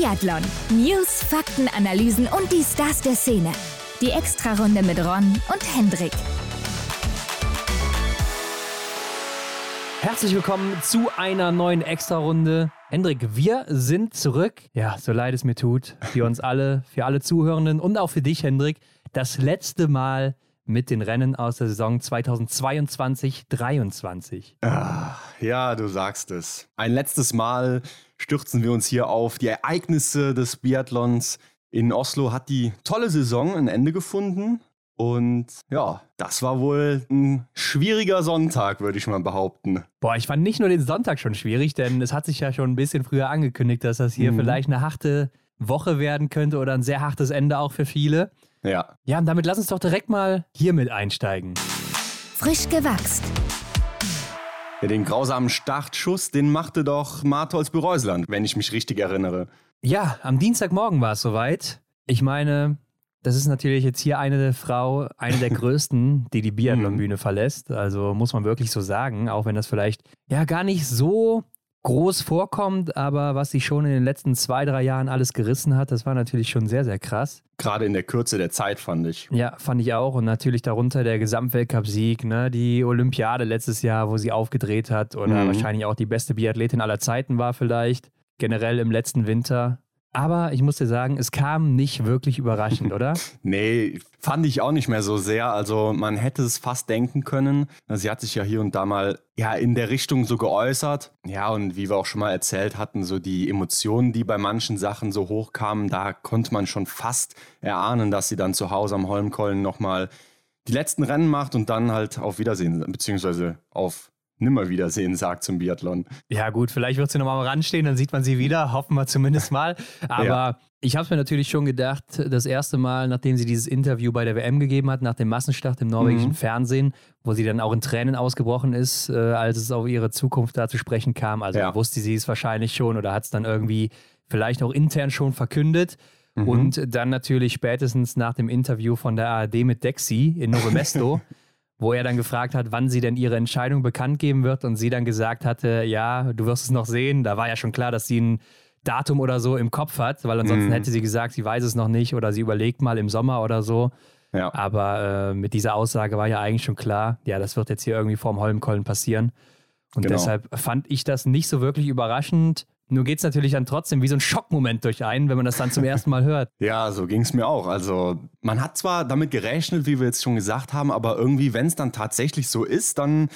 Biathlon. News, Fakten, Analysen und die Stars der Szene. Die Extrarunde mit Ron und Hendrik. Herzlich willkommen zu einer neuen Extrarunde. Hendrik, wir sind zurück. Ja, so leid es mir tut, für uns alle, für alle Zuhörenden und auch für dich, Hendrik. Das letzte Mal mit den Rennen aus der Saison 2022-23. Ah, ja, du sagst es. Ein letztes Mal stürzen wir uns hier auf die Ereignisse des Biathlons. In Oslo hat die tolle Saison ein Ende gefunden. Und ja, das war wohl ein schwieriger Sonntag, würde ich mal behaupten. Boah, ich fand nicht nur den Sonntag schon schwierig, denn es hat sich ja schon ein bisschen früher angekündigt, dass das hier mhm. vielleicht eine harte Woche werden könnte oder ein sehr hartes Ende auch für viele. Ja. Ja, und damit lass uns doch direkt mal hier mit einsteigen. Frisch gewachst. Ja, den grausamen Startschuss, den machte doch Martholz Bereusland, wenn ich mich richtig erinnere. Ja, am Dienstagmorgen war es soweit. Ich meine, das ist natürlich jetzt hier eine Frau, eine der größten, die die Biathlon-Bühne verlässt. Also muss man wirklich so sagen, auch wenn das vielleicht ja gar nicht so groß vorkommt, aber was sie schon in den letzten zwei, drei Jahren alles gerissen hat, das war natürlich schon sehr, sehr krass. Gerade in der Kürze der Zeit, fand ich. Ja, fand ich auch. Und natürlich darunter der Gesamtweltcup-Sieg, ne? die Olympiade letztes Jahr, wo sie aufgedreht hat oder mhm. wahrscheinlich auch die beste Biathletin aller Zeiten war vielleicht. Generell im letzten Winter. Aber ich muss dir sagen, es kam nicht wirklich überraschend, oder? nee, fand ich auch nicht mehr so sehr. Also man hätte es fast denken können. Sie hat sich ja hier und da mal ja in der Richtung so geäußert. Ja, und wie wir auch schon mal erzählt hatten, so die Emotionen, die bei manchen Sachen so hochkamen, da konnte man schon fast erahnen, dass sie dann zu Hause am Holmkollen nochmal die letzten Rennen macht und dann halt auf Wiedersehen, beziehungsweise auf Nimmerwiedersehen sagt zum Biathlon. Ja, gut, vielleicht wird sie nochmal ranstehen, dann sieht man sie wieder, hoffen wir zumindest mal. Aber ja. ich habe es mir natürlich schon gedacht, das erste Mal, nachdem sie dieses Interview bei der WM gegeben hat, nach dem Massenstart im norwegischen mhm. Fernsehen, wo sie dann auch in Tränen ausgebrochen ist, äh, als es auf ihre Zukunft da zu sprechen kam. Also ja. wusste sie es wahrscheinlich schon oder hat es dann irgendwie vielleicht auch intern schon verkündet. Mhm. Und dann natürlich spätestens nach dem Interview von der ARD mit Dexy in Novo Mesto wo er dann gefragt hat, wann sie denn ihre Entscheidung bekannt geben wird und sie dann gesagt hatte, ja, du wirst es noch sehen. Da war ja schon klar, dass sie ein Datum oder so im Kopf hat, weil ansonsten mhm. hätte sie gesagt, sie weiß es noch nicht oder sie überlegt mal im Sommer oder so. Ja. Aber äh, mit dieser Aussage war ja eigentlich schon klar, ja, das wird jetzt hier irgendwie vorm Holmkollen passieren. Und genau. deshalb fand ich das nicht so wirklich überraschend. Nur geht es natürlich dann trotzdem wie so ein Schockmoment durch einen, wenn man das dann zum ersten Mal hört. Ja, so ging es mir auch. Also man hat zwar damit gerechnet, wie wir jetzt schon gesagt haben, aber irgendwie, wenn es dann tatsächlich so ist, dann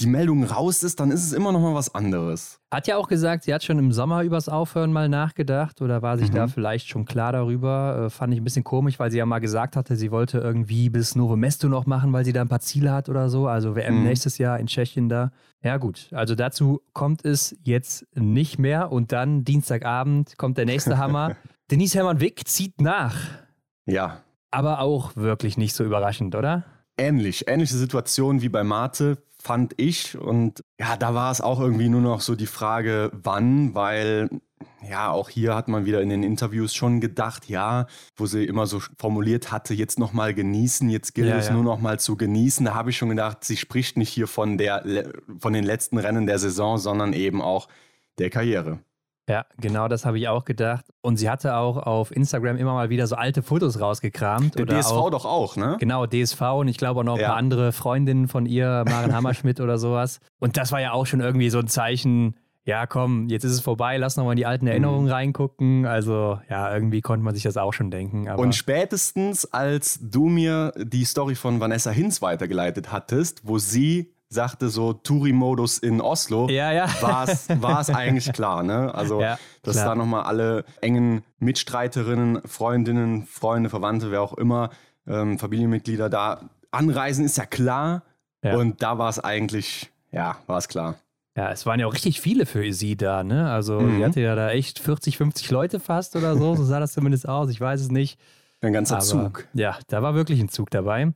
die Meldung raus ist, dann ist es immer noch mal was anderes. Hat ja auch gesagt, sie hat schon im Sommer übers Aufhören mal nachgedacht oder war sich mhm. da vielleicht schon klar darüber. Äh, fand ich ein bisschen komisch, weil sie ja mal gesagt hatte, sie wollte irgendwie bis Novo Mesto noch machen, weil sie da ein paar Ziele hat oder so. Also WM mhm. nächstes Jahr in Tschechien da. Ja gut, also dazu kommt es jetzt nicht mehr und dann Dienstagabend kommt der nächste Hammer. Denise Hermann-Wick zieht nach. Ja. Aber auch wirklich nicht so überraschend, oder? Ähnlich, ähnliche Situation wie bei Mate fand ich. Und ja, da war es auch irgendwie nur noch so die Frage, wann, weil ja, auch hier hat man wieder in den Interviews schon gedacht, ja, wo sie immer so formuliert hatte, jetzt nochmal genießen, jetzt gilt ja, es ja. nur nochmal zu genießen. Da habe ich schon gedacht, sie spricht nicht hier von, der, von den letzten Rennen der Saison, sondern eben auch der Karriere. Ja, genau das habe ich auch gedacht. Und sie hatte auch auf Instagram immer mal wieder so alte Fotos rausgekramt. Der DSV auch, doch auch, ne? Genau, DSV und ich glaube auch noch ein ja. paar andere Freundinnen von ihr, Maren Hammerschmidt oder sowas. Und das war ja auch schon irgendwie so ein Zeichen, ja komm, jetzt ist es vorbei, lass nochmal in die alten Erinnerungen mhm. reingucken. Also ja, irgendwie konnte man sich das auch schon denken. und spätestens, als du mir die Story von Vanessa Hinz weitergeleitet hattest, wo sie sagte, so Touri-Modus in Oslo, ja, ja. war es eigentlich klar. Ne? Also, ja, dass klar. da nochmal alle engen Mitstreiterinnen, Freundinnen, Freunde, Verwandte, wer auch immer, ähm, Familienmitglieder da anreisen, ist ja klar. Und da war es eigentlich, ja, war es klar. Ja, es waren ja auch richtig viele für sie da, ne? Also, mhm. die hatte ja da echt 40, 50 Leute fast oder so. So sah das zumindest aus. Ich weiß es nicht. Ein ganzer Aber, Zug. Ja, da war wirklich ein Zug dabei.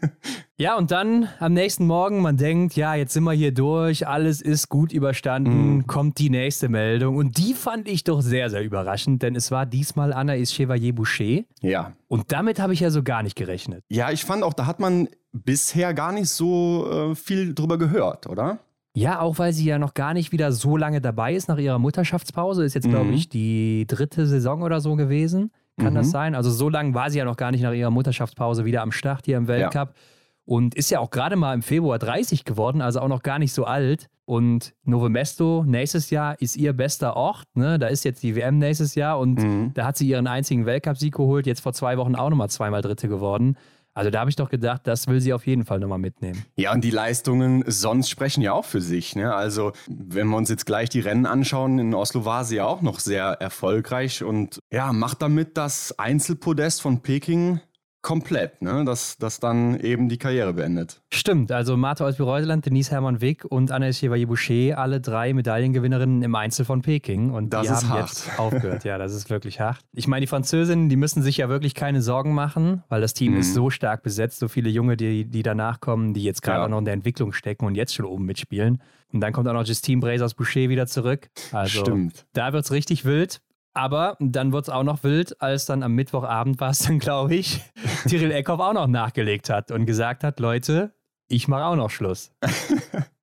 ja, und dann am nächsten Morgen, man denkt, ja, jetzt sind wir hier durch, alles ist gut überstanden, mm. kommt die nächste Meldung. Und die fand ich doch sehr, sehr überraschend, denn es war diesmal Anaïs Chevalier-Boucher. Ja. Und damit habe ich ja so gar nicht gerechnet. Ja, ich fand auch, da hat man bisher gar nicht so äh, viel drüber gehört, oder? Ja, auch weil sie ja noch gar nicht wieder so lange dabei ist nach ihrer Mutterschaftspause. Ist jetzt, mhm. glaube ich, die dritte Saison oder so gewesen. Kann mhm. das sein? Also so lange war sie ja noch gar nicht nach ihrer Mutterschaftspause wieder am Start hier im Weltcup. Ja. Und ist ja auch gerade mal im Februar 30 geworden, also auch noch gar nicht so alt. Und Novo Mesto nächstes Jahr ist ihr bester Ort. Ne? Da ist jetzt die WM nächstes Jahr und mhm. da hat sie ihren einzigen Weltcup-Sieg geholt. Jetzt vor zwei Wochen auch nochmal zweimal Dritte geworden. Also da habe ich doch gedacht, das will sie auf jeden Fall nochmal mitnehmen. Ja, und die Leistungen sonst sprechen ja auch für sich. Ne? Also wenn wir uns jetzt gleich die Rennen anschauen, in Oslo war sie ja auch noch sehr erfolgreich und ja, macht damit das Einzelpodest von Peking komplett, ne? dass das dann eben die Karriere beendet. Stimmt, also Martha Olsby-Reuseland, Denise Hermann Wick und Anna Chevalier-Boucher, alle drei Medaillengewinnerinnen im Einzel von Peking. Und das die haben hart. jetzt aufgehört. Ja, das ist wirklich hart. Ich meine, die Französinnen, die müssen sich ja wirklich keine Sorgen machen, weil das Team mhm. ist so stark besetzt, so viele Junge, die, die danach kommen, die jetzt gerade ja. noch in der Entwicklung stecken und jetzt schon oben mitspielen. Und dann kommt auch noch Justine Brazers-Boucher wieder zurück. Also Stimmt. da wird es richtig wild. Aber dann wird es auch noch wild, als dann am Mittwochabend war es dann, glaube ich, Tyrell Eckhoff auch noch nachgelegt hat und gesagt hat, Leute, ich mache auch noch Schluss.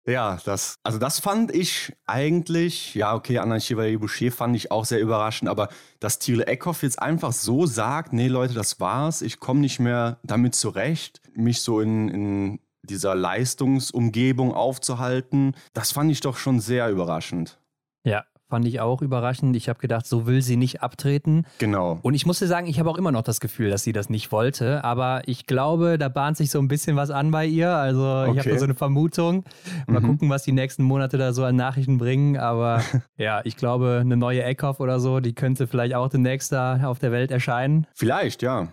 Ja, das, also das fand ich eigentlich, ja, okay, Anna Chevalier Boucher fand ich auch sehr überraschend, aber dass Thiele Eckhoff jetzt einfach so sagt, nee, Leute, das war's, ich komme nicht mehr damit zurecht, mich so in, in dieser Leistungsumgebung aufzuhalten, das fand ich doch schon sehr überraschend. Ja, Fand ich auch überraschend. Ich habe gedacht, so will sie nicht abtreten. Genau. Und ich musste sagen, ich habe auch immer noch das Gefühl, dass sie das nicht wollte. Aber ich glaube, da bahnt sich so ein bisschen was an bei ihr. Also okay. ich habe da so eine Vermutung. Mal mhm. gucken, was die nächsten Monate da so an Nachrichten bringen. Aber ja, ich glaube, eine neue Eckhoff oder so, die könnte vielleicht auch demnächst da auf der Welt erscheinen. Vielleicht, ja.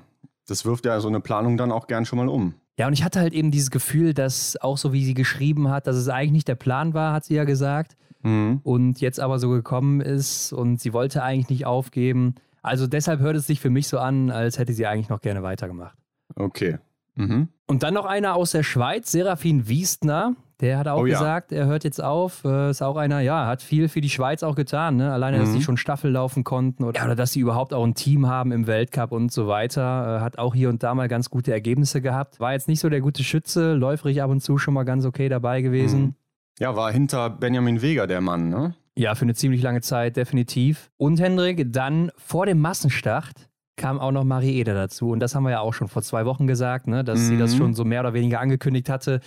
Das wirft ja so eine Planung dann auch gern schon mal um. Ja, und ich hatte halt eben dieses Gefühl, dass auch so wie sie geschrieben hat, dass es eigentlich nicht der Plan war, hat sie ja gesagt mhm. und jetzt aber so gekommen ist und sie wollte eigentlich nicht aufgeben. Also deshalb hört es sich für mich so an, als hätte sie eigentlich noch gerne weitergemacht. Okay. Mhm. Und dann noch einer aus der Schweiz, Serafin Wiestner. Der hat auch oh, gesagt, ja. er hört jetzt auf. Äh, ist auch einer, ja, hat viel für die Schweiz auch getan. Ne? Alleine, mhm. dass sie schon Staffel laufen konnten oder, oder, dass sie überhaupt auch ein Team haben im Weltcup und so weiter. Äh, hat auch hier und da mal ganz gute Ergebnisse gehabt. War jetzt nicht so der gute Schütze, läuferig ab und zu schon mal ganz okay dabei gewesen. Mhm. Ja, war hinter Benjamin Weger der Mann, ne? Ja, für eine ziemlich lange Zeit, definitiv. Und Hendrik, dann vor dem Massenstart kam auch noch Marie Eder dazu. Und das haben wir ja auch schon vor zwei Wochen gesagt, ne? dass mhm. sie das mhm. schon so mehr oder weniger angekündigt hatte,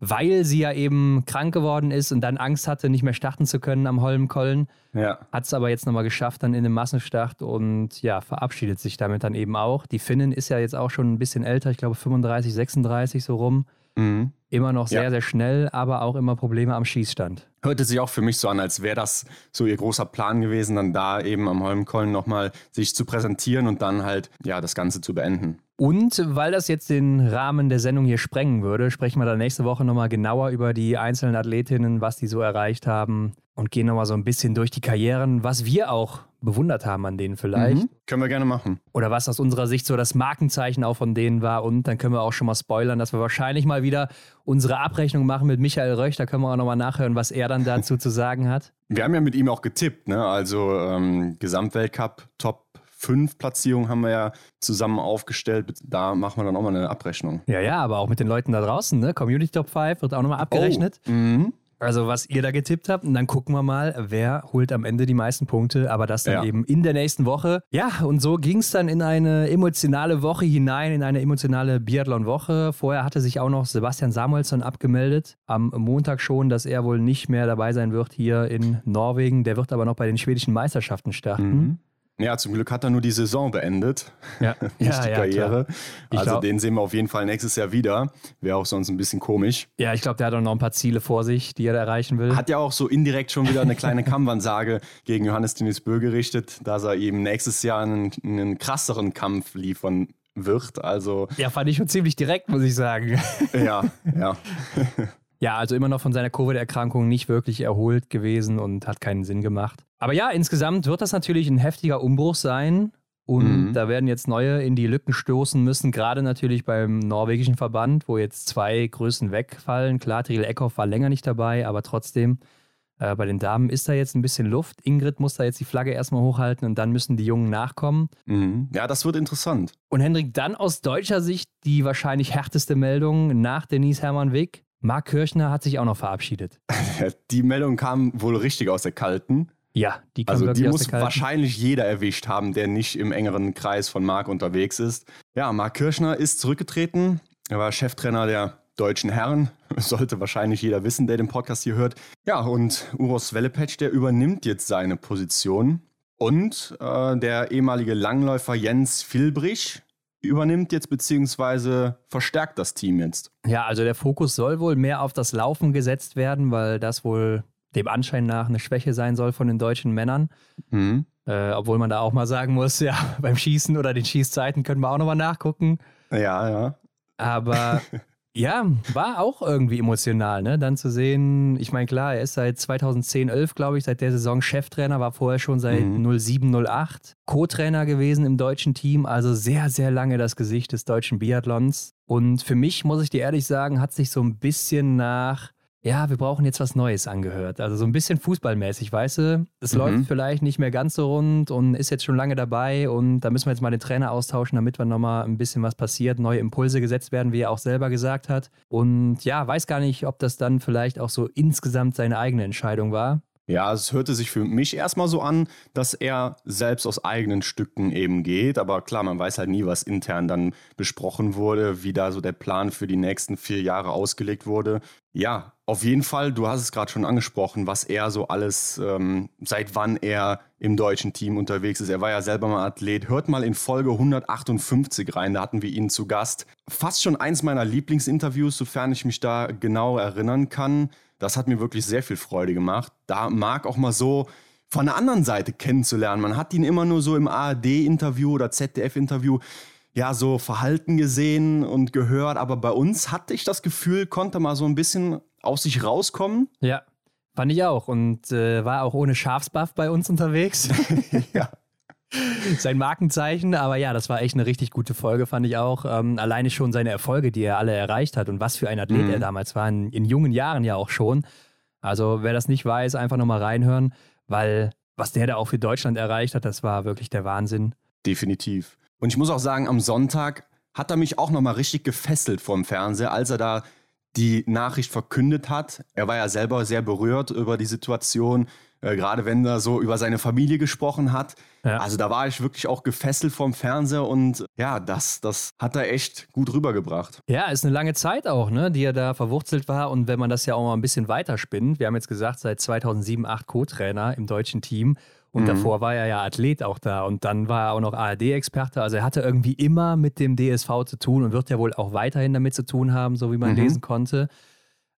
weil sie ja eben krank geworden ist und dann Angst hatte, nicht mehr starten zu können am Holmenkollen. Ja. Hat es aber jetzt nochmal geschafft, dann in dem Massenstart und ja, verabschiedet sich damit dann eben auch. Die Finnin ist ja jetzt auch schon ein bisschen älter, ich glaube 35, 36 so rum. Mhm. Immer noch sehr, ja. sehr schnell, aber auch immer Probleme am Schießstand. Hörte sich auch für mich so an, als wäre das so ihr großer Plan gewesen, dann da eben am Holmkollen nochmal sich zu präsentieren und dann halt ja das Ganze zu beenden. Und weil das jetzt den Rahmen der Sendung hier sprengen würde, sprechen wir dann nächste Woche nochmal genauer über die einzelnen Athletinnen, was die so erreicht haben und gehen nochmal so ein bisschen durch die Karrieren, was wir auch bewundert haben an denen vielleicht. Mhm. Können wir gerne machen. Oder was aus unserer Sicht so das Markenzeichen auch von denen war. Und dann können wir auch schon mal spoilern, dass wir wahrscheinlich mal wieder unsere Abrechnung machen mit Michael Röch. Da können wir auch nochmal nachhören, was er dann dazu zu sagen hat. Wir haben ja mit ihm auch getippt, ne? Also ähm, Gesamtweltcup, Top fünf Platzierungen haben wir ja zusammen aufgestellt. Da machen wir dann auch mal eine Abrechnung. Ja, ja, aber auch mit den Leuten da draußen, ne? Community Top 5 wird auch nochmal abgerechnet. Oh. Also was ihr da getippt habt und dann gucken wir mal, wer holt am Ende die meisten Punkte, aber das dann ja. eben in der nächsten Woche. Ja, und so ging es dann in eine emotionale Woche hinein, in eine emotionale Biathlon-Woche. Vorher hatte sich auch noch Sebastian Samuelsson abgemeldet, am Montag schon, dass er wohl nicht mehr dabei sein wird hier in Norwegen. Der wird aber noch bei den schwedischen Meisterschaften starten. Mhm. Ja, zum Glück hat er nur die Saison beendet, ja. nicht ja, die Karriere. Ja, also den sehen wir auf jeden Fall nächstes Jahr wieder. Wäre auch sonst ein bisschen komisch. Ja, ich glaube, der hat auch noch ein paar Ziele vor sich, die er erreichen will. Hat ja auch so indirekt schon wieder eine kleine Kampfansage gegen Johannes Denis Bö gerichtet, dass er ihm nächstes Jahr einen, einen krasseren Kampf liefern wird. Also ja, fand ich schon ziemlich direkt, muss ich sagen. Ja, ja. Ja, also immer noch von seiner Covid-Erkrankung nicht wirklich erholt gewesen und hat keinen Sinn gemacht. Aber ja, insgesamt wird das natürlich ein heftiger Umbruch sein. Und mhm. da werden jetzt neue in die Lücken stoßen müssen, gerade natürlich beim norwegischen Verband, wo jetzt zwei Größen wegfallen. Klar, Triel Eckhoff war länger nicht dabei, aber trotzdem, äh, bei den Damen ist da jetzt ein bisschen Luft. Ingrid muss da jetzt die Flagge erstmal hochhalten und dann müssen die Jungen nachkommen. Mhm. Ja, das wird interessant. Und Hendrik, dann aus deutscher Sicht die wahrscheinlich härteste Meldung nach Denise Hermann Wick. Marc Kirchner hat sich auch noch verabschiedet. Die Meldung kam wohl richtig aus der Kalten. Ja, die kam Also die muss wahrscheinlich jeder erwischt haben, der nicht im engeren Kreis von Marc unterwegs ist. Ja, Marc Kirchner ist zurückgetreten. Er war Cheftrainer der deutschen Herren. Sollte wahrscheinlich jeder wissen, der den Podcast hier hört. Ja, und Uros Wellepetsch, der übernimmt jetzt seine Position. Und äh, der ehemalige Langläufer Jens Filbrich übernimmt jetzt beziehungsweise verstärkt das Team jetzt. Ja, also der Fokus soll wohl mehr auf das Laufen gesetzt werden, weil das wohl dem Anschein nach eine Schwäche sein soll von den deutschen Männern. Mhm. Äh, obwohl man da auch mal sagen muss, ja, beim Schießen oder den Schießzeiten können wir auch nochmal nachgucken. Ja, ja. Aber Ja, war auch irgendwie emotional, ne? Dann zu sehen, ich meine, klar, er ist seit 2010, 11, glaube ich, seit der Saison Cheftrainer, war vorher schon seit mhm. 07, 08 Co-Trainer gewesen im deutschen Team, also sehr, sehr lange das Gesicht des deutschen Biathlons. Und für mich, muss ich dir ehrlich sagen, hat sich so ein bisschen nach ja, wir brauchen jetzt was Neues angehört. Also so ein bisschen fußballmäßig, weißt du? Es mhm. läuft vielleicht nicht mehr ganz so rund und ist jetzt schon lange dabei und da müssen wir jetzt mal den Trainer austauschen, damit wir nochmal ein bisschen was passiert, neue Impulse gesetzt werden, wie er auch selber gesagt hat. Und ja, weiß gar nicht, ob das dann vielleicht auch so insgesamt seine eigene Entscheidung war. Ja, es hörte sich für mich erstmal so an, dass er selbst aus eigenen Stücken eben geht. Aber klar, man weiß halt nie, was intern dann besprochen wurde, wie da so der Plan für die nächsten vier Jahre ausgelegt wurde. Ja, auf jeden Fall, du hast es gerade schon angesprochen, was er so alles, ähm, seit wann er im deutschen Team unterwegs ist. Er war ja selber mal Athlet. Hört mal in Folge 158 rein, da hatten wir ihn zu Gast. Fast schon eins meiner Lieblingsinterviews, sofern ich mich da genau erinnern kann. Das hat mir wirklich sehr viel Freude gemacht. Da mag auch mal so von der anderen Seite kennenzulernen. Man hat ihn immer nur so im ARD-Interview oder ZDF-Interview ja so Verhalten gesehen und gehört, aber bei uns hatte ich das Gefühl, konnte mal so ein bisschen aus sich rauskommen. Ja, fand ich auch und äh, war auch ohne Schafsbuff bei uns unterwegs. ja. Sein Markenzeichen, aber ja, das war echt eine richtig gute Folge, fand ich auch. Ähm, alleine schon seine Erfolge, die er alle erreicht hat und was für ein Athlet mhm. er damals war, in, in, jungen Jahren ja auch schon. Also wer das nicht weiß, einfach nochmal reinhören, weil was der da auch für Deutschland erreicht hat, das war wirklich der Wahnsinn. Definitiv. Und ich muss auch sagen, am Sonntag hat er mich auch nochmal richtig gefesselt vorm Fernseher, als er da die Nachricht verkündet hat. Er war ja selber sehr berührt über die Situation, äh, gerade wenn er so über seine Familie gesprochen hat. Ja. Also da war ich wirklich auch gefesselt vom Fernseher und ja, das, das hat er echt gut rübergebracht. Ja, ist eine lange Zeit auch, ne, die er da verwurzelt war und wenn man das ja auch mal ein bisschen weiterspinnt, wir haben jetzt gesagt, seit 2007, 8 Co-Trainer im deutschen Team und mhm. davor war er ja Athlet auch da und dann war er auch noch ARD-Experte. Also er hatte irgendwie immer mit dem DSV zu tun und wird ja wohl auch weiterhin damit zu tun haben, so wie man mhm. lesen konnte.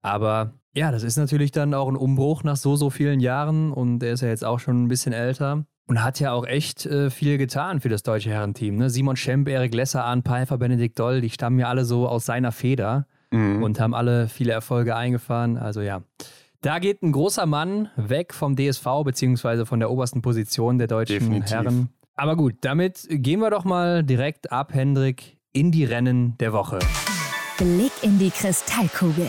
Aber ja, das ist natürlich dann auch ein Umbruch nach so, so vielen Jahren und er ist ja jetzt auch schon ein bisschen älter. Und hat ja auch echt äh, viel getan für das deutsche Herrenteam. Ne? Simon Schemp, Erik Lesser, Arne Pfeiffer, Benedikt Doll, die stammen ja alle so aus seiner Feder mhm. und haben alle viele Erfolge eingefahren. Also ja, da geht ein großer Mann weg vom DSV beziehungsweise von der obersten Position der deutschen Definitiv. Herren. Aber gut, damit gehen wir doch mal direkt ab, Hendrik, in die Rennen der Woche. Blick in die Kristallkugel.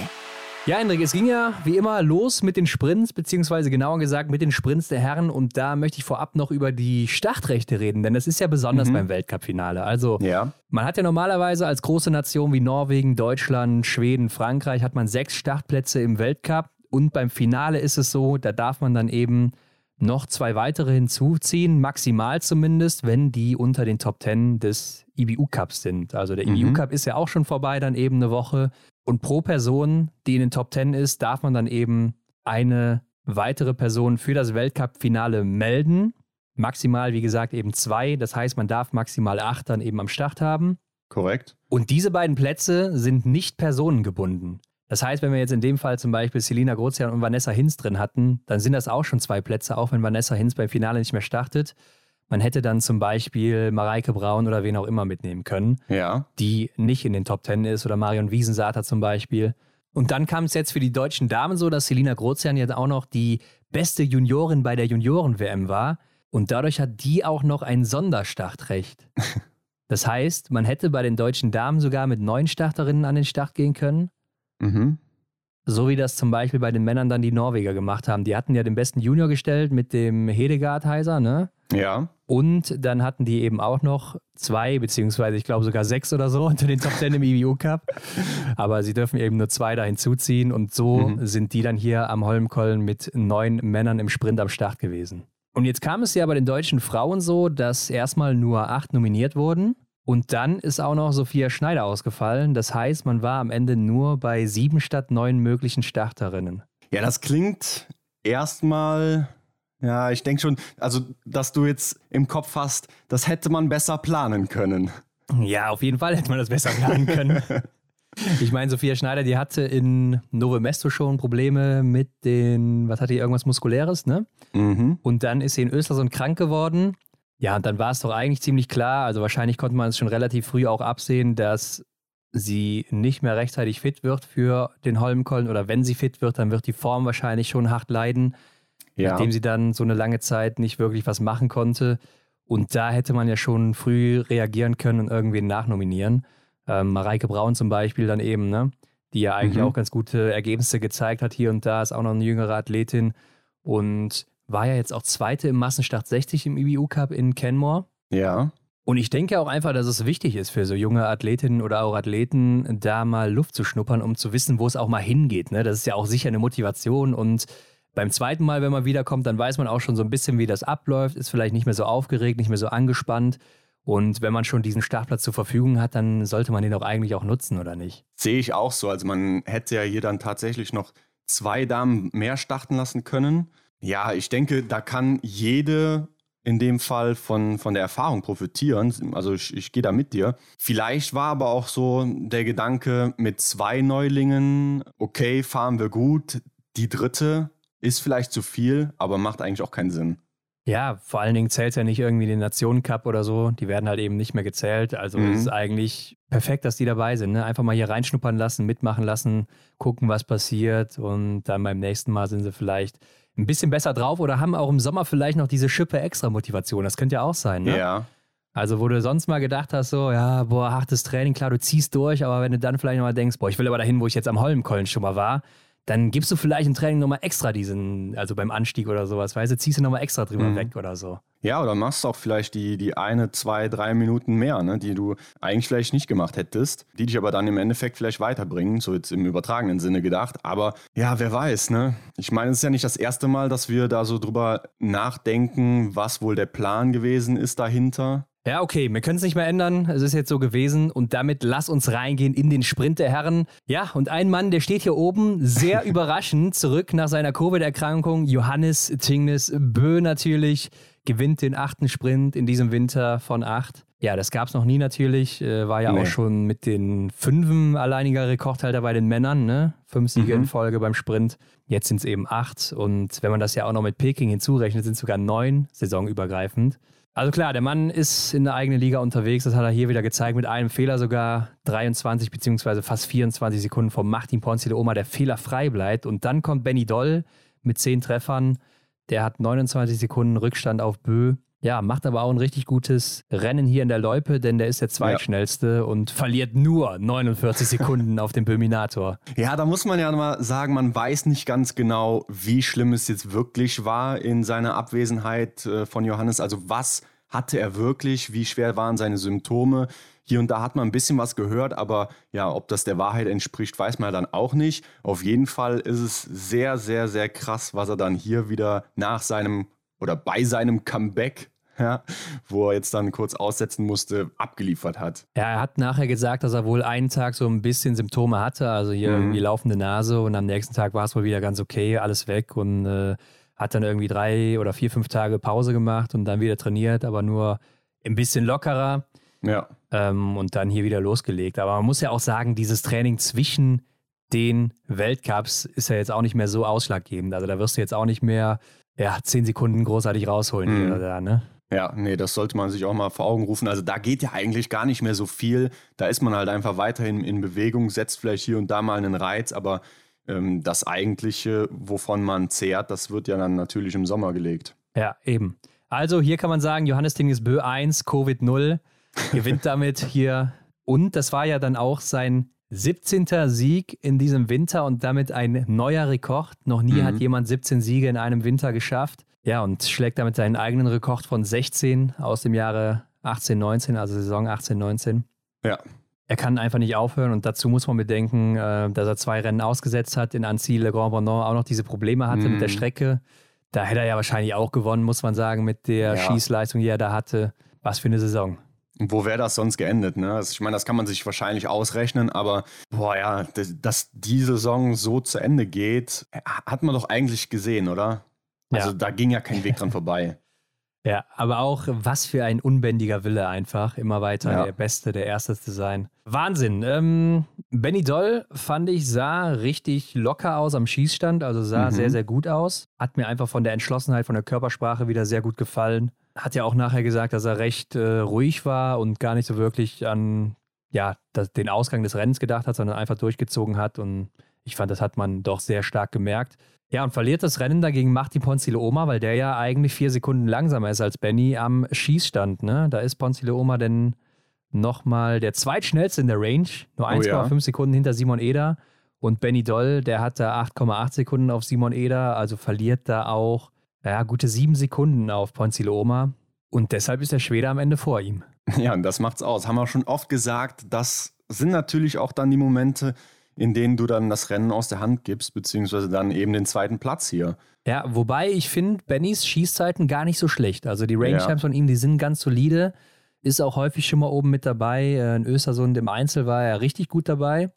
Ja, Hendrik, es ging ja wie immer los mit den Sprints, beziehungsweise genauer gesagt mit den Sprints der Herren. Und da möchte ich vorab noch über die Startrechte reden, denn das ist ja besonders mhm. beim Weltcup-Finale. Also, ja. man hat ja normalerweise als große Nation wie Norwegen, Deutschland, Schweden, Frankreich, hat man sechs Startplätze im Weltcup. Und beim Finale ist es so, da darf man dann eben noch zwei weitere hinzuziehen, maximal zumindest, wenn die unter den Top Ten des IBU Cups sind. Also der mhm. IBU Cup ist ja auch schon vorbei, dann eben eine Woche. Und pro Person, die in den Top Ten ist, darf man dann eben eine weitere Person für das Weltcup-Finale melden. Maximal, wie gesagt, eben zwei. Das heißt, man darf maximal acht dann eben am Start haben. Korrekt. Und diese beiden Plätze sind nicht personengebunden. Das heißt, wenn wir jetzt in dem Fall zum Beispiel Selina Grozian und Vanessa Hinz drin hatten, dann sind das auch schon zwei Plätze, auch wenn Vanessa Hinz beim Finale nicht mehr startet. Man hätte dann zum Beispiel Mareike Braun oder wen auch immer mitnehmen können, ja. die nicht in den Top Ten ist oder Marion Wiesensater zum Beispiel. Und dann kam es jetzt für die deutschen Damen so, dass Selina Grozian jetzt auch noch die beste Juniorin bei der Junioren-WM war. Und dadurch hat die auch noch ein Sonderstartrecht. Das heißt, man hätte bei den deutschen Damen sogar mit neun Starterinnen an den Start gehen können Mhm. So wie das zum Beispiel bei den Männern dann die Norweger gemacht haben. Die hatten ja den besten Junior gestellt mit dem Hedegaard-Heiser, ne? Ja. Und dann hatten die eben auch noch zwei, beziehungsweise ich glaube sogar sechs oder so unter den Top Ten im IBU Cup. Aber sie dürfen eben nur zwei da hinzuziehen und so mhm. sind die dann hier am Holmkollen mit neun Männern im Sprint am Start gewesen. Und jetzt kam es ja bei den deutschen Frauen so, dass erstmal nur acht nominiert wurden. Und dann ist auch noch Sophia Schneider ausgefallen. Das heißt, man war am Ende nur bei sieben statt neun möglichen Starterinnen. Ja, das klingt erstmal ja, ich denke schon, also, dass du jetzt im Kopf hast, das hätte man besser planen können. Ja, auf jeden Fall hätte man das besser planen können. ich meine, Sophia Schneider, die hatte in Nove Mesto schon Probleme mit den, was hatte die, irgendwas Muskuläres, ne? Mhm. Und dann ist sie in Östersund krank geworden. Ja, und dann war es doch eigentlich ziemlich klar, also wahrscheinlich konnte man es schon relativ früh auch absehen, dass sie nicht mehr rechtzeitig fit wird für den Holmkollen oder wenn sie fit wird, dann wird die Form wahrscheinlich schon hart leiden ja. nachdem sie dann so eine lange Zeit nicht wirklich was machen konnte. Und da hätte man ja schon früh reagieren können und irgendwen nachnominieren. Ähm, Mareike Braun zum Beispiel dann eben, ne? die ja eigentlich mhm. auch ganz gute Ergebnisse gezeigt hat hier und da, ist auch noch eine jüngere Athletin und war ja jetzt auch Zweite im Massenstart 60 im IBU Cup in Kenmore. Ja. Und ich denke auch einfach, dass es wichtig ist für so junge Athletinnen oder auch Athleten, da mal Luft zu schnuppern, um zu wissen, wo es auch mal hingeht. Ne? Das ist ja auch sicher eine Motivation und beim zweiten Mal, wenn man wiederkommt, dann weiß man auch schon so ein bisschen, wie das abläuft, ist vielleicht nicht mehr so aufgeregt, nicht mehr so angespannt. Und wenn man schon diesen Startplatz zur Verfügung hat, dann sollte man den doch eigentlich auch nutzen, oder nicht? Sehe ich auch so. Also man hätte ja hier dann tatsächlich noch zwei Damen mehr starten lassen können. Ja, ich denke, da kann jede in dem Fall von, von der Erfahrung profitieren. Also ich, ich gehe da mit dir. Vielleicht war aber auch so der Gedanke mit zwei Neulingen, okay, fahren wir gut. Die dritte ist vielleicht zu viel, aber macht eigentlich auch keinen Sinn. Ja, vor allen Dingen zählt ja nicht irgendwie den Nationencup oder so. Die werden halt eben nicht mehr gezählt. Also mhm. es ist eigentlich perfekt, dass die dabei sind. Ne? Einfach mal hier reinschnuppern lassen, mitmachen lassen, gucken, was passiert. Und dann beim nächsten Mal sind sie vielleicht ein bisschen besser drauf oder haben auch im Sommer vielleicht noch diese Schippe extra Motivation. Das könnte ja auch sein. Ne? Ja. Also, wo du sonst mal gedacht hast, so, ja, boah, hartes Training, klar, du ziehst durch, aber wenn du dann vielleicht nochmal denkst, boah, ich will aber dahin, wo ich jetzt am Holmkollen schon mal war, dann gibst du vielleicht im Training nochmal extra diesen, also beim Anstieg oder sowas, weißt du, ziehst du nochmal extra drüber mhm. weg oder so. Ja, oder machst du auch vielleicht die, die eine, zwei, drei Minuten mehr, ne, die du eigentlich vielleicht nicht gemacht hättest, die dich aber dann im Endeffekt vielleicht weiterbringen, so jetzt im übertragenen Sinne gedacht. Aber ja, wer weiß, ne? Ich meine, es ist ja nicht das erste Mal, dass wir da so drüber nachdenken, was wohl der Plan gewesen ist dahinter. Ja, okay, wir können es nicht mehr ändern. Es ist jetzt so gewesen. Und damit lass uns reingehen in den Sprint der Herren. Ja, und ein Mann, der steht hier oben, sehr überraschend zurück nach seiner Covid-Erkrankung. Johannes Tingnes Bö natürlich gewinnt den achten Sprint in diesem Winter von acht. Ja, das gab es noch nie natürlich. Äh, war ja nee. auch schon mit den Fünfen alleiniger Rekordhalter bei den Männern. Ne? Fünf Siege mhm. in Folge beim Sprint. Jetzt sind es eben acht. Und wenn man das ja auch noch mit Peking hinzurechnet, sind es sogar neun saisonübergreifend. Also klar, der Mann ist in der eigenen Liga unterwegs, das hat er hier wieder gezeigt, mit einem Fehler sogar 23 beziehungsweise fast 24 Sekunden vom Martin Ponzi de Oma, der Fehler frei bleibt. Und dann kommt Benny Doll mit 10 Treffern, der hat 29 Sekunden Rückstand auf Bö. Ja, macht aber auch ein richtig gutes Rennen hier in der Loipe, denn der ist der zweitschnellste ja. und verliert nur 49 Sekunden auf dem Böminator. Ja, da muss man ja mal sagen, man weiß nicht ganz genau, wie schlimm es jetzt wirklich war in seiner Abwesenheit äh, von Johannes. Also was hatte er wirklich? Wie schwer waren seine Symptome? Hier und da hat man ein bisschen was gehört, aber ja, ob das der Wahrheit entspricht, weiß man dann auch nicht. Auf jeden Fall ist es sehr, sehr, sehr krass, was er dann hier wieder nach seinem oder bei seinem Comeback ja, wo er jetzt dann kurz aussetzen musste, abgeliefert hat. Ja, er hat nachher gesagt, dass er wohl einen Tag so ein bisschen Symptome hatte, also hier mhm. irgendwie laufende Nase und am nächsten Tag war es wohl wieder ganz okay, alles weg und äh, hat dann irgendwie drei oder vier, fünf Tage Pause gemacht und dann wieder trainiert, aber nur ein bisschen lockerer. Ja. Ähm, und dann hier wieder losgelegt. Aber man muss ja auch sagen, dieses Training zwischen den Weltcups ist ja jetzt auch nicht mehr so ausschlaggebend. Also da wirst du jetzt auch nicht mehr ja, zehn Sekunden großartig rausholen mhm. oder da, ne? Ja, nee, das sollte man sich auch mal vor Augen rufen. Also da geht ja eigentlich gar nicht mehr so viel. Da ist man halt einfach weiterhin in Bewegung, setzt vielleicht hier und da mal einen Reiz, aber ähm, das eigentliche, wovon man zehrt, das wird ja dann natürlich im Sommer gelegt. Ja, eben. Also hier kann man sagen, Johannes Ding ist Bö 1, Covid 0, gewinnt damit hier. Und das war ja dann auch sein 17. Sieg in diesem Winter und damit ein neuer Rekord. Noch nie mhm. hat jemand 17 Siege in einem Winter geschafft. Ja, und schlägt damit seinen eigenen Rekord von 16 aus dem Jahre 18, 19, also Saison 18, 19. Ja. Er kann einfach nicht aufhören und dazu muss man bedenken, äh, dass er zwei Rennen ausgesetzt hat, in Annecy, Le Grand Bondon auch noch diese Probleme hatte mm. mit der mhm. Strecke. Da hätte er ja wahrscheinlich auch gewonnen, muss man sagen, mit der ja. Schießleistung, die er da hatte. Was für eine Saison. Wo wäre das sonst geendet? Ne? Also ich meine, das kann man sich wahrscheinlich ausrechnen, aber boah, ja, dass die Saison so zu Ende geht, hat man doch eigentlich gesehen, oder? Also ja. da ging ja kein Weg dran vorbei. Ja, aber auch was für ein unbändiger Wille einfach. Immer weiter ja. der Beste, der Erste zu sein. Wahnsinn. Ähm, Benny Doll, fand ich, sah richtig locker aus am Schießstand, also sah mhm. sehr, sehr gut aus. Hat mir einfach von der Entschlossenheit, von der Körpersprache wieder sehr gut gefallen. Hat ja auch nachher gesagt, dass er recht äh, ruhig war und gar nicht so wirklich an ja, das, den Ausgang des Rennens gedacht hat, sondern einfach durchgezogen hat. Und ich fand, das hat man doch sehr stark gemerkt. Ja, und verliert das Rennen dagegen Martin Ponzile-Oma, weil der ja eigentlich vier Sekunden langsamer ist als Benny am Schießstand. Ne? Da ist Ponzile-Oma denn nochmal der zweitschnellste in der Range, nur 1,5 oh ja. Sekunden hinter Simon Eder. Und Benny Doll, der hat da 8,8 Sekunden auf Simon Eder, also verliert da auch ja, gute sieben Sekunden auf Ponzile-Oma. Und deshalb ist der Schwede am Ende vor ihm. Ja, und das macht's aus. Haben wir schon oft gesagt, das sind natürlich auch dann die Momente, in denen du dann das Rennen aus der Hand gibst, beziehungsweise dann eben den zweiten Platz hier. Ja, wobei ich finde Bennys Schießzeiten gar nicht so schlecht. Also die Range Times ja. von ihm, die sind ganz solide. Ist auch häufig schon mal oben mit dabei. Äh, in Östersund im Einzel war er richtig gut dabei.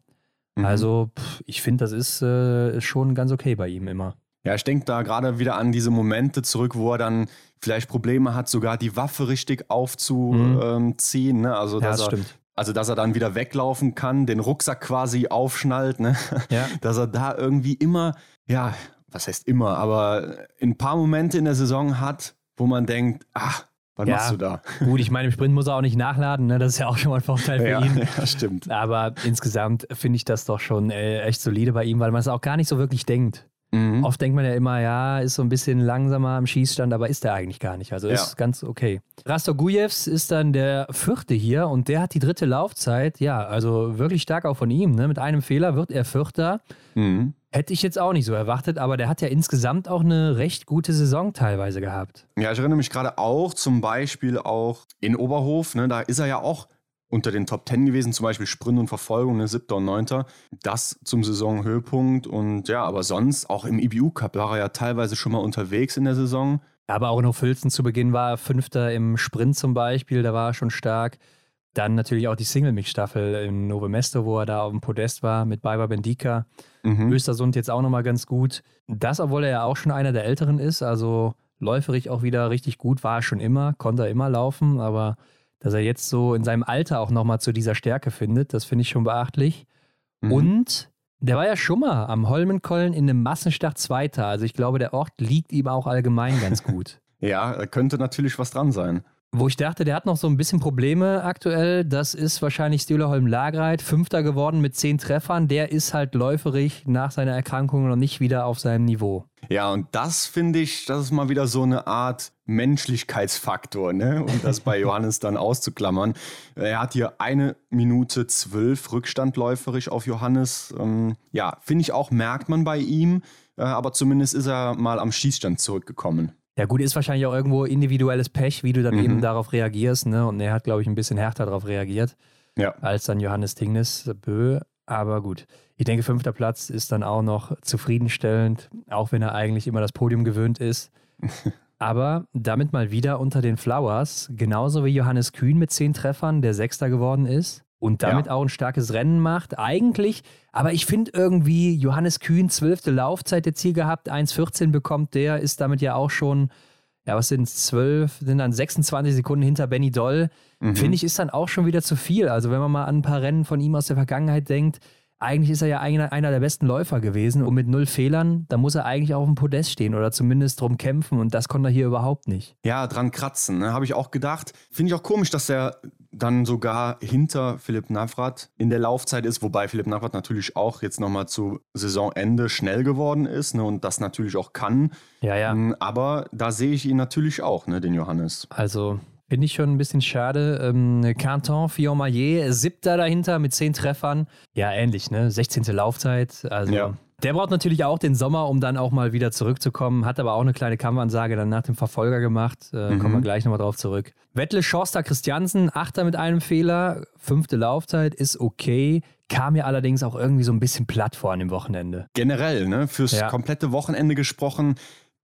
Mhm. Also pff, ich finde, das ist äh, schon ganz okay bei ihm immer. Ja, ich denke da gerade wieder an diese Momente zurück, wo er dann vielleicht Probleme hat, sogar die Waffe richtig aufzuziehen. Mhm. Ne? Also, ja, das er stimmt. Also, dass er dann wieder weglaufen kann, den Rucksack quasi aufschnallt, ne? Ja. Dass er da irgendwie immer, ja, was heißt immer, aber ein paar Momente in der Saison hat, wo man denkt, ach, was ja, machst du da? Gut, ich meine, im Sprint muss er auch nicht nachladen, ne? das ist ja auch schon mal ein Vorteil für ja, ihn. Ja, stimmt. Aber insgesamt finde ich das doch schon äh, echt solide bei ihm, weil man es auch gar nicht so wirklich denkt. Mhm. Oft denkt man ja immer, ja, ist so ein bisschen langsamer am Schießstand, aber ist er eigentlich gar nicht. Also ist ganz okay. Rastogujevs ist dann der vierte hier und der hat die dritte Laufzeit. Ja, also wirklich stark auch von ihm. Ne? Mit einem Fehler wird er Vierter. Mhm. Hätte ich jetzt auch nicht so erwartet, aber der hat ja insgesamt auch eine recht gute Saison teilweise gehabt. Ja, ich erinnere mich gerade auch zum Beispiel auch in Oberhof. Ne? Da ist er ja auch unter den Top Ten gewesen, zum Beispiel Sprint und Verfolgung, ne, siebter und neunter. Das zum Saisonhöhepunkt. Und ja, aber sonst, auch im IBU Cup war er ja teilweise schon mal unterwegs in der Saison. Aber auch noch Filzen zu Beginn war er Fünfter im Sprint zum Beispiel, da war er schon stark. Dann natürlich auch die Single-Mix-Staffel in Nove Mesto, wo er da auf dem Podest war mit Baiba Bendika. Mhm. Östersund jetzt auch nochmal ganz gut. Das, obwohl er ja auch schon einer der Älteren ist, also läuferig auch wieder richtig gut, war er schon immer, konnte er immer laufen, aber dass er jetzt so in seinem Alter auch nochmal zu dieser Stärke findet. Das finde ich schon beachtlich. Mhm. Und der war ja schon mal am Holmenkollen in einem Massenstart Zweiter. Also ich glaube, der Ort liegt ihm auch allgemein ganz gut. ja, könnte natürlich was dran sein. Wo ich dachte, der hat noch so ein bisschen Probleme aktuell, das ist wahrscheinlich Stühlerholm Lagreit, Fünfter geworden mit zehn Treffern. Der ist halt läuferig nach seiner Erkrankung noch nicht wieder auf seinem Niveau. Ja, und das finde ich, das ist mal wieder so eine Art Menschlichkeitsfaktor, ne? um das bei Johannes dann auszuklammern. Er hat hier eine Minute zwölf Rückstand läuferisch auf Johannes. Ähm, ja, finde ich auch, merkt man bei ihm, äh, aber zumindest ist er mal am Schießstand zurückgekommen. Ja, gut, ist wahrscheinlich auch irgendwo individuelles Pech, wie du dann mhm. eben darauf reagierst. Ne? Und er hat, glaube ich, ein bisschen härter darauf reagiert ja. als dann Johannes Tingnes Bö. Aber gut, ich denke, fünfter Platz ist dann auch noch zufriedenstellend, auch wenn er eigentlich immer das Podium gewöhnt ist. Aber damit mal wieder unter den Flowers, genauso wie Johannes Kühn mit zehn Treffern, der Sechster geworden ist und damit ja. auch ein starkes Rennen macht. Eigentlich, aber ich finde irgendwie, Johannes Kühn, zwölfte Laufzeit jetzt hier gehabt, 1,14 bekommt der, ist damit ja auch schon, ja, was sind es, zwölf, sind dann 26 Sekunden hinter Benny Doll. Mhm. Finde ich, ist dann auch schon wieder zu viel. Also wenn man mal an ein paar Rennen von ihm aus der Vergangenheit denkt, eigentlich ist er ja einer, einer der besten Läufer gewesen und mit null Fehlern, da muss er eigentlich auch auf dem Podest stehen oder zumindest drum kämpfen und das konnte er hier überhaupt nicht. Ja, dran kratzen, ne? habe ich auch gedacht. Finde ich auch komisch, dass er dann sogar hinter Philipp Navrat in der Laufzeit ist, wobei Philipp Navrat natürlich auch jetzt nochmal zu Saisonende schnell geworden ist ne, und das natürlich auch kann. Ja, ja. Hm, aber da sehe ich ihn natürlich auch, ne, den Johannes. Also Finde ich schon ein bisschen schade. Ähm, Canton, Fillon-Maillet, siebter dahinter mit zehn Treffern. Ja, ähnlich, ne? 16. Laufzeit. Also, ja. Der braucht natürlich auch den Sommer, um dann auch mal wieder zurückzukommen. Hat aber auch eine kleine Kampfansage dann nach dem Verfolger gemacht. Äh, mhm. Kommen wir gleich nochmal drauf zurück. Wettle Schorster Christiansen, Achter mit einem Fehler. Fünfte Laufzeit ist okay. Kam mir allerdings auch irgendwie so ein bisschen platt vor an dem Wochenende. Generell, ne? Fürs ja. komplette Wochenende gesprochen.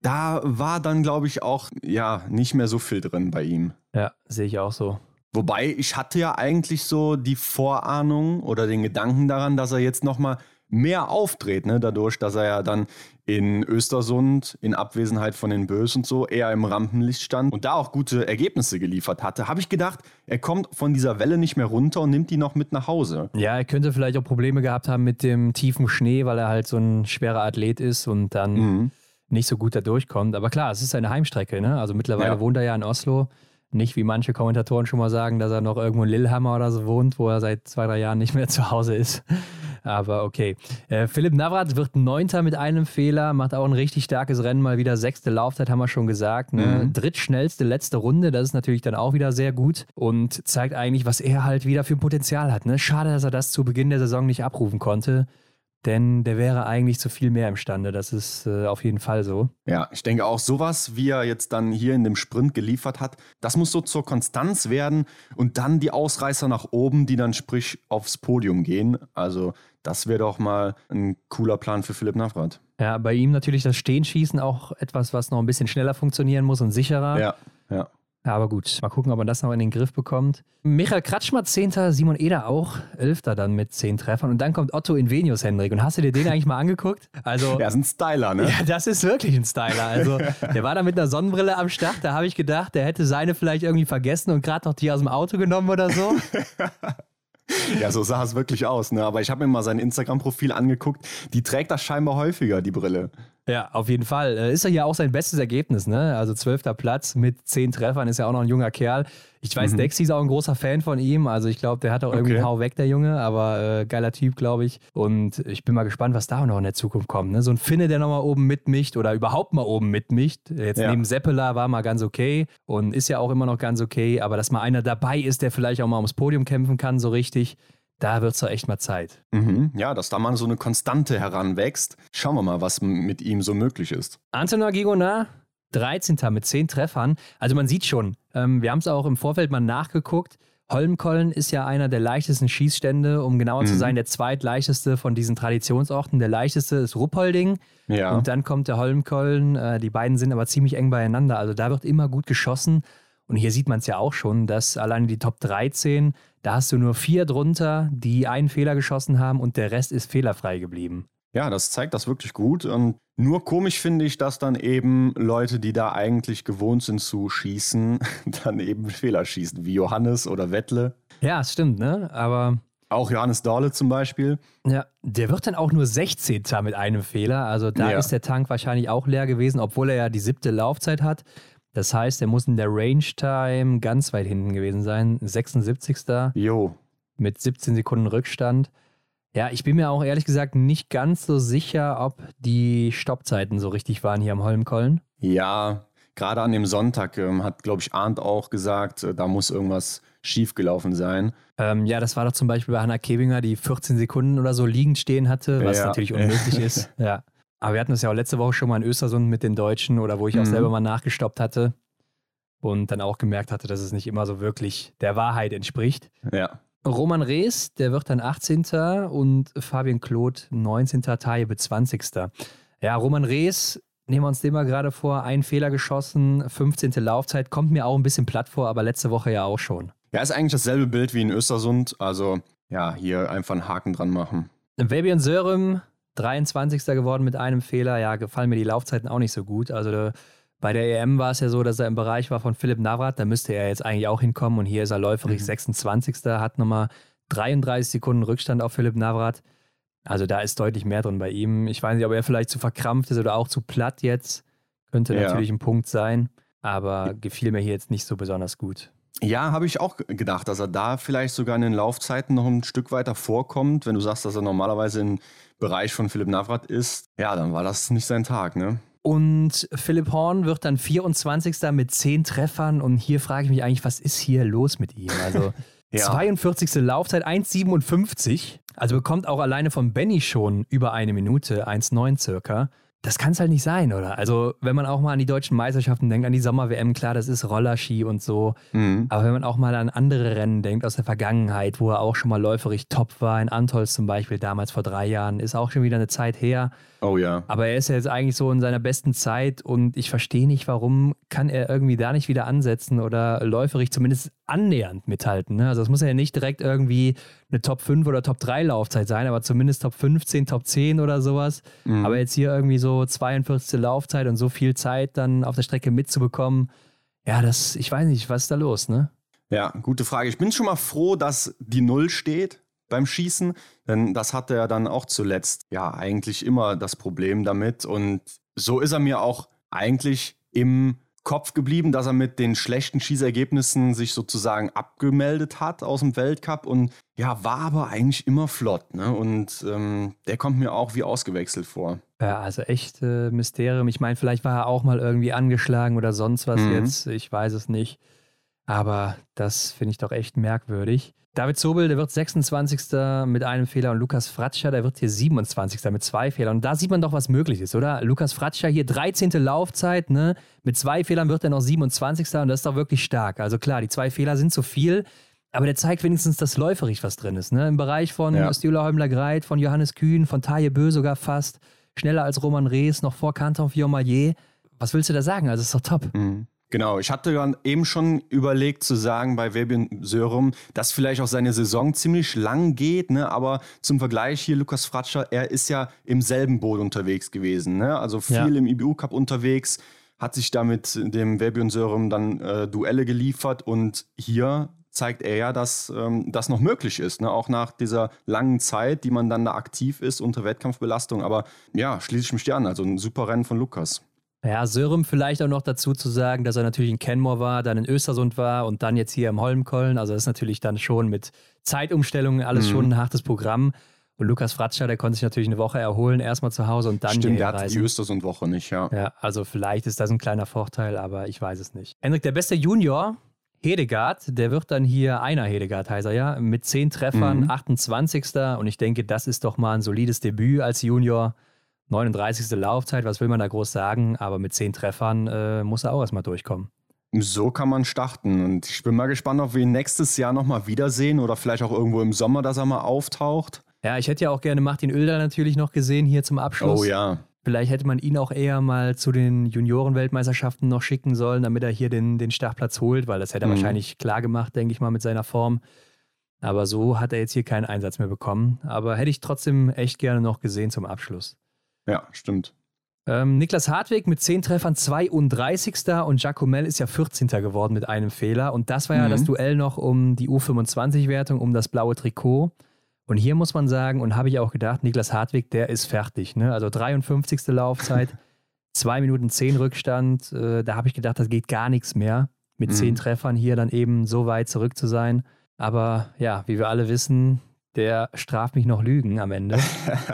Da war dann, glaube ich, auch ja nicht mehr so viel drin bei ihm. Ja, sehe ich auch so. Wobei ich hatte ja eigentlich so die Vorahnung oder den Gedanken daran, dass er jetzt nochmal mehr aufdreht, ne? dadurch, dass er ja dann in Östersund in Abwesenheit von den Bös und so eher im Rampenlicht stand und da auch gute Ergebnisse geliefert hatte, habe ich gedacht, er kommt von dieser Welle nicht mehr runter und nimmt die noch mit nach Hause. Ja, er könnte vielleicht auch Probleme gehabt haben mit dem tiefen Schnee, weil er halt so ein schwerer Athlet ist und dann mhm. nicht so gut da durchkommt. Aber klar, es ist eine Heimstrecke, ne? Also mittlerweile ja. wohnt er ja in Oslo. Nicht wie manche Kommentatoren schon mal sagen, dass er noch irgendwo in Lillehammer oder so wohnt, wo er seit zwei, drei Jahren nicht mehr zu Hause ist. Aber okay. Äh, Philipp Navrat wird Neunter mit einem Fehler, macht auch ein richtig starkes Rennen, mal wieder sechste Laufzeit, haben wir schon gesagt. Ne? Mhm. Drittschnellste letzte Runde, das ist natürlich dann auch wieder sehr gut und zeigt eigentlich, was er halt wieder für ein Potenzial hat. Ne? Schade, dass er das zu Beginn der Saison nicht abrufen konnte denn der wäre eigentlich zu viel mehr imstande. Das ist äh, auf jeden Fall so. Ja, ich denke auch sowas, wie er jetzt dann hier in dem Sprint geliefert hat, das muss so zur Konstanz werden und dann die Ausreißer nach oben, die dann sprich aufs Podium gehen. Also das wäre doch mal ein cooler Plan für Philipp Navrat. Ja, bei ihm natürlich das Stehenschießen auch etwas, was noch ein bisschen schneller funktionieren muss und sicherer. Ja, ja. Ja, aber gut, mal gucken, ob man das noch in den Griff bekommt. Michael Kratschmer, 10. Simon Eder auch, 11. dann mit 10 Treffern. Und dann kommt Otto Invenius, Hendrik. Und hast du dir den eigentlich mal angeguckt? Also, er ist ein Styler, ne? Ja, das ist wirklich ein Styler. Also, der war da mit einer Sonnenbrille am Start. Da habe ich gedacht, der hätte seine vielleicht irgendwie vergessen und gerade noch die aus dem Auto genommen oder so. Ja, so sah es wirklich aus, ne? Aber ich habe mir mal sein Instagram-Profil angeguckt. Die trägt das scheinbar häufiger, die Brille. Ja, auf jeden Fall. Äh, ist ja hier auch sein bestes Ergebnis, ne? Also zwölfter Platz mit zehn Treffern, ist ja auch noch ein junger Kerl. Ich weiß, mhm. Dexy ist auch ein großer Fan von ihm. Also ich glaube, der hat auch irgendwie okay. Hau weg, der Junge, aber äh, geiler Typ, glaube ich. Und ich bin mal gespannt, was da noch in der Zukunft kommt. Ne? So ein Finne, der nochmal oben mitmischt oder überhaupt mal oben mitmischt. Jetzt ja. neben Seppela war mal ganz okay und ist ja auch immer noch ganz okay, aber dass mal einer dabei ist, der vielleicht auch mal ums Podium kämpfen kann, so richtig da wird es doch echt mal Zeit. Mhm. Ja, dass da mal so eine Konstante heranwächst. Schauen wir mal, was mit ihm so möglich ist. Antonin Gigonard, 13. mit 10 Treffern. Also man sieht schon, ähm, wir haben es auch im Vorfeld mal nachgeguckt. Holmkollen ist ja einer der leichtesten Schießstände, um genauer mhm. zu sein, der zweitleichteste von diesen Traditionsorten. Der leichteste ist Ruppolding ja. und dann kommt der Holmkollen. Äh, die beiden sind aber ziemlich eng beieinander. Also da wird immer gut geschossen. Und hier sieht man es ja auch schon, dass alleine die Top 13 da hast du nur vier drunter, die einen Fehler geschossen haben und der Rest ist fehlerfrei geblieben. Ja, das zeigt das wirklich gut. Und nur komisch finde ich, dass dann eben Leute, die da eigentlich gewohnt sind zu schießen, dann eben Fehler schießen, wie Johannes oder Wettle. Ja, es stimmt, ne? Aber. Auch Johannes Dorle zum Beispiel. Ja, der wird dann auch nur 16. mit einem Fehler. Also da ja. ist der Tank wahrscheinlich auch leer gewesen, obwohl er ja die siebte Laufzeit hat. Das heißt, er muss in der Range Time ganz weit hinten gewesen sein. 76. Jo. Mit 17 Sekunden Rückstand. Ja, ich bin mir auch ehrlich gesagt nicht ganz so sicher, ob die Stoppzeiten so richtig waren hier am Holmkollen. Ja, gerade an dem Sonntag ähm, hat, glaube ich, Arndt auch gesagt, äh, da muss irgendwas schiefgelaufen sein. Ähm, ja, das war doch zum Beispiel bei Hannah Kebinger, die 14 Sekunden oder so liegend stehen hatte, was ja. natürlich unmöglich ist. Ja. Aber wir hatten das ja auch letzte Woche schon mal in Östersund mit den Deutschen oder wo ich auch mhm. selber mal nachgestoppt hatte und dann auch gemerkt hatte, dass es nicht immer so wirklich der Wahrheit entspricht. Ja. Roman Rees, der wird dann 18. und Fabian Kloth 19. Taje 20. Ja, Roman Rees, nehmen wir uns den mal gerade vor, ein Fehler geschossen, 15. Laufzeit, kommt mir auch ein bisschen platt vor, aber letzte Woche ja auch schon. Ja, ist eigentlich dasselbe Bild wie in Östersund, also ja, hier einfach einen Haken dran machen. Fabian Sörem 23. geworden mit einem Fehler. Ja, gefallen mir die Laufzeiten auch nicht so gut. Also bei der EM war es ja so, dass er im Bereich war von Philipp Navrat. Da müsste er jetzt eigentlich auch hinkommen. Und hier ist er läuferig mhm. 26. Hat nochmal 33 Sekunden Rückstand auf Philipp Navrat. Also da ist deutlich mehr drin bei ihm. Ich weiß nicht, ob er vielleicht zu verkrampft ist oder auch zu platt jetzt. Könnte ja. natürlich ein Punkt sein. Aber gefiel mir hier jetzt nicht so besonders gut. Ja, habe ich auch gedacht, dass er da vielleicht sogar in den Laufzeiten noch ein Stück weiter vorkommt. Wenn du sagst, dass er normalerweise im Bereich von Philipp Navrat ist, ja, dann war das nicht sein Tag, ne? Und Philipp Horn wird dann 24. mit 10 Treffern. Und hier frage ich mich eigentlich, was ist hier los mit ihm? Also ja. 42. Laufzeit, 1,57. Also bekommt auch alleine von Benny schon über eine Minute, 1,9 circa das kann es halt nicht sein, oder? Also, wenn man auch mal an die deutschen Meisterschaften denkt, an die Sommer-WM, klar, das ist Rollerski und so. Mhm. Aber wenn man auch mal an andere Rennen denkt aus der Vergangenheit, wo er auch schon mal läuferig top war, in Antolz zum Beispiel, damals vor drei Jahren, ist auch schon wieder eine Zeit her. Oh ja. Aber er ist ja jetzt eigentlich so in seiner besten Zeit und ich verstehe nicht, warum kann er irgendwie da nicht wieder ansetzen oder läuferig zumindest annähernd mithalten. Ne? Also, es muss ja nicht direkt irgendwie eine Top 5 oder Top 3 Laufzeit sein, aber zumindest Top 15, Top 10 oder sowas. Mhm. Aber jetzt hier irgendwie so 42. Laufzeit und so viel Zeit dann auf der Strecke mitzubekommen, ja, das, ich weiß nicht, was ist da los, ne? Ja, gute Frage. Ich bin schon mal froh, dass die Null steht beim Schießen, denn das hatte er dann auch zuletzt ja eigentlich immer das Problem damit und so ist er mir auch eigentlich im Kopf geblieben, dass er mit den schlechten Schießergebnissen sich sozusagen abgemeldet hat aus dem Weltcup und ja, war aber eigentlich immer flott. Ne? Und ähm, der kommt mir auch wie ausgewechselt vor. Ja, also echt äh, Mysterium. Ich meine, vielleicht war er auch mal irgendwie angeschlagen oder sonst was mhm. jetzt. Ich weiß es nicht. Aber das finde ich doch echt merkwürdig. David Zobel, der wird 26. mit einem Fehler und Lukas Fratscher, der wird hier 27. mit zwei Fehlern. Und da sieht man doch, was möglich ist, oder? Lukas Fratscher hier 13. Laufzeit, ne? Mit zwei Fehlern wird er noch 27. und das ist doch wirklich stark. Also klar, die zwei Fehler sind zu viel, aber der zeigt wenigstens, dass läuferig was drin ist, ne? Im Bereich von ja. Stühler Häumler-Greit, von Johannes Kühn, von Taje Bö sogar fast. Schneller als Roman Rees, noch vor Canton Fiormaier. Was willst du da sagen? Also, ist doch top. Mhm. Genau, ich hatte dann eben schon überlegt zu sagen bei Webian Sörum, dass vielleicht auch seine Saison ziemlich lang geht, ne? aber zum Vergleich hier Lukas Fratscher, er ist ja im selben Boot unterwegs gewesen, ne? also viel ja. im IBU-Cup unterwegs, hat sich da mit dem Webian Sörum dann äh, Duelle geliefert und hier zeigt er ja, dass ähm, das noch möglich ist, ne? auch nach dieser langen Zeit, die man dann da aktiv ist unter Wettkampfbelastung. Aber ja, schließe ich mich dir an, also ein super Rennen von Lukas. Ja, Sörem vielleicht auch noch dazu zu sagen, dass er natürlich in Kenmore war, dann in Östersund war und dann jetzt hier im Holmkollen. Also das ist natürlich dann schon mit Zeitumstellungen alles mhm. schon ein hartes Programm. Und Lukas Fratscher, der konnte sich natürlich eine Woche erholen, erstmal zu Hause und dann Stimmt, der hat die Östersund-Woche nicht, ja. Ja, also vielleicht ist das ein kleiner Vorteil, aber ich weiß es nicht. Hendrik, der beste Junior, Hedegaard, der wird dann hier, einer Hedegaard heißt er ja, mit zehn Treffern, mhm. 28. Und ich denke, das ist doch mal ein solides Debüt als Junior. 39. Laufzeit, was will man da groß sagen? Aber mit zehn Treffern äh, muss er auch erstmal durchkommen. So kann man starten. Und ich bin mal gespannt, ob wir ihn nächstes Jahr nochmal wiedersehen oder vielleicht auch irgendwo im Sommer, dass er mal auftaucht. Ja, ich hätte ja auch gerne Martin Oelder natürlich noch gesehen hier zum Abschluss. Oh ja. Vielleicht hätte man ihn auch eher mal zu den Junioren-Weltmeisterschaften noch schicken sollen, damit er hier den, den Startplatz holt, weil das hätte er mhm. wahrscheinlich klar gemacht, denke ich mal, mit seiner Form. Aber so hat er jetzt hier keinen Einsatz mehr bekommen. Aber hätte ich trotzdem echt gerne noch gesehen zum Abschluss. Ja, stimmt. Ähm, Niklas Hartwig mit 10 Treffern 32. und Jacomel ist ja 14. geworden mit einem Fehler. Und das war ja mhm. das Duell noch um die U25-Wertung, um das blaue Trikot. Und hier muss man sagen, und habe ich auch gedacht, Niklas Hartwig, der ist fertig. Ne? Also 53. Laufzeit, 2 Minuten 10 Rückstand. Äh, da habe ich gedacht, das geht gar nichts mehr. Mit mhm. 10 Treffern hier dann eben so weit zurück zu sein. Aber ja, wie wir alle wissen, der straft mich noch Lügen am Ende.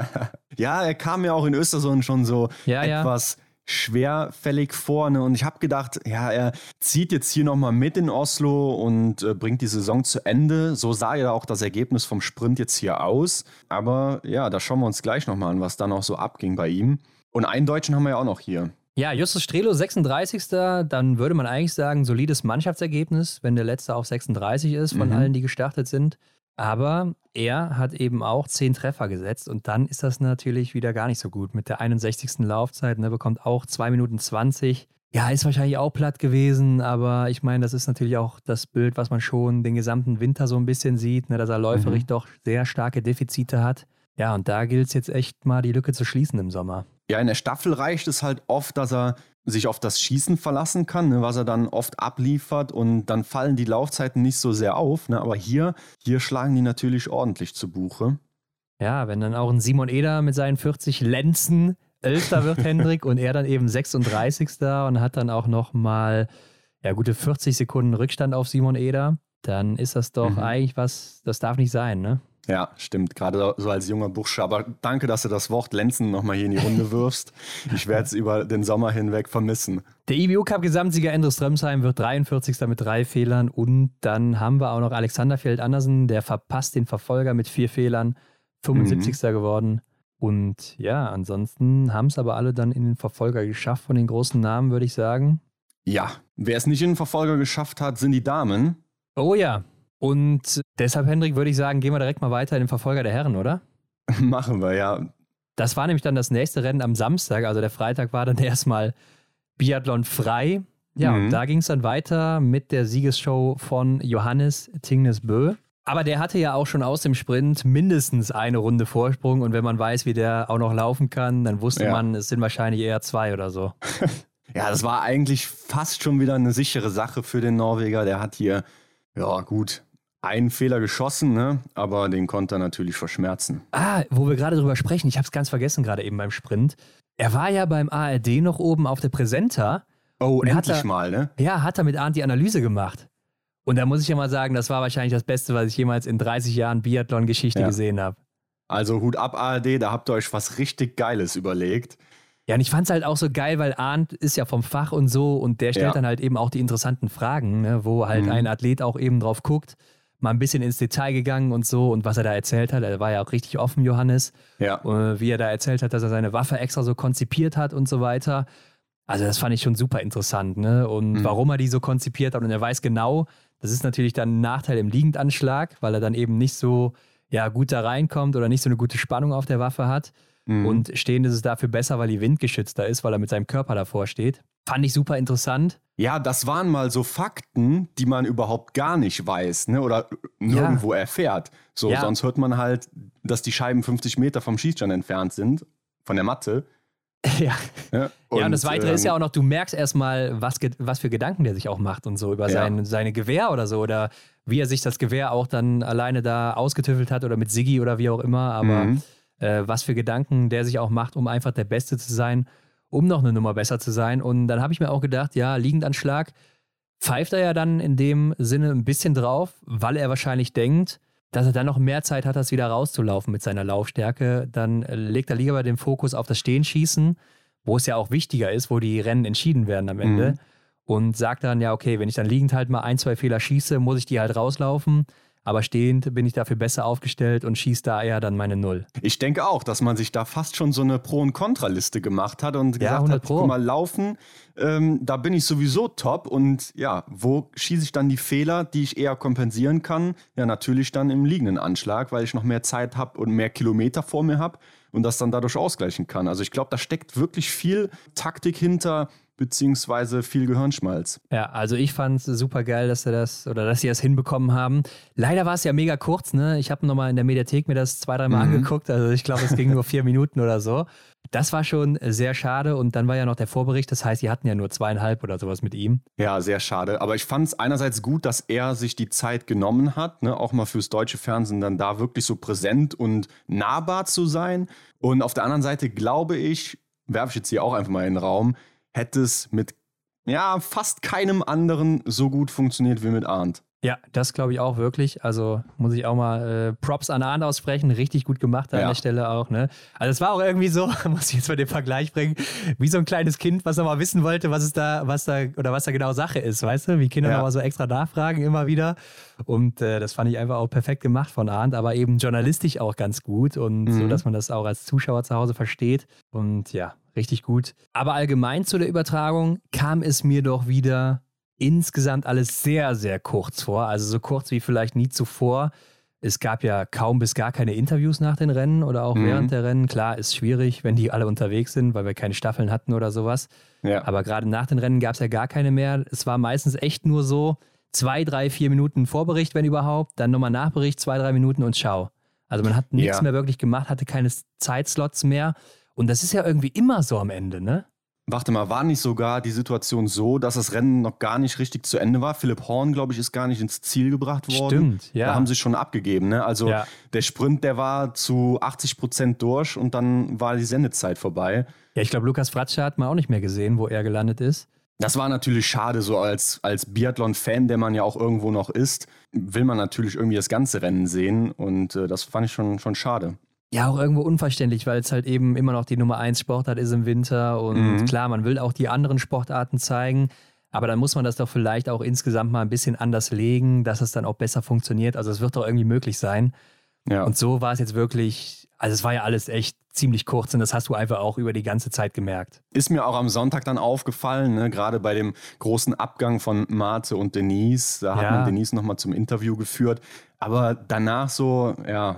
ja, er kam mir auch in Östersund schon so ja, etwas ja. schwerfällig vor. Ne? Und ich habe gedacht, ja, er zieht jetzt hier nochmal mit in Oslo und äh, bringt die Saison zu Ende. So sah ja auch das Ergebnis vom Sprint jetzt hier aus. Aber ja, da schauen wir uns gleich nochmal an, was da noch so abging bei ihm. Und einen Deutschen haben wir ja auch noch hier. Ja, Justus Strelo 36. Dann würde man eigentlich sagen, solides Mannschaftsergebnis, wenn der letzte auf 36 ist von mhm. allen, die gestartet sind. Aber er hat eben auch zehn Treffer gesetzt und dann ist das natürlich wieder gar nicht so gut. Mit der 61. Laufzeit, ne, bekommt auch 2 Minuten 20. Ja, ist wahrscheinlich auch platt gewesen, aber ich meine, das ist natürlich auch das Bild, was man schon den gesamten Winter so ein bisschen sieht, ne, dass er läuferig mhm. doch sehr starke Defizite hat. Ja, und da gilt es jetzt echt mal, die Lücke zu schließen im Sommer. Ja, in der Staffel reicht es halt oft, dass er sich auf das Schießen verlassen kann, ne, was er dann oft abliefert und dann fallen die Laufzeiten nicht so sehr auf. Ne, aber hier, hier schlagen die natürlich ordentlich zu Buche. Ja, wenn dann auch ein Simon Eder mit seinen 40 Lenzen Elfter wird, Hendrik, und er dann eben 36. und hat dann auch nochmal ja, gute 40 Sekunden Rückstand auf Simon Eder, dann ist das doch mhm. eigentlich was, das darf nicht sein, ne? Ja, stimmt. Gerade so als junger Bursche. Aber danke, dass du das Wort Lenzen nochmal hier in die Runde wirfst. Ich werde es über den Sommer hinweg vermissen. Der IBU Cup Gesamtsieger Endre Strömsheim wird 43. mit drei Fehlern. Und dann haben wir auch noch Alexander Feld Andersen, der verpasst den Verfolger mit vier Fehlern. 75. Mhm. geworden. Und ja, ansonsten haben es aber alle dann in den Verfolger geschafft von den großen Namen, würde ich sagen. Ja, wer es nicht in den Verfolger geschafft hat, sind die Damen. Oh ja. Und deshalb, Hendrik, würde ich sagen, gehen wir direkt mal weiter in den Verfolger der Herren, oder? Machen wir, ja. Das war nämlich dann das nächste Rennen am Samstag. Also der Freitag war dann erstmal Biathlon frei. Ja, mhm. und da ging es dann weiter mit der Siegesshow von Johannes Tingnes Bö. Aber der hatte ja auch schon aus dem Sprint mindestens eine Runde Vorsprung und wenn man weiß, wie der auch noch laufen kann, dann wusste ja. man, es sind wahrscheinlich eher zwei oder so. ja, das war eigentlich fast schon wieder eine sichere Sache für den Norweger. Der hat hier, ja gut, einen Fehler geschossen, ne? aber den konnte er natürlich verschmerzen. Ah, wo wir gerade drüber sprechen, ich habe es ganz vergessen gerade eben beim Sprint. Er war ja beim ARD noch oben auf der Präsenta. Oh, endlich er, mal, ne? Ja, hat er mit Arndt die Analyse gemacht. Und da muss ich ja mal sagen, das war wahrscheinlich das Beste, was ich jemals in 30 Jahren Biathlon-Geschichte ja. gesehen habe. Also Hut ab ARD, da habt ihr euch was richtig Geiles überlegt. Ja, und ich fand es halt auch so geil, weil Arndt ist ja vom Fach und so und der stellt ja. dann halt eben auch die interessanten Fragen, ne, wo halt mhm. ein Athlet auch eben drauf guckt mal ein bisschen ins Detail gegangen und so und was er da erzählt hat. Er war ja auch richtig offen, Johannes. Ja. Äh, wie er da erzählt hat, dass er seine Waffe extra so konzipiert hat und so weiter. Also das fand ich schon super interessant, ne? Und mhm. warum er die so konzipiert hat und er weiß genau, das ist natürlich dann ein Nachteil im Liegendanschlag, weil er dann eben nicht so ja, gut da reinkommt oder nicht so eine gute Spannung auf der Waffe hat. Mhm. Und stehend ist es dafür besser, weil die windgeschützter ist, weil er mit seinem Körper davor steht. Fand ich super interessant. Ja, das waren mal so Fakten, die man überhaupt gar nicht weiß ne? oder nirgendwo ja. erfährt. So, ja. sonst hört man halt, dass die Scheiben 50 Meter vom Schießstand entfernt sind, von der Matte. Ja. Ja, und, ja, und das Weitere ähm, ist ja auch noch, du merkst erstmal, was, was für Gedanken der sich auch macht und so über ja. sein, seine Gewehr oder so oder wie er sich das Gewehr auch dann alleine da ausgetüffelt hat oder mit Siggi oder wie auch immer. Aber mhm. äh, was für Gedanken der sich auch macht, um einfach der Beste zu sein um noch eine Nummer besser zu sein. Und dann habe ich mir auch gedacht, ja, Liegendanschlag pfeift er ja dann in dem Sinne ein bisschen drauf, weil er wahrscheinlich denkt, dass er dann noch mehr Zeit hat, das wieder rauszulaufen mit seiner Laufstärke. Dann legt er lieber den Fokus auf das Stehenschießen, wo es ja auch wichtiger ist, wo die Rennen entschieden werden am Ende. Mhm. Und sagt dann, ja, okay, wenn ich dann liegend halt mal ein, zwei Fehler schieße, muss ich die halt rauslaufen. Aber stehend bin ich dafür besser aufgestellt und schieße da eher dann meine Null. Ich denke auch, dass man sich da fast schon so eine Pro- und Kontraliste gemacht hat und gesagt ja, hat, guck mal, laufen, ähm, da bin ich sowieso top. Und ja, wo schieße ich dann die Fehler, die ich eher kompensieren kann? Ja, natürlich dann im liegenden Anschlag, weil ich noch mehr Zeit habe und mehr Kilometer vor mir habe und das dann dadurch ausgleichen kann. Also ich glaube, da steckt wirklich viel Taktik hinter, beziehungsweise viel Gehirnschmalz. Ja, also ich fand es super geil, dass sie das oder dass sie das hinbekommen haben. Leider war es ja mega kurz, ne? Ich habe nochmal in der Mediathek mir das zwei, dreimal mhm. angeguckt. Also ich glaube, es ging nur vier Minuten oder so. Das war schon sehr schade und dann war ja noch der Vorbericht, das heißt, sie hatten ja nur zweieinhalb oder sowas mit ihm. Ja, sehr schade. Aber ich fand es einerseits gut, dass er sich die Zeit genommen hat, ne? auch mal fürs deutsche Fernsehen dann da wirklich so präsent und nahbar zu sein. Und auf der anderen Seite glaube ich, werfe ich jetzt hier auch einfach mal in den Raum, hätte es mit ja, fast keinem anderen so gut funktioniert wie mit Arndt. Ja, das glaube ich auch wirklich. Also muss ich auch mal äh, Props an Arndt aussprechen. Richtig gut gemacht an ja. der Stelle auch. Ne? Also es war auch irgendwie so, muss ich jetzt mal den Vergleich bringen, wie so ein kleines Kind, was nochmal wissen wollte, was es da, was da, oder was da genau Sache ist, weißt du? Wie Kinder ja. nochmal so extra nachfragen immer wieder. Und äh, das fand ich einfach auch perfekt gemacht von Arndt, aber eben journalistisch auch ganz gut und mhm. so, dass man das auch als Zuschauer zu Hause versteht. Und ja, richtig gut. Aber allgemein zu der Übertragung kam es mir doch wieder insgesamt alles sehr, sehr kurz vor. Also so kurz wie vielleicht nie zuvor. Es gab ja kaum bis gar keine Interviews nach den Rennen oder auch mhm. während der Rennen. Klar, ist schwierig, wenn die alle unterwegs sind, weil wir keine Staffeln hatten oder sowas. Ja. Aber gerade nach den Rennen gab es ja gar keine mehr. Es war meistens echt nur so zwei, drei, vier Minuten Vorbericht, wenn überhaupt, dann nochmal Nachbericht, zwei, drei Minuten und schau. Also man hat nichts ja. mehr wirklich gemacht, hatte keine Zeitslots mehr. Und das ist ja irgendwie immer so am Ende, ne? Warte mal, war nicht sogar die Situation so, dass das Rennen noch gar nicht richtig zu Ende war? Philipp Horn, glaube ich, ist gar nicht ins Ziel gebracht worden. Stimmt, ja. Da haben sie schon abgegeben. Ne? Also ja. der Sprint, der war zu 80 Prozent durch und dann war die Sendezeit vorbei. Ja, ich glaube, Lukas Fratscher hat man auch nicht mehr gesehen, wo er gelandet ist. Das war natürlich schade, so als, als Biathlon-Fan, der man ja auch irgendwo noch ist, will man natürlich irgendwie das ganze Rennen sehen und äh, das fand ich schon, schon schade. Ja, auch irgendwo unverständlich, weil es halt eben immer noch die Nummer 1 Sportart ist im Winter. Und mhm. klar, man will auch die anderen Sportarten zeigen. Aber dann muss man das doch vielleicht auch insgesamt mal ein bisschen anders legen, dass es dann auch besser funktioniert. Also es wird doch irgendwie möglich sein. Ja. Und so war es jetzt wirklich, also es war ja alles echt ziemlich kurz und das hast du einfach auch über die ganze Zeit gemerkt. Ist mir auch am Sonntag dann aufgefallen, ne? gerade bei dem großen Abgang von Marte und Denise. Da hat ja. man Denise nochmal zum Interview geführt. Aber danach so, ja,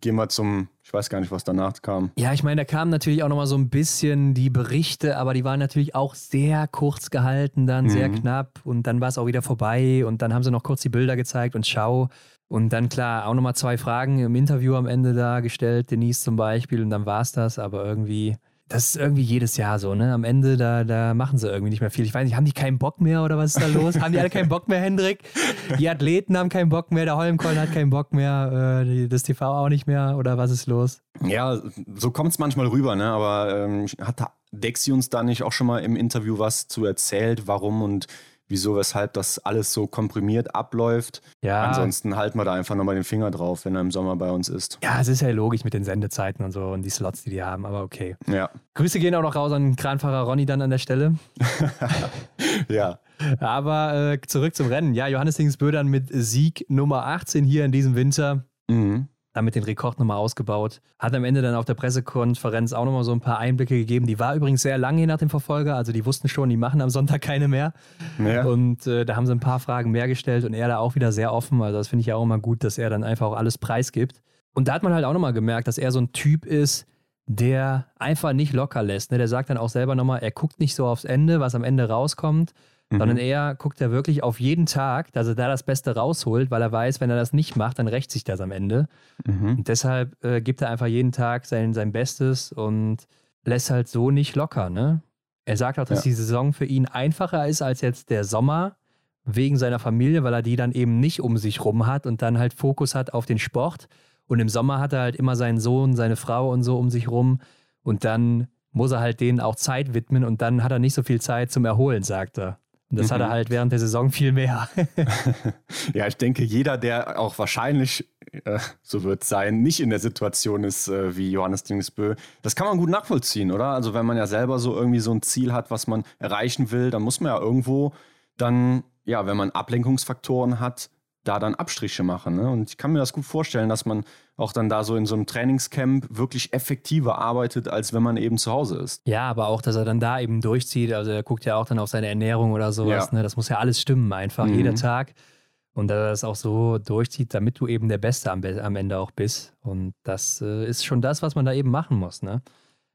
gehen wir zum, ich weiß gar nicht, was danach kam. Ja, ich meine, da kamen natürlich auch nochmal so ein bisschen die Berichte, aber die waren natürlich auch sehr kurz gehalten, dann mhm. sehr knapp und dann war es auch wieder vorbei und dann haben sie noch kurz die Bilder gezeigt und schau. Und dann klar, auch nochmal zwei Fragen im Interview am Ende da gestellt, Denise zum Beispiel, und dann war es das, aber irgendwie das ist irgendwie jedes Jahr so, ne? Am Ende, da, da machen sie irgendwie nicht mehr viel. Ich weiß nicht, haben die keinen Bock mehr oder was ist da los? haben die alle keinen Bock mehr, Hendrik? Die Athleten haben keinen Bock mehr, der Holmkollen hat keinen Bock mehr, äh, das TV auch nicht mehr oder was ist los? Ja, so kommt es manchmal rüber, ne? Aber ähm, hat Dexi uns da nicht auch schon mal im Interview was zu erzählt, warum und wieso, weshalb das alles so komprimiert abläuft. Ja. Ansonsten halten wir da einfach nochmal den Finger drauf, wenn er im Sommer bei uns ist. Ja, es ist ja logisch mit den Sendezeiten und so und die Slots, die die haben, aber okay. Ja. Grüße gehen auch noch raus an Kranfahrer Ronny dann an der Stelle. ja. Aber äh, zurück zum Rennen. Ja, Johannes Dingsbödern mit Sieg Nummer 18 hier in diesem Winter. Mhm damit den Rekord nochmal ausgebaut. Hat am Ende dann auf der Pressekonferenz auch nochmal so ein paar Einblicke gegeben. Die war übrigens sehr lange nach dem Verfolger, also die wussten schon, die machen am Sonntag keine mehr. Ja. Und äh, da haben sie ein paar Fragen mehr gestellt und er da auch wieder sehr offen. Also das finde ich ja auch immer gut, dass er dann einfach auch alles preisgibt. Und da hat man halt auch nochmal gemerkt, dass er so ein Typ ist, der einfach nicht locker lässt. Ne? Der sagt dann auch selber nochmal, er guckt nicht so aufs Ende, was am Ende rauskommt, mhm. sondern er guckt ja wirklich auf jeden Tag, dass er da das Beste rausholt, weil er weiß, wenn er das nicht macht, dann rächt sich das am Ende. Mhm. Und deshalb äh, gibt er einfach jeden Tag sein, sein Bestes und lässt halt so nicht locker. Ne? Er sagt auch, dass ja. die Saison für ihn einfacher ist als jetzt der Sommer wegen seiner Familie, weil er die dann eben nicht um sich rum hat und dann halt Fokus hat auf den Sport. Und im Sommer hat er halt immer seinen Sohn, seine Frau und so um sich rum. Und dann muss er halt denen auch Zeit widmen und dann hat er nicht so viel Zeit zum Erholen, sagt er. Und das mhm. hat er mhm. halt während der Saison viel mehr. ja, ich denke, jeder, der auch wahrscheinlich, äh, so wird sein, nicht in der Situation ist äh, wie Johannes Dingsbö, das kann man gut nachvollziehen, oder? Also wenn man ja selber so irgendwie so ein Ziel hat, was man erreichen will, dann muss man ja irgendwo dann, ja, wenn man Ablenkungsfaktoren hat, da dann Abstriche machen. Ne? Und ich kann mir das gut vorstellen, dass man auch dann da so in so einem Trainingscamp wirklich effektiver arbeitet, als wenn man eben zu Hause ist. Ja, aber auch, dass er dann da eben durchzieht. Also er guckt ja auch dann auf seine Ernährung oder sowas. Ja. Ne? Das muss ja alles stimmen, einfach mhm. jeder Tag. Und dass er das auch so durchzieht, damit du eben der Beste am, am Ende auch bist. Und das äh, ist schon das, was man da eben machen muss. Ne?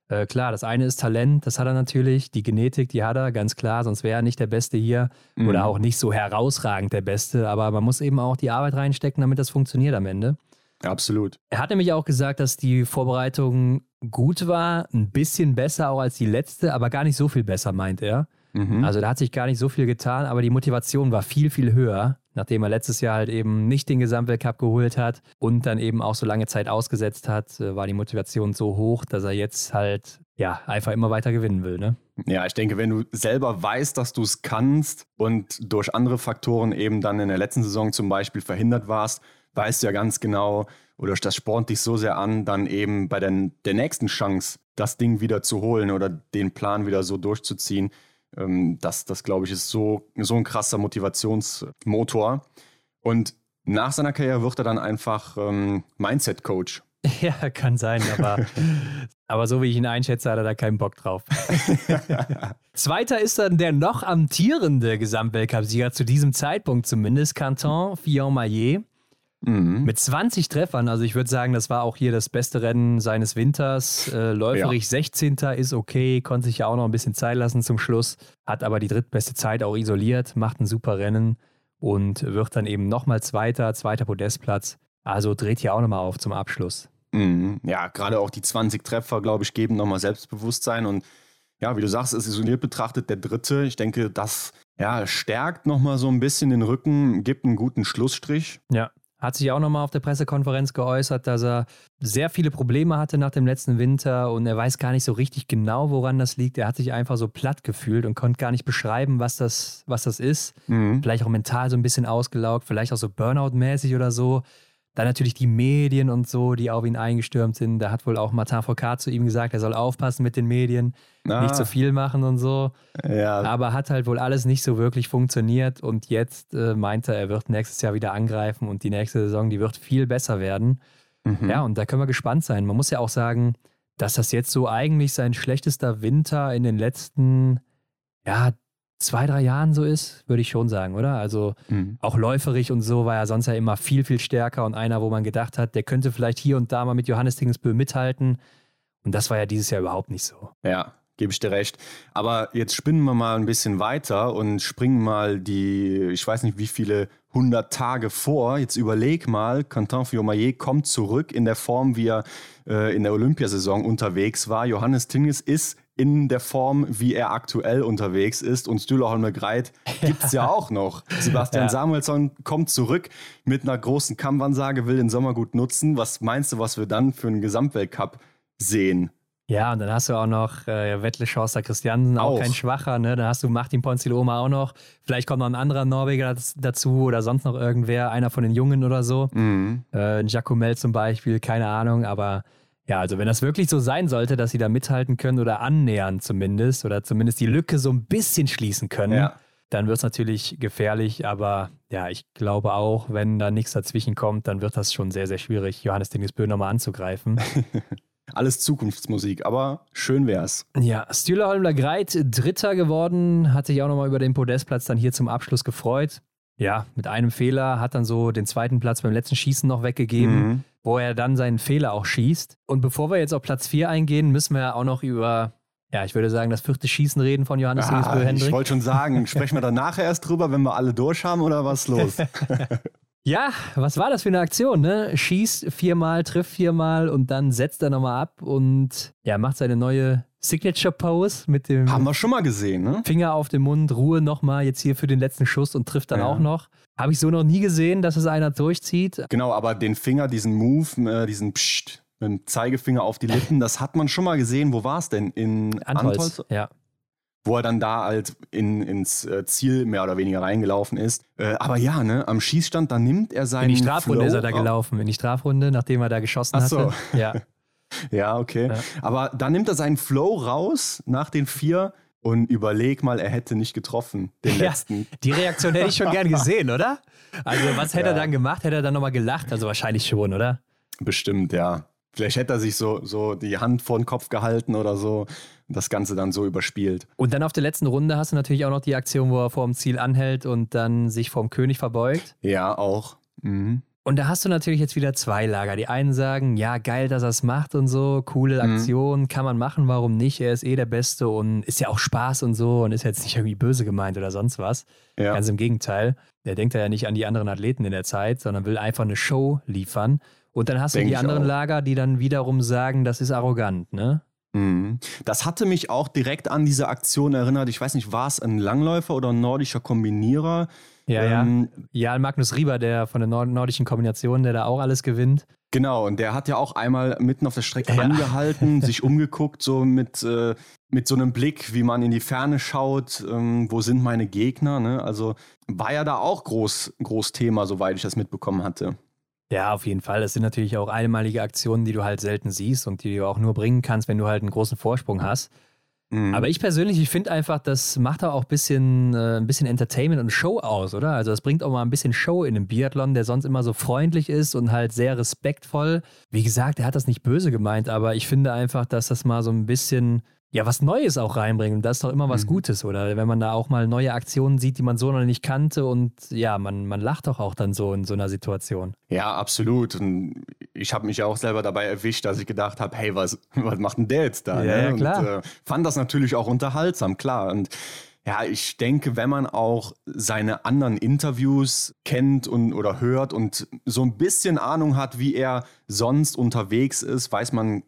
Äh, klar, das eine ist Talent, das hat er natürlich. Die Genetik, die hat er, ganz klar, sonst wäre er nicht der Beste hier mhm. oder auch nicht so herausragend der Beste. Aber man muss eben auch die Arbeit reinstecken, damit das funktioniert am Ende. Absolut. Er hat nämlich auch gesagt, dass die Vorbereitung gut war, ein bisschen besser auch als die letzte, aber gar nicht so viel besser, meint er. Mhm. Also da hat sich gar nicht so viel getan, aber die Motivation war viel, viel höher, nachdem er letztes Jahr halt eben nicht den Gesamtweltcup geholt hat und dann eben auch so lange Zeit ausgesetzt hat, äh, war die Motivation so hoch, dass er jetzt halt ja einfach immer weiter gewinnen will. Ne? Ja, ich denke, wenn du selber weißt, dass du es kannst und durch andere Faktoren eben dann in der letzten Saison zum Beispiel verhindert warst, weißt du ja ganz genau, oder das spornt dich so sehr an, dann eben bei der, der nächsten Chance das Ding wieder zu holen oder den Plan wieder so durchzuziehen, ähm, das, das glaube ich, ist so, so ein krasser Motivationsmotor. Und nach seiner Karriere wird er dann einfach ähm, Mindset-Coach. Ja, kann sein, aber, aber so wie ich ihn einschätze, hat er da keinen Bock drauf. Zweiter ist dann der noch amtierende Gesamtweltcup-Sieger zu diesem Zeitpunkt zumindest, Canton Fillon-Maillet. Mhm. Mit 20 Treffern, also ich würde sagen, das war auch hier das beste Rennen seines Winters. Äh, läuferig ja. 16. ist okay, konnte sich ja auch noch ein bisschen Zeit lassen zum Schluss, hat aber die drittbeste Zeit auch isoliert, macht ein super Rennen und wird dann eben nochmal Zweiter, zweiter Podestplatz. Also dreht hier auch nochmal auf zum Abschluss. Mhm. Ja, gerade auch die 20 Treffer, glaube ich, geben nochmal Selbstbewusstsein und ja, wie du sagst, ist isoliert betrachtet der dritte. Ich denke, das ja, stärkt nochmal so ein bisschen den Rücken, gibt einen guten Schlussstrich. Ja hat sich auch nochmal auf der Pressekonferenz geäußert, dass er sehr viele Probleme hatte nach dem letzten Winter und er weiß gar nicht so richtig genau, woran das liegt. Er hat sich einfach so platt gefühlt und konnte gar nicht beschreiben, was das, was das ist. Mhm. Vielleicht auch mental so ein bisschen ausgelaugt, vielleicht auch so Burnout-mäßig oder so. Dann natürlich die Medien und so, die auf ihn eingestürmt sind. Da hat wohl auch Martin Foucault zu ihm gesagt, er soll aufpassen mit den Medien, ah. nicht zu viel machen und so. Ja. Aber hat halt wohl alles nicht so wirklich funktioniert und jetzt äh, meint er, er wird nächstes Jahr wieder angreifen und die nächste Saison, die wird viel besser werden. Mhm. Ja, und da können wir gespannt sein. Man muss ja auch sagen, dass das jetzt so eigentlich sein schlechtester Winter in den letzten, ja, zwei, drei Jahren so ist, würde ich schon sagen, oder? Also mhm. auch läuferig und so war er sonst ja immer viel, viel stärker und einer, wo man gedacht hat, der könnte vielleicht hier und da mal mit Johannes Dingsbö mithalten. Und das war ja dieses Jahr überhaupt nicht so. Ja, gebe ich dir recht. Aber jetzt spinnen wir mal ein bisschen weiter und springen mal die, ich weiß nicht wie viele 100 Tage vor. Jetzt überleg mal, Quentin Fiomayer kommt zurück in der Form, wie er äh, in der Olympiasaison unterwegs war. Johannes Tingis ist in der Form, wie er aktuell unterwegs ist. Und Stühler Holmer Greit gibt es ja auch noch. Sebastian ja. Samuelsson kommt zurück mit einer großen Kampfansage, will den Sommer gut nutzen. Was meinst du, was wir dann für einen Gesamtweltcup sehen? Ja, und dann hast du auch noch äh, Wettle Schorster Christiansen, auch, auch, kein Schwacher. Ne? Dann hast du Martin Ponziloma auch noch. Vielleicht kommt noch ein anderer Norweger dazu oder sonst noch irgendwer, einer von den Jungen oder so. Mhm. Äh, Giacomel zum Beispiel, keine Ahnung. Aber ja, also wenn das wirklich so sein sollte, dass sie da mithalten können oder annähern zumindest oder zumindest die Lücke so ein bisschen schließen können, ja. dann wird es natürlich gefährlich. Aber ja, ich glaube auch, wenn da nichts dazwischen kommt, dann wird das schon sehr, sehr schwierig, Johannes Dingesbö nochmal anzugreifen. Alles Zukunftsmusik, aber schön wär's. Ja, Stühler Holmler Greit, Dritter geworden, hat sich auch nochmal über den Podestplatz dann hier zum Abschluss gefreut. Ja, mit einem Fehler hat dann so den zweiten Platz beim letzten Schießen noch weggegeben. Mhm wo er dann seinen Fehler auch schießt. Und bevor wir jetzt auf Platz 4 eingehen, müssen wir ja auch noch über, ja, ich würde sagen, das vierte Schießen reden von Johannes ah, Dingsbö Hendrik. Ich wollte schon sagen, sprechen wir dann nachher erst drüber, wenn wir alle durch haben oder was los? Ja, was war das für eine Aktion, ne? Schießt viermal, trifft viermal und dann setzt er nochmal ab und ja, macht seine neue Signature Pose mit dem. Haben wir schon mal gesehen, ne? Finger auf dem Mund, Ruhe nochmal jetzt hier für den letzten Schuss und trifft dann ja. auch noch. Habe ich so noch nie gesehen, dass es einer durchzieht. Genau, aber den Finger, diesen Move, äh, diesen Psst, mit dem Zeigefinger auf die Lippen, das hat man schon mal gesehen. Wo war es denn? In Antholz? Antholz? Ja wo er dann da halt in, ins äh, Ziel mehr oder weniger reingelaufen ist. Äh, aber ja, ne, am Schießstand, da nimmt er seinen. In die Strafrunde Flow ist er da gelaufen, in die Strafrunde, nachdem er da geschossen Ach so. hatte. Ja. ja, okay. Ja. Aber da nimmt er seinen Flow raus nach den vier und überleg mal, er hätte nicht getroffen, den ja, letzten. Die Reaktion hätte ich schon gern gesehen, oder? Also, was hätte ja. er dann gemacht? Hätte er dann nochmal gelacht? Also, wahrscheinlich schon, oder? Bestimmt, ja. Vielleicht hätte er sich so, so die Hand vor den Kopf gehalten oder so und das Ganze dann so überspielt. Und dann auf der letzten Runde hast du natürlich auch noch die Aktion, wo er vor dem Ziel anhält und dann sich vorm König verbeugt. Ja, auch. Mhm. Und da hast du natürlich jetzt wieder zwei Lager. Die einen sagen, ja, geil, dass er es macht und so, coole mhm. Aktion, mhm. kann man machen, warum nicht? Er ist eh der Beste und ist ja auch Spaß und so und ist jetzt nicht irgendwie böse gemeint oder sonst was. Ja. Ganz im Gegenteil. Der denkt ja nicht an die anderen Athleten in der Zeit, sondern will einfach eine Show liefern. Und dann hast Denk du die anderen Lager, die dann wiederum sagen, das ist arrogant, ne? Mhm. Das hatte mich auch direkt an diese Aktion erinnert. Ich weiß nicht, war es ein Langläufer oder ein nordischer Kombinierer? Ja, ähm, ja. Ja, Magnus Rieber, der von der nordischen Kombination, der da auch alles gewinnt. Genau, und der hat ja auch einmal mitten auf der Strecke ja. angehalten, sich umgeguckt, so mit, äh, mit so einem Blick, wie man in die Ferne schaut, ähm, wo sind meine Gegner. Ne? Also war ja da auch groß, groß Thema, soweit ich das mitbekommen hatte. Ja, auf jeden Fall. Das sind natürlich auch einmalige Aktionen, die du halt selten siehst und die du auch nur bringen kannst, wenn du halt einen großen Vorsprung hast. Mhm. Aber ich persönlich, ich finde einfach, das macht auch ein bisschen, äh, ein bisschen Entertainment und Show aus, oder? Also das bringt auch mal ein bisschen Show in den Biathlon, der sonst immer so freundlich ist und halt sehr respektvoll. Wie gesagt, er hat das nicht böse gemeint, aber ich finde einfach, dass das mal so ein bisschen ja, was Neues auch reinbringen. Und das ist doch immer was mhm. Gutes, oder? Wenn man da auch mal neue Aktionen sieht, die man so noch nicht kannte und ja, man, man lacht doch auch dann so in so einer Situation. Ja, absolut. Und ich habe mich auch selber dabei erwischt, dass ich gedacht habe, hey, was, was macht denn der jetzt da? Ja, ne? ja klar. Und äh, fand das natürlich auch unterhaltsam, klar. Und ja, ich denke, wenn man auch seine anderen Interviews kennt und oder hört und so ein bisschen Ahnung hat, wie er sonst unterwegs ist, weiß man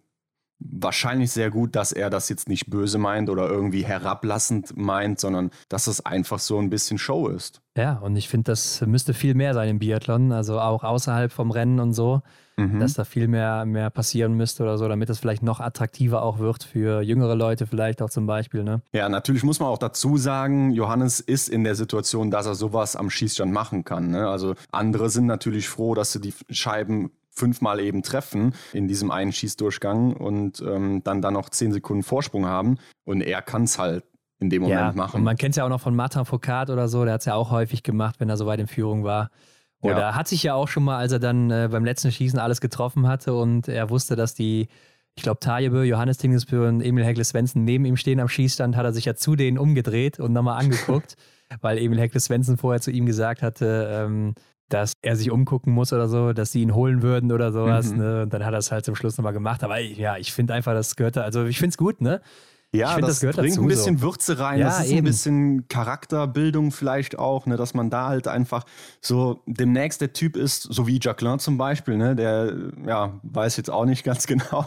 wahrscheinlich sehr gut, dass er das jetzt nicht böse meint oder irgendwie herablassend meint, sondern dass es einfach so ein bisschen Show ist. Ja, und ich finde, das müsste viel mehr sein im Biathlon, also auch außerhalb vom Rennen und so, mhm. dass da viel mehr, mehr passieren müsste oder so, damit es vielleicht noch attraktiver auch wird für jüngere Leute vielleicht auch zum Beispiel. Ne? Ja, natürlich muss man auch dazu sagen, Johannes ist in der Situation, dass er sowas am Schießstand machen kann. Ne? Also andere sind natürlich froh, dass sie die Scheiben fünfmal eben treffen in diesem einen Schießdurchgang und ähm, dann da noch zehn Sekunden Vorsprung haben. Und er kann es halt in dem Moment ja, machen. Und man kennt es ja auch noch von Martin Foucault oder so, der hat es ja auch häufig gemacht, wenn er so weit in Führung war. Oder Ja. hat sich ja auch schon mal, als er dann äh, beim letzten Schießen alles getroffen hatte und er wusste, dass die, ich glaube, Tajebö, Johannes Tingesbö und Emil Hekle Svensson neben ihm stehen am Schießstand, hat er sich ja zu denen umgedreht und nochmal angeguckt, weil Emil Hekle Svensson vorher zu ihm gesagt hatte, ähm, dass er sich umgucken muss oder so, dass sie ihn holen würden oder sowas. Mhm. Ne? Und dann hat er es halt zum Schluss nochmal gemacht. Aber ja, ich finde einfach, das gehört da, also ich finde es gut, ne? Ja, Ich das, das gehört bringt dazu ein bisschen so. Würze rein. Ja, das ist eben. ein bisschen Charakterbildung vielleicht auch, ne, dass man da halt einfach so demnächst der Typ ist, so wie Jacqueline zum Beispiel, ne, der ja weiß jetzt auch nicht ganz genau,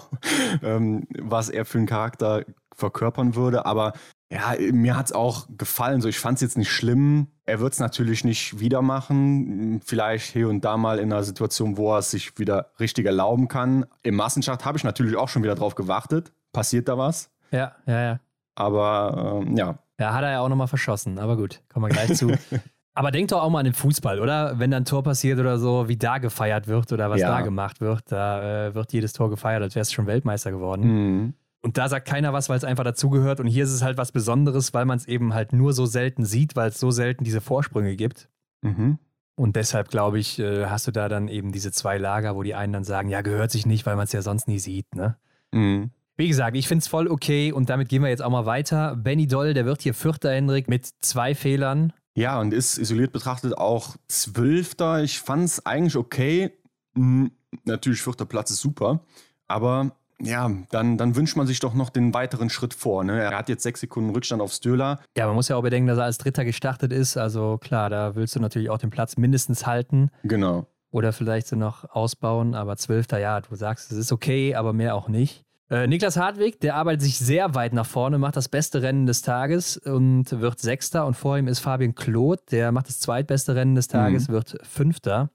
ähm, was er für einen Charakter verkörpern würde, aber ja, mir hat es auch gefallen. So, ich fand es jetzt nicht schlimm. Er wird es natürlich nicht wieder machen. Vielleicht hier und da mal in einer Situation, wo er es sich wieder richtig erlauben kann. Im Massenstart habe ich natürlich auch schon wieder drauf gewartet. Passiert da was? Ja, ja, ja. Aber ähm, ja, Ja, hat er ja auch nochmal verschossen, aber gut, kommen wir gleich zu. aber denk doch auch mal an den Fußball, oder? Wenn da ein Tor passiert oder so, wie da gefeiert wird oder was Ja. da gemacht wird, da äh, wird jedes Tor gefeiert, als wärst du schon Weltmeister geworden. Mhm. Und da sagt keiner was, weil es einfach dazugehört. Und hier ist es halt was Besonderes, weil man es eben halt nur so selten sieht, weil es so selten diese Vorsprünge gibt. Mhm. Und deshalb, glaube ich, äh, hast du da dann eben diese zwei Lager, wo die einen dann sagen, ja, gehört sich nicht, weil man es ja sonst nie sieht, ne? Mhm. Wie gesagt, ich finde es voll okay und damit gehen wir jetzt auch mal weiter. Benny Doll, der wird hier Vierter, Hendrik, mit zwei Fehlern. Ja, und ist isoliert betrachtet auch Zwölfter. Ich fand es eigentlich okay. Mhm. Natürlich, vierter Platz ist super. Aber ja, dann, dann wünscht man sich doch noch den weiteren Schritt vor. Ne? Er hat jetzt sechs Sekunden Rückstand auf Stöhler. Ja, man muss ja auch bedenken, dass er als Dritter gestartet ist. Also klar, da willst du natürlich auch den Platz mindestens halten Genau. oder vielleicht so noch ausbauen. Aber Zwölfter, ja, du sagst, es ist okay, aber mehr auch nicht. Äh, Niklas Hartwig, der arbeitet sich sehr weit nach vorne, macht das beste Rennen des Tages und wird Sechster. Und vor ihm ist Fabian Kloth, der macht das zweitbeste Rennen des Tages, wird Fünfter.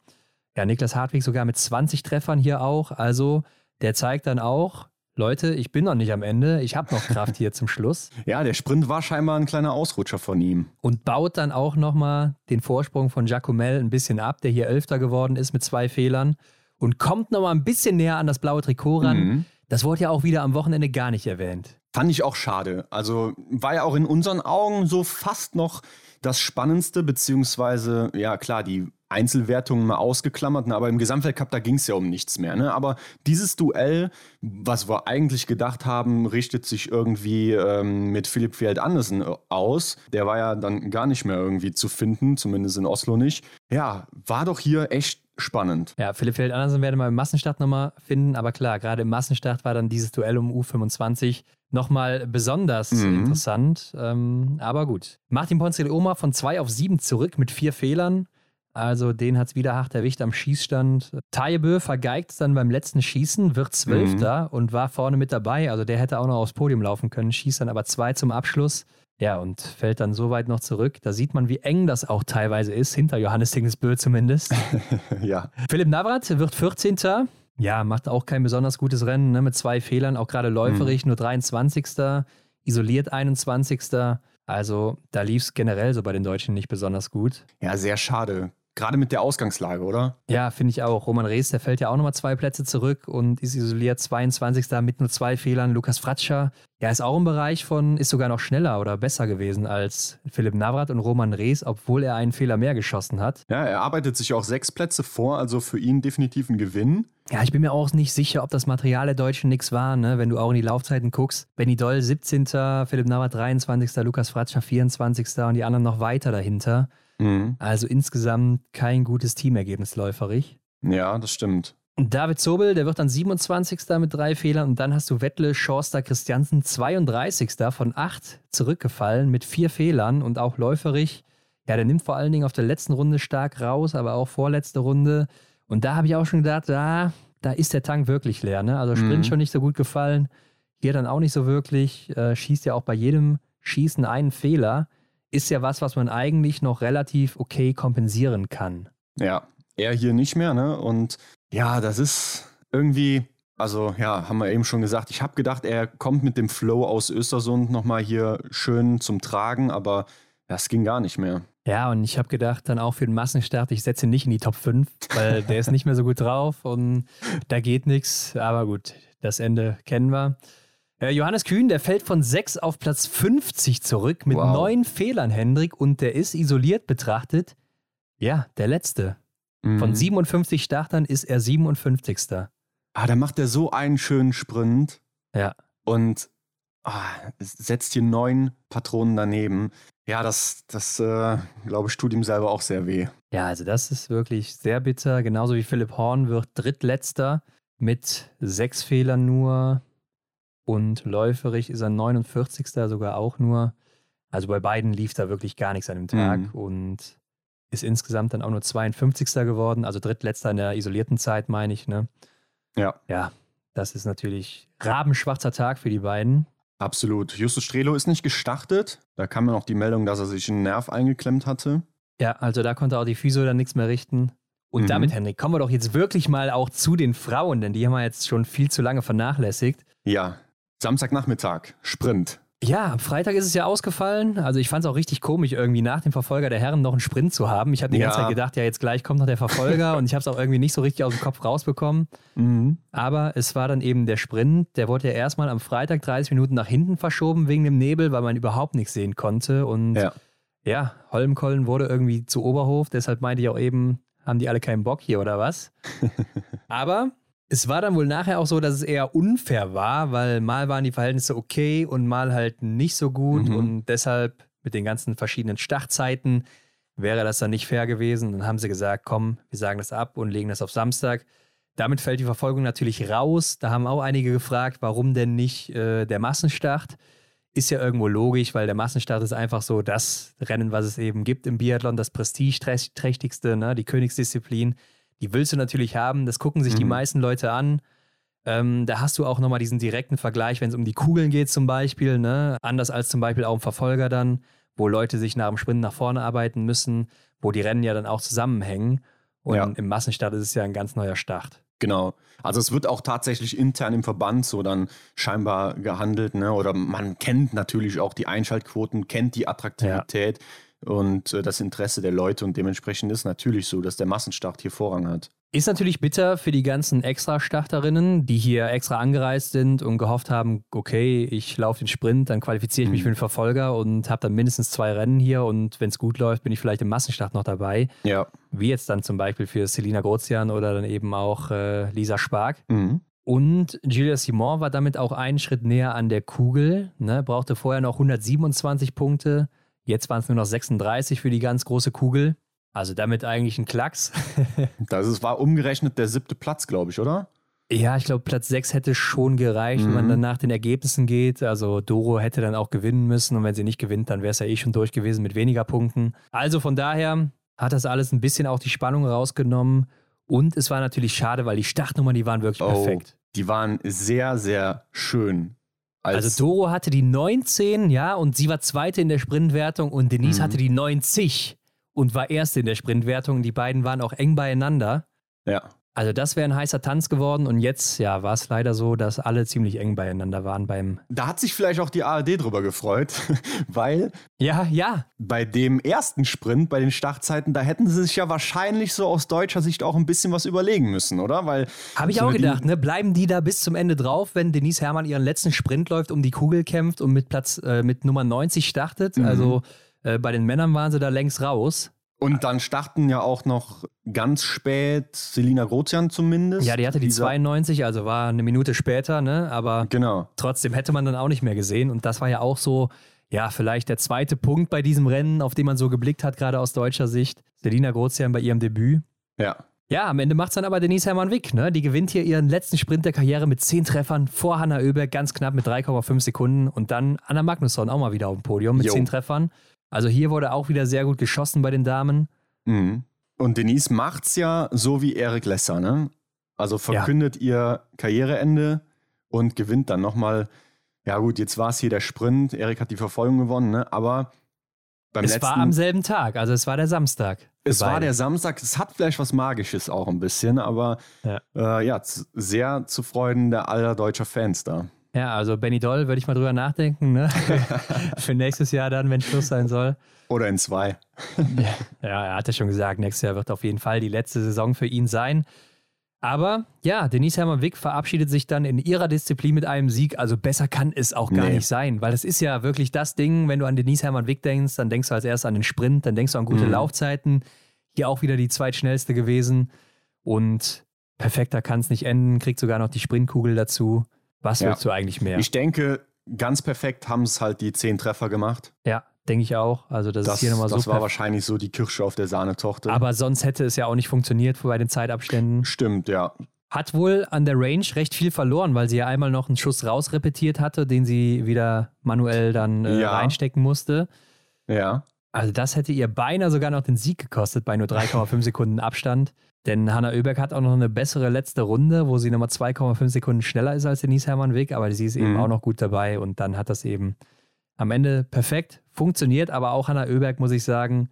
Ja, Niklas Hartwig sogar mit 20 Treffern hier auch. Also der zeigt dann auch, Leute, ich bin noch nicht am Ende, ich habe noch Kraft hier zum Schluss. Ja, der Sprint war scheinbar ein kleiner Ausrutscher von ihm. Und baut dann auch nochmal den Vorsprung von Giacomel ein bisschen ab, der hier Elfter geworden ist mit zwei Fehlern. Und kommt nochmal ein bisschen näher an das blaue Trikot ran. Mhm. Das wurde ja auch wieder am Wochenende gar nicht erwähnt. Fand ich auch schade. Also war ja auch in unseren Augen so fast noch das Spannendste, beziehungsweise, ja klar, die Einzelwertungen mal ausgeklammert, ne, aber im Gesamtweltcup, da ging es ja um nichts mehr. Ne? Aber dieses Duell, was wir eigentlich gedacht haben, richtet sich irgendwie ähm, mit Philipp Fjeld Andersen äh, aus. Der war ja dann gar nicht mehr irgendwie zu finden, zumindest in Oslo nicht. Ja, war doch hier echt spannend. Ja, Philipp Feld Andersen werden wir im Massenstart nochmal finden, aber klar, gerade im Massenstart war dann dieses Duell um U25 nochmal besonders Mhm. interessant. Ähm, aber gut. Martin Ponzeleoma von 2 auf 7 zurück mit vier Fehlern. Also den hat es wieder hart erwischt am Schießstand. Tajebö vergeigt es dann beim letzten Schießen, wird Zwölfter und war vorne mit dabei. Also der hätte auch noch aufs Podium laufen können, schießt dann aber zwei zum Abschluss. Ja, und fällt dann so weit noch zurück. Da sieht man, wie eng das auch teilweise ist, hinter Johannes Tingesbö zumindest. ja. Philipp Navrat wird 14. Ja, macht auch kein besonders gutes Rennen ne, mit zwei Fehlern, auch gerade läuferig, nur 23. Isoliert 21. Also da lief es generell so bei den Deutschen nicht besonders gut. Ja, sehr schade. Gerade mit der Ausgangslage, oder? Ja, finde ich auch. Roman Rees, der fällt ja auch nochmal zwei Plätze zurück und ist isoliert 22. mit nur zwei Fehlern. Lukas Fratscher, ja, ist auch im Bereich von, ist sogar noch schneller oder besser gewesen als Philipp Navrat und Roman Rees, obwohl er einen Fehler mehr geschossen hat. Ja, er arbeitet sich auch sechs Plätze vor, also für ihn definitiv ein Gewinn. Ja, ich bin mir auch nicht sicher, ob das Material der Deutschen nichts war, ne? wenn du auch in die Laufzeiten guckst. Benny Doll 17., Philipp Navrat 23., Lukas Fratscher 24. und die anderen noch weiter dahinter. Also insgesamt kein gutes Teamergebnis läuferig. Ja, das stimmt. Und David Zobel, der wird dann 27. mit drei Fehlern und dann hast du Wettle, Schorster, Christiansen 32. von acht zurückgefallen mit vier Fehlern und auch läuferig. Ja, der nimmt vor allen Dingen auf der letzten Runde stark raus, aber auch vorletzte Runde. Und da habe ich auch schon gedacht, da, da ist der Tank wirklich leer. Ne? Also Sprint Mhm. schon nicht so gut gefallen. Hier dann auch nicht so wirklich. Äh, schießt ja auch bei jedem Schießen einen Fehler. Ist ja was, was man eigentlich noch relativ okay kompensieren kann. Ja, er hier nicht mehr, ne? Und ja, das ist irgendwie, also ja, haben wir eben schon gesagt, ich habe gedacht, er kommt mit dem Flow aus Östersund nochmal hier schön zum Tragen, aber das ging gar nicht mehr. Ja, und ich habe gedacht, dann auch für den Massenstart, ich setze ihn nicht in die Top 5, weil der ist nicht mehr so gut drauf und da geht nichts. Aber gut, das Ende kennen wir. Äh, Johannes Kühn, der fällt von 6 auf Platz 50 zurück mit Wow. neun Fehlern, Hendrik, und der ist isoliert betrachtet, ja, der Letzte. Mhm. Von 57 Startern ist er 57. Ah, da macht er so einen schönen Sprint. Ja. Und ah, setzt hier neun Patronen daneben. Ja, das, das äh, glaube ich, tut ihm selber auch sehr weh. Ja, also das ist wirklich sehr bitter. Genauso wie Philipp Horn wird drittletzter mit sechs Fehlern nur. Und läuferig ist er 49. sogar auch nur. Also bei beiden lief da wirklich gar nichts an dem Tag mhm. und ist insgesamt dann auch nur 52. geworden, also drittletzter in der isolierten Zeit, meine ich. Ne? Ja. Ja, das ist natürlich rabenschwarzer Tag für die beiden. Absolut. Justus Strelo ist nicht gestartet. Da kam ja noch die Meldung, dass er sich einen Nerv eingeklemmt hatte. Ja, also da konnte auch die Physio dann nichts mehr richten. Und mhm. damit, Henrik, kommen wir doch jetzt wirklich mal auch zu den Frauen, denn die haben wir jetzt schon viel zu lange vernachlässigt. Ja, Samstagnachmittag, Sprint. Ja, am Freitag ist es ja ausgefallen. Also ich fand es auch richtig komisch, irgendwie nach dem Verfolger der Herren noch einen Sprint zu haben. Ich habe die ja. ganze Zeit gedacht, ja, jetzt gleich kommt noch der Verfolger und ich habe es auch irgendwie nicht so richtig aus dem Kopf rausbekommen. Mhm. Aber es war dann eben der Sprint. Der wurde ja erstmal am Freitag 30 Minuten nach hinten verschoben wegen dem Nebel, weil man überhaupt nichts sehen konnte. Und ja, ja Holmkollen wurde irgendwie zu Oberhof. Deshalb meinte ich auch eben, haben die alle keinen Bock hier oder was? Aber es war dann wohl nachher auch so, dass es eher unfair war, weil mal waren die Verhältnisse okay und mal halt nicht so gut mhm. und deshalb mit den ganzen verschiedenen Startzeiten wäre das dann nicht fair gewesen. Dann haben sie gesagt, komm, wir sagen das ab und legen das auf Samstag. Damit fällt die Verfolgung natürlich raus. Da haben auch einige gefragt, warum denn nicht äh, der Massenstart? Ist ja irgendwo logisch, weil der Massenstart ist einfach so das Rennen, was es eben gibt im Biathlon, das prestigeträchtigste, ne, die Königsdisziplin die willst du natürlich haben. Das gucken sich mhm. die meisten Leute an. Ähm, da hast du auch nochmal diesen direkten Vergleich, wenn es um die Kugeln geht zum Beispiel. Ne? Anders als zum Beispiel auch im Verfolger dann, wo Leute sich nach dem Sprint nach vorne arbeiten müssen, wo die Rennen ja dann auch zusammenhängen. Und ja. im Massenstart ist es ja ein ganz neuer Start. Genau. Also es wird auch tatsächlich intern im Verband so dann scheinbar gehandelt, ne? Oder man kennt natürlich auch die Einschaltquoten, kennt die Attraktivität. Ja und äh, das Interesse der Leute und dementsprechend ist natürlich so, dass der Massenstart hier Vorrang hat. Ist natürlich bitter für die ganzen Extra-Starterinnen, die hier extra angereist sind und gehofft haben, okay, ich laufe den Sprint, dann qualifiziere ich mich mhm. für den Verfolger und habe dann mindestens zwei Rennen hier und wenn es gut läuft, bin ich vielleicht im Massenstart noch dabei. Ja. Wie jetzt dann zum Beispiel für Selina Grozian oder dann eben auch äh, Lisa Spark. Mhm. Und Julia Simon war damit auch einen Schritt näher an der Kugel, ne, brauchte vorher noch 127 Punkte Jetzt waren es nur noch 36 für die ganz große Kugel. Also damit eigentlich ein Klacks. das ist, war umgerechnet der siebte Platz, glaube ich, oder? Ja, ich glaube, Platz 6 hätte schon gereicht, mhm. wenn man mhm. dann nach den Ergebnissen geht. Also Doro hätte dann auch gewinnen müssen und wenn sie nicht gewinnt, dann wäre es ja eh schon durch gewesen mit weniger Punkten. Also von daher hat das alles ein bisschen auch die Spannung rausgenommen. Und es war natürlich schade, weil die Startnummern, die waren wirklich oh, perfekt. Die waren sehr, sehr schön. Also Doro hatte die 19, ja, und sie war Zweite in der Sprintwertung und Denise mhm. hatte die 90 und war Erste in der Sprintwertung. Die beiden waren auch eng beieinander. Ja. Also das wäre ein heißer Tanz geworden und jetzt, ja, war es leider so, dass alle ziemlich eng beieinander waren beim. Da hat sich vielleicht auch die ARD drüber gefreut, weil. Ja, ja. Bei dem ersten Sprint, bei den Startzeiten, da hätten sie sich ja wahrscheinlich so aus deutscher Sicht auch ein bisschen was überlegen müssen, oder? Weil. Habe ich auch gedacht, ne? Bleiben die da bis zum Ende drauf, wenn Denise Herrmann ihren letzten Sprint läuft, um die Kugel kämpft und mit Platz, äh, mit Nummer 90 startet? Mhm. Also äh, bei den Männern waren sie da längst raus. Und dann starten ja auch noch ganz spät Selina Grozian zumindest. Ja, die hatte die 92, also war eine Minute später, ne? Aber genau. trotzdem hätte man dann auch nicht mehr gesehen. Und das war ja auch so, ja, vielleicht der zweite Punkt bei diesem Rennen, auf den man so geblickt hat, gerade aus deutscher Sicht. Selina Grozian bei ihrem Debüt. Ja. Ja, am Ende macht es dann aber Denise Hermann-Wick. Ne? Die gewinnt hier ihren letzten Sprint der Karriere mit 10 Treffern vor Hanna Oeberg, ganz knapp mit 3,5 Sekunden. Und dann Anna Magnusson auch mal wieder auf dem Podium mit. 10 Treffern. Also hier wurde auch wieder sehr gut geschossen bei den Damen. Mhm. Und Denise macht's ja so wie Erik Lesser, ne? Also verkündet ja. ihr Karriereende und gewinnt dann nochmal. Ja, gut, jetzt war es hier der Sprint. Erik hat die Verfolgung gewonnen, ne? Aber beim es letzten. Es war am selben Tag, also es war der Samstag. Es war der Samstag. Es hat vielleicht was Magisches auch ein bisschen, aber ja, äh, ja sehr zu Freuden der aller deutscher Fans da. Ja, also Benny Doll würde ich mal drüber nachdenken, ne? Für nächstes Jahr dann, wenn Schluss sein soll. Oder in zwei. ja, er hat ja schon gesagt, nächstes Jahr wird auf jeden Fall die letzte Saison für ihn sein. Aber ja, Denise Hermann-Wick verabschiedet sich dann in ihrer Disziplin mit einem Sieg. Also besser kann es auch gar nee. nicht sein, weil das ist ja wirklich das Ding, wenn du an Denise Hermann-Wick denkst, dann denkst du als erstes an den Sprint, dann denkst du an gute mhm. Laufzeiten. Hier auch wieder die zweitschnellste gewesen. Und perfekter kann es nicht enden, kriegt sogar noch die Sprintkugel dazu. Was ja. willst du eigentlich mehr? Ich denke, ganz perfekt haben es halt die zehn Treffer gemacht. Ja, denke ich auch. Also das, das ist hier nochmal so. Das war wahrscheinlich so die Kirsche auf der Sahnetochter. Aber sonst hätte es ja auch nicht funktioniert bei den Zeitabständen. Stimmt, ja. Hat wohl an der Range recht viel verloren, weil sie ja einmal noch einen Schuss rausrepetiert hatte, den sie wieder manuell dann äh, ja. reinstecken musste. Ja. Also das hätte ihr beinahe sogar noch den Sieg gekostet bei nur 3,5 Sekunden Abstand. Denn Hanna Oeberg hat auch noch eine bessere letzte Runde, wo sie nochmal 2,5 Sekunden schneller ist als Denise Hermann-Wick, aber sie ist eben mhm. auch noch gut dabei und dann hat das eben am Ende perfekt funktioniert. Aber auch Hanna Oeberg, muss ich sagen,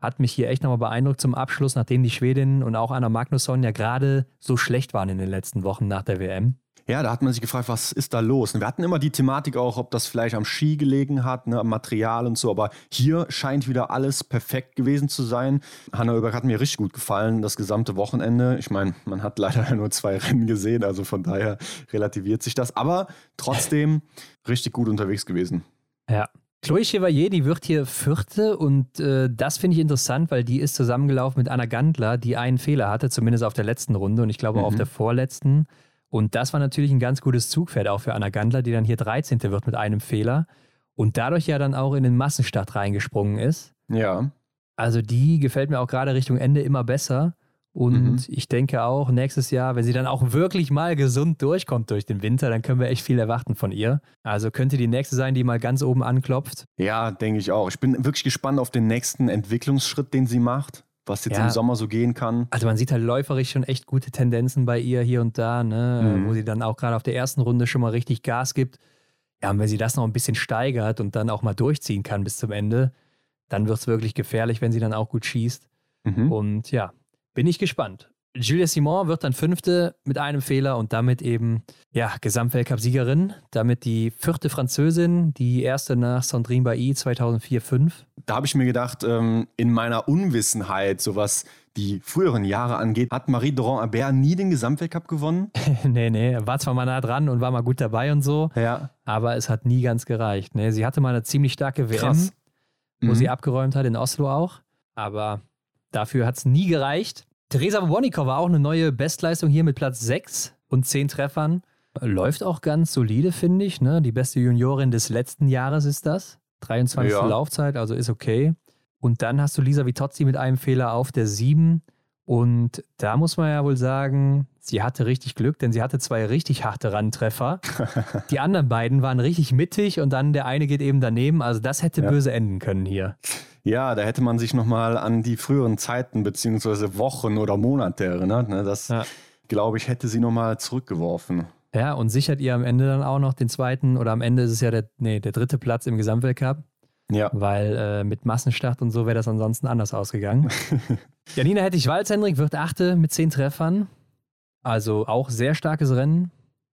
hat mich hier echt nochmal beeindruckt zum Abschluss, nachdem die Schwedin und auch Anna Magnusson ja gerade so schlecht waren in den letzten Wochen nach der WM. Ja, da hat man sich gefragt, was ist da los? Wir hatten immer die Thematik auch, ob das vielleicht am Ski gelegen hat, ne, am Material und so, aber hier scheint wieder alles perfekt gewesen zu sein. Hanna Oeberg hat mir richtig gut gefallen, das gesamte Wochenende. Ich meine, man hat leider nur zwei Rennen gesehen, also von daher relativiert sich das, aber trotzdem richtig gut unterwegs gewesen. Ja, Chloe Chevalier, die wird hier Vierte und äh, das finde ich interessant, weil die ist zusammengelaufen mit Anna Gandler, die einen Fehler hatte, zumindest auf der letzten Runde und ich glaube mhm. auch auf der vorletzten. Und das war natürlich ein ganz gutes Zugpferd auch für Anna Gandler, die dann hier 13. wird mit einem Fehler und dadurch ja dann auch in den Massenstart reingesprungen ist. Ja. Also die gefällt mir auch gerade Richtung Ende immer besser. Und mhm. ich denke auch, nächstes Jahr, wenn sie dann auch wirklich mal gesund durchkommt durch den Winter, dann können wir echt viel erwarten von ihr. Also könnte die nächste sein, die mal ganz oben anklopft. Ja, denke ich auch. Ich bin wirklich gespannt auf den nächsten Entwicklungsschritt, den sie macht, was jetzt ja. im Sommer so gehen kann. Also man sieht halt läuferisch schon echt gute Tendenzen bei ihr hier und da, ne? Mhm. wo sie dann auch gerade auf der ersten Runde schon mal richtig Gas gibt. Ja, und wenn sie das noch ein bisschen steigert und dann auch mal durchziehen kann bis zum Ende, dann wird es wirklich gefährlich, wenn sie dann auch gut schießt. Mhm. Und ja, bin ich gespannt. Julia Simon wird dann Fünfte mit einem Fehler und damit eben, ja, Gesamtweltcup-Siegerin. Damit die vierte Französin, die erste nach Sandrine Bailly 2004-5. Da habe ich mir gedacht, ähm, in meiner Unwissenheit, so was die früheren Jahre angeht, hat Marie Durand-Abert nie den Gesamtweltcup gewonnen? nee, nee, war zwar mal nah dran und war mal gut dabei und so, ja. aber es hat nie ganz gereicht. Nee, sie hatte mal eine ziemlich starke WM, Krass. wo mhm. sie abgeräumt hat, in Oslo auch, aber Dafür hat es nie gereicht. Teresa Wonikova auch eine neue Bestleistung hier mit Platz 6 und 10 Treffern. Läuft auch ganz solide, finde ich. Ne? Die beste Juniorin des letzten Jahres ist das. 23. Ja. Laufzeit, also ist okay. Und dann hast du Lisa Vitozzi mit einem Fehler auf der 7. Und da muss man ja wohl sagen, sie hatte richtig Glück, denn sie hatte zwei richtig harte Randtreffer. Die anderen beiden waren richtig mittig und dann der eine geht eben daneben. Also das hätte ja. böse enden können hier. Ja, da hätte man sich nochmal an die früheren Zeiten beziehungsweise Wochen oder Monate erinnert. Ne? Das, ja. glaube ich, hätte sie nochmal zurückgeworfen. Ja, und sichert ihr am Ende dann auch noch den zweiten oder am Ende ist es ja der, nee, der dritte Platz im Gesamtweltcup. Ja. Weil äh, mit Massenstart und so wäre das ansonsten anders ausgegangen. Janina Hettich-Walz-Hendrik wird Achte mit zehn Treffern. Also auch sehr starkes Rennen.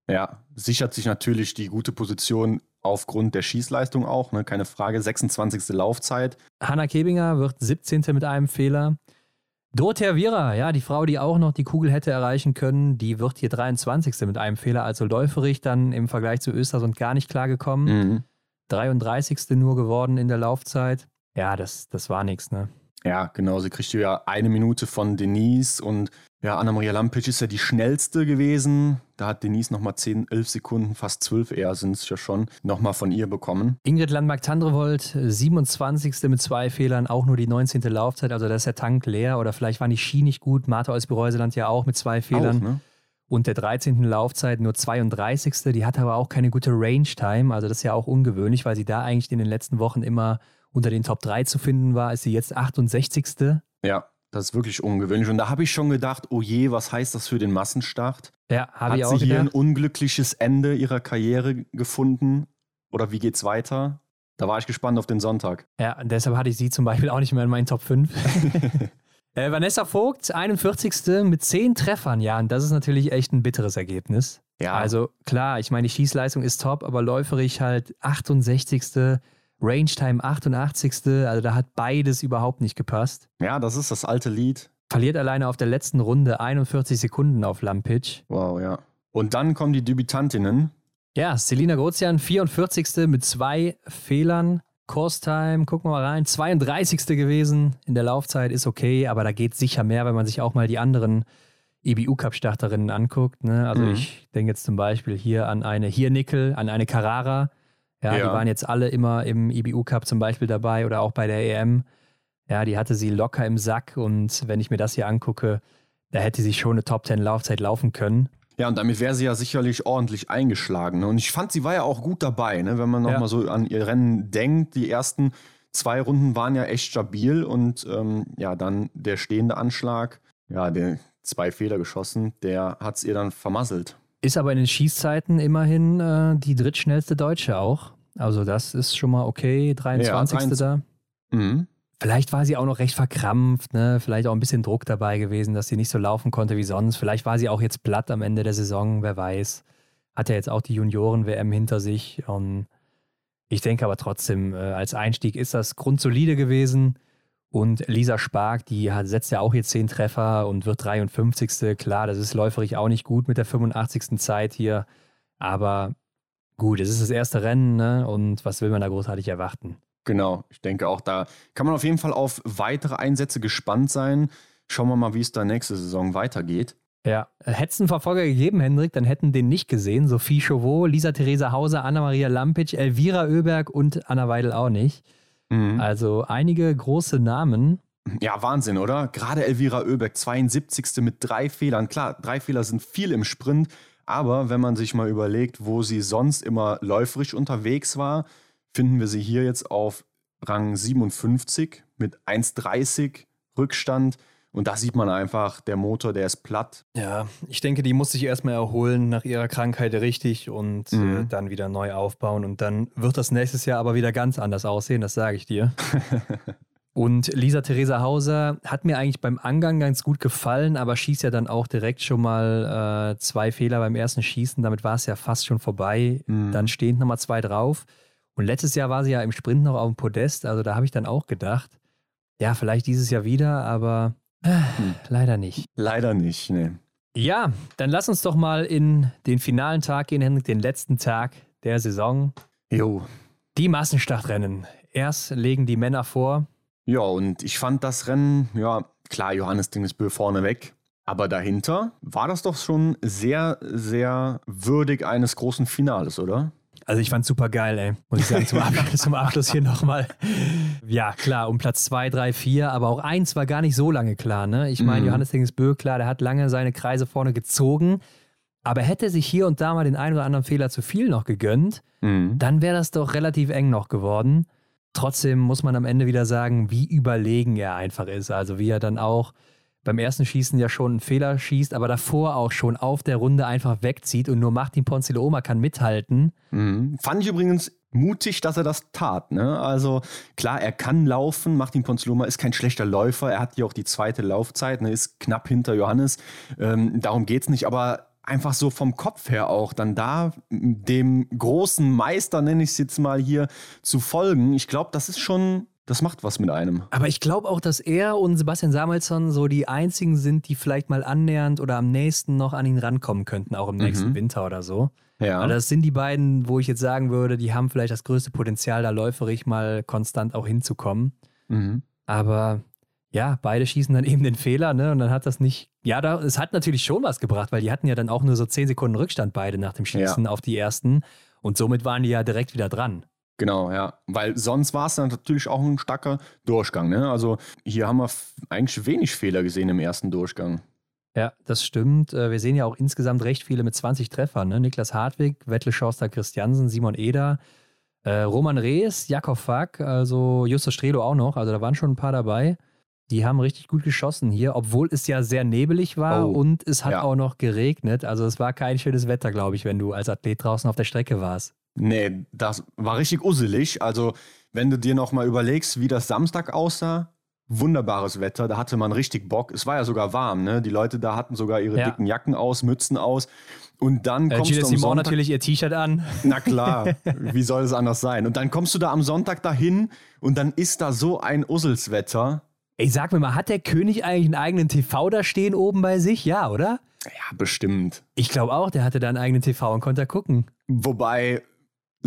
Ja, sichert sich natürlich die gute Position aufgrund der Schießleistung auch, ne? keine Frage. 26. Laufzeit. Hanna Kebinger wird 17. mit einem Fehler. Dorothea Viera, ja, die Frau, die auch noch die Kugel hätte erreichen können, die wird hier 23. mit einem Fehler. Also läuferig dann im Vergleich zu Östersund gar nicht klargekommen. Mhm. 33. nur geworden in der Laufzeit. Ja, das, das war nichts, ne? Ja, genau. Sie kriegte ja eine Minute von Denise und ja, Anna-Maria Lampic ist ja die schnellste gewesen. Da hat Denise nochmal 10, 11 Sekunden, fast 12 eher sind es ja schon, nochmal von ihr bekommen. Ingrid Landmark-Tandrevold, 27. mit zwei Fehlern, auch nur die 19. Laufzeit. Also da ist der Tank leer oder vielleicht waren die Ski nicht gut. Martha aus Bereuseland ja auch mit zwei Fehlern. Auch, ne? Und der 13. Laufzeit nur 32. Die hatte aber auch keine gute Range-Time. Also das ist ja auch ungewöhnlich, weil sie da eigentlich in den letzten Wochen immer unter den Top 3 zu finden war. Ist sie jetzt 68. Ja. Das ist wirklich ungewöhnlich. Und da habe ich schon gedacht, oh je, was heißt das für den Massenstart? Ja, habe ich auch Hat sie hier ein unglückliches Ende ihrer Karriere gefunden? Oder wie geht's weiter? Da war ich gespannt auf den Sonntag. Ja, deshalb hatte ich sie zum Beispiel auch nicht mehr in meinen Top 5. äh, Vanessa Vogt, 41. mit 10 Treffern. Ja, und das ist natürlich echt ein bitteres Ergebnis. Ja. Also klar, ich meine, die Schießleistung ist top, aber läuferig halt 68. Range-Time 88. Also da hat beides überhaupt nicht gepasst. Ja, das ist das alte Lied. Verliert alleine auf der letzten Runde 41 Sekunden auf Lampic. Wow, ja. Und dann kommen die Debütantinnen. Ja, Selina Grozian, 44. mit zwei Fehlern. Course Time, gucken wir mal rein. 32. gewesen in der Laufzeit, ist okay, aber da geht sicher mehr, wenn man sich auch mal die anderen EBU-Cup-Starterinnen anguckt. Ne? Also mhm. ich denke jetzt zum Beispiel hier an eine Hirnickel, an eine Carrara. Ja, ja, die waren jetzt alle immer im EBU-Cup zum Beispiel dabei oder auch bei der EM. Ja, die hatte sie locker im Sack und wenn ich mir das hier angucke, da hätte sie schon eine Top 10 Laufzeit laufen können. Ja, und damit wäre sie ja sicherlich ordentlich eingeschlagen. Ne? Und ich fand, sie war ja auch gut dabei, ne? wenn man nochmal ja. so an ihr Rennen denkt. Die ersten zwei Runden waren ja echt stabil und ähm, ja, dann der stehende Anschlag, ja, der zwei Fehler geschossen, der hat es ihr dann vermasselt. Ist aber in den Schießzeiten immerhin äh, die drittschnellste Deutsche auch. Also das ist schon mal okay, 23. Ja, da. Mhm. Vielleicht war sie auch noch recht verkrampft, ne? vielleicht auch ein bisschen Druck dabei gewesen, dass sie nicht so laufen konnte wie sonst. Vielleicht war sie auch jetzt platt am Ende der Saison, wer weiß. Hat ja jetzt auch die Junioren-WM hinter sich. Und ich denke aber trotzdem, äh, als Einstieg ist das grundsolide gewesen. Und Lisa Spark, die hat, setzt ja auch hier 10 Treffer und wird 53. Klar, das ist läuferig auch nicht gut mit der 85. Zeit hier. Aber gut, es ist das erste Rennen ne? und was will man da großartig erwarten? Genau, ich denke auch, da kann man auf jeden Fall auf weitere Einsätze gespannt sein. Schauen wir mal, wie es da nächste Saison weitergeht. Ja, hätte es einen Verfolger gegeben, Hendrik, dann hätten den nicht gesehen. Sophie Chauveau, Lisa Theresa Hauser, Anna-Maria Lampic, Elvira Oeberg und Anna Weidel auch nicht. Mhm. Also einige große Namen. Ja, Wahnsinn, oder? Gerade Elvira Oeberg, 72. mit drei Fehlern. Klar, drei Fehler sind viel im Sprint, aber wenn man sich mal überlegt, wo sie sonst immer läuferisch unterwegs war, finden wir sie hier jetzt auf Rang 57 mit 1,30 Rückstand. Und da sieht man einfach, der Motor, der ist platt. Ja, ich denke, die muss sich erstmal erholen nach ihrer Krankheit richtig und äh, mhm. äh, dann wieder neu aufbauen. Und dann wird das nächstes Jahr aber wieder ganz anders aussehen, das sage ich dir. und Lisa Theresa Hauser hat mir eigentlich beim Angang ganz gut gefallen, aber schießt ja dann auch direkt schon mal äh, zwei Fehler beim ersten Schießen. Damit war es ja fast schon vorbei. Mhm. Dann stehen nochmal zwei drauf. Und letztes Jahr war sie ja im Sprint noch auf dem Podest, also da habe ich dann auch gedacht, ja, vielleicht dieses Jahr wieder, aber. Leider nicht. Leider nicht, ne. Ja, dann lass uns doch mal in den finalen Tag gehen, Henrik, den letzten Tag der Saison. Jo. Die Massenstartrennen. Erst legen die Männer vor. Ja, und ich fand das Rennen, ja, klar, Johannes Dingesbö vorne weg. Aber dahinter war das doch schon sehr, sehr würdig eines großen Finales, oder? Also ich fand es super geil, ey. Muss ich sagen, zum Abschluss, zum Abschluss hier nochmal. Ja, klar, um Platz 2, 3, 4, aber auch eins war gar nicht so lange klar, ne? Ich meine, mhm. Johannes Dingsbö, klar, der hat lange seine Kreise vorne gezogen, aber hätte sich hier und da mal den einen oder anderen Fehler zu viel noch gegönnt, mhm. dann wäre das doch relativ eng noch geworden. Trotzdem muss man am Ende wieder sagen, wie überlegen er einfach ist. Also wie er dann auch beim ersten Schießen ja schon einen Fehler schießt, aber davor auch schon auf der Runde einfach wegzieht und nur Martin Ponzileoma kann mithalten. Mhm. Fand ich übrigens mutig, dass er das tat. Ne? Also klar, er kann laufen. Martin Ponzileoma ist kein schlechter Läufer. Er hat ja auch die zweite Laufzeit, ne? ist knapp hinter Johannes. Ähm, darum geht es nicht. Aber einfach so vom Kopf her auch dann da dem großen Meister, nenne ich es jetzt mal hier, zu folgen. Ich glaube, das ist schon das macht was mit einem. Aber ich glaube auch, dass er und Sebastian Samuelsson so die einzigen sind, die vielleicht mal annähernd oder am nächsten noch an ihn rankommen könnten, auch im nächsten mhm. Winter oder so. Ja. Aber das sind die beiden, wo ich jetzt sagen würde, die haben vielleicht das größte Potenzial, da läuferig mal konstant auch hinzukommen. Mhm. Aber ja, beide schießen dann eben den Fehler, ne? Und dann hat das nicht. Ja, da, es hat natürlich schon was gebracht, weil die hatten ja dann auch nur so 10 Sekunden Rückstand beide nach dem Schießen ja. auf die ersten. Und somit waren die ja direkt wieder dran. Genau, ja. Weil sonst war es dann natürlich auch ein starker Durchgang. Ne? Also hier haben wir eigentlich wenig Fehler gesehen im ersten Durchgang. Ja, das stimmt. Äh, wir sehen ja auch insgesamt recht viele mit 20 Treffern. Ne? Niklas Hartwig, Wettle Schorster Christiansen, Simon Eder, äh, Roman Rees, Jakob Fack, also Justus Strelo auch noch. Also da waren schon ein paar dabei. Die haben richtig gut geschossen hier, obwohl es ja sehr nebelig war oh, und es hat ja. auch noch geregnet. Also es war kein schönes Wetter, glaube ich, wenn du als Athlet draußen auf der Strecke warst. Nee, das war richtig usselig. Also, wenn du dir nochmal überlegst, wie das Samstag aussah, wunderbares Wetter, da hatte man richtig Bock. Es war ja sogar warm, ne? Die Leute da hatten sogar ihre ja. dicken Jacken aus, Mützen aus. Und dann äh, kommst Gilles du am Sonntag, natürlich ihr T-Shirt an. Na klar, wie soll es anders sein? Und dann kommst du da am Sonntag dahin und dann ist da so ein Usselswetter. Ey, sag mir mal, hat der König eigentlich einen eigenen TV da stehen oben bei sich? Ja, oder? Ja, bestimmt. Ich glaube auch, der hatte da einen eigenen TV und konnte da gucken. Wobei,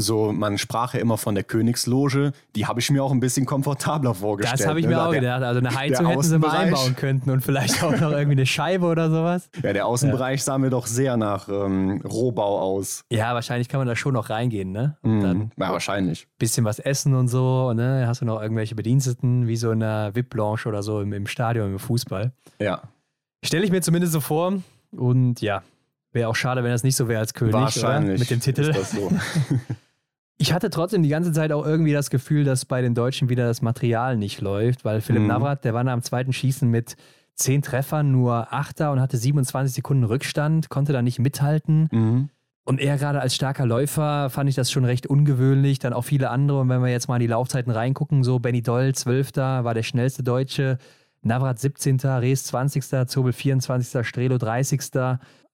so, man sprach ja immer von der Königsloge, die habe ich mir auch ein bisschen komfortabler vorgestellt. Das habe ich ne? mir auch der, gedacht. Also eine Heizung hätten sie mal einbauen können und vielleicht auch noch irgendwie eine Scheibe oder sowas. Ja, der Außenbereich ja. sah mir doch sehr nach ähm, Rohbau aus. Ja, wahrscheinlich kann man da schon noch reingehen, ne? Mm, dann ja, wahrscheinlich. Bisschen was essen und so, ne? Hast du noch irgendwelche Bediensteten, wie so in einer VIP-Blanche oder so im, im Stadion, im Fußball. Ja. Stelle ich mir zumindest so vor. Und ja, wäre auch schade, wenn das nicht so wäre als König. Wahrscheinlich. Oder? Mit dem Titel. Ist das so. Ich hatte trotzdem die ganze Zeit auch irgendwie das Gefühl, dass bei den Deutschen wieder das Material nicht läuft, weil Philipp mhm. Navrat, der war am zweiten Schießen mit zehn Treffern, nur Achter und hatte 27 Sekunden Rückstand, konnte da nicht mithalten. Mhm. Und er gerade als starker Läufer fand ich das schon recht ungewöhnlich. Dann auch viele andere. Und wenn wir jetzt mal in die Laufzeiten reingucken, so Benny Doll, 12. war der schnellste Deutsche. Navrat 17., Rees 20., Zobel 24., Strelo 30.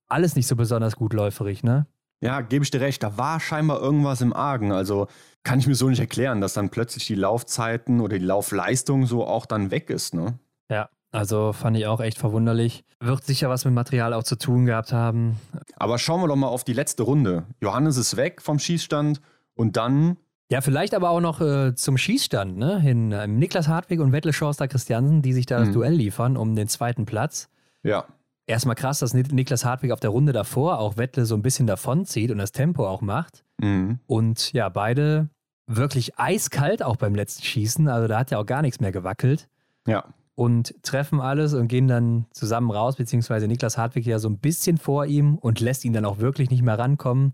Alles nicht so besonders gut läuferig, ne? Ja, gebe ich dir recht, da war scheinbar irgendwas im Argen. Also kann ich mir so nicht erklären, dass dann plötzlich die Laufzeiten oder die Laufleistung so auch dann weg ist, ne? Ja, also fand ich auch echt verwunderlich. Wird sicher was mit Material auch zu tun gehabt haben. Aber schauen wir doch mal auf die letzte Runde. Johannes ist weg vom Schießstand und dann. Ja, vielleicht aber auch noch äh, zum Schießstand, ne? Hin, äh, Niklas Hartwig und Wettle Schorster Christiansen, die sich da mhm. das Duell liefern um den zweiten Platz. Ja erstmal krass, dass Niklas Hartwig auf der Runde davor auch Wettle so ein bisschen davonzieht und das Tempo auch macht. Mhm. Und ja, beide wirklich eiskalt auch beim letzten Schießen. Also da hat ja auch gar nichts mehr gewackelt. Ja. Und treffen alles und gehen dann zusammen raus, beziehungsweise Niklas Hartwig ja so ein bisschen vor ihm und lässt ihn dann auch wirklich nicht mehr rankommen.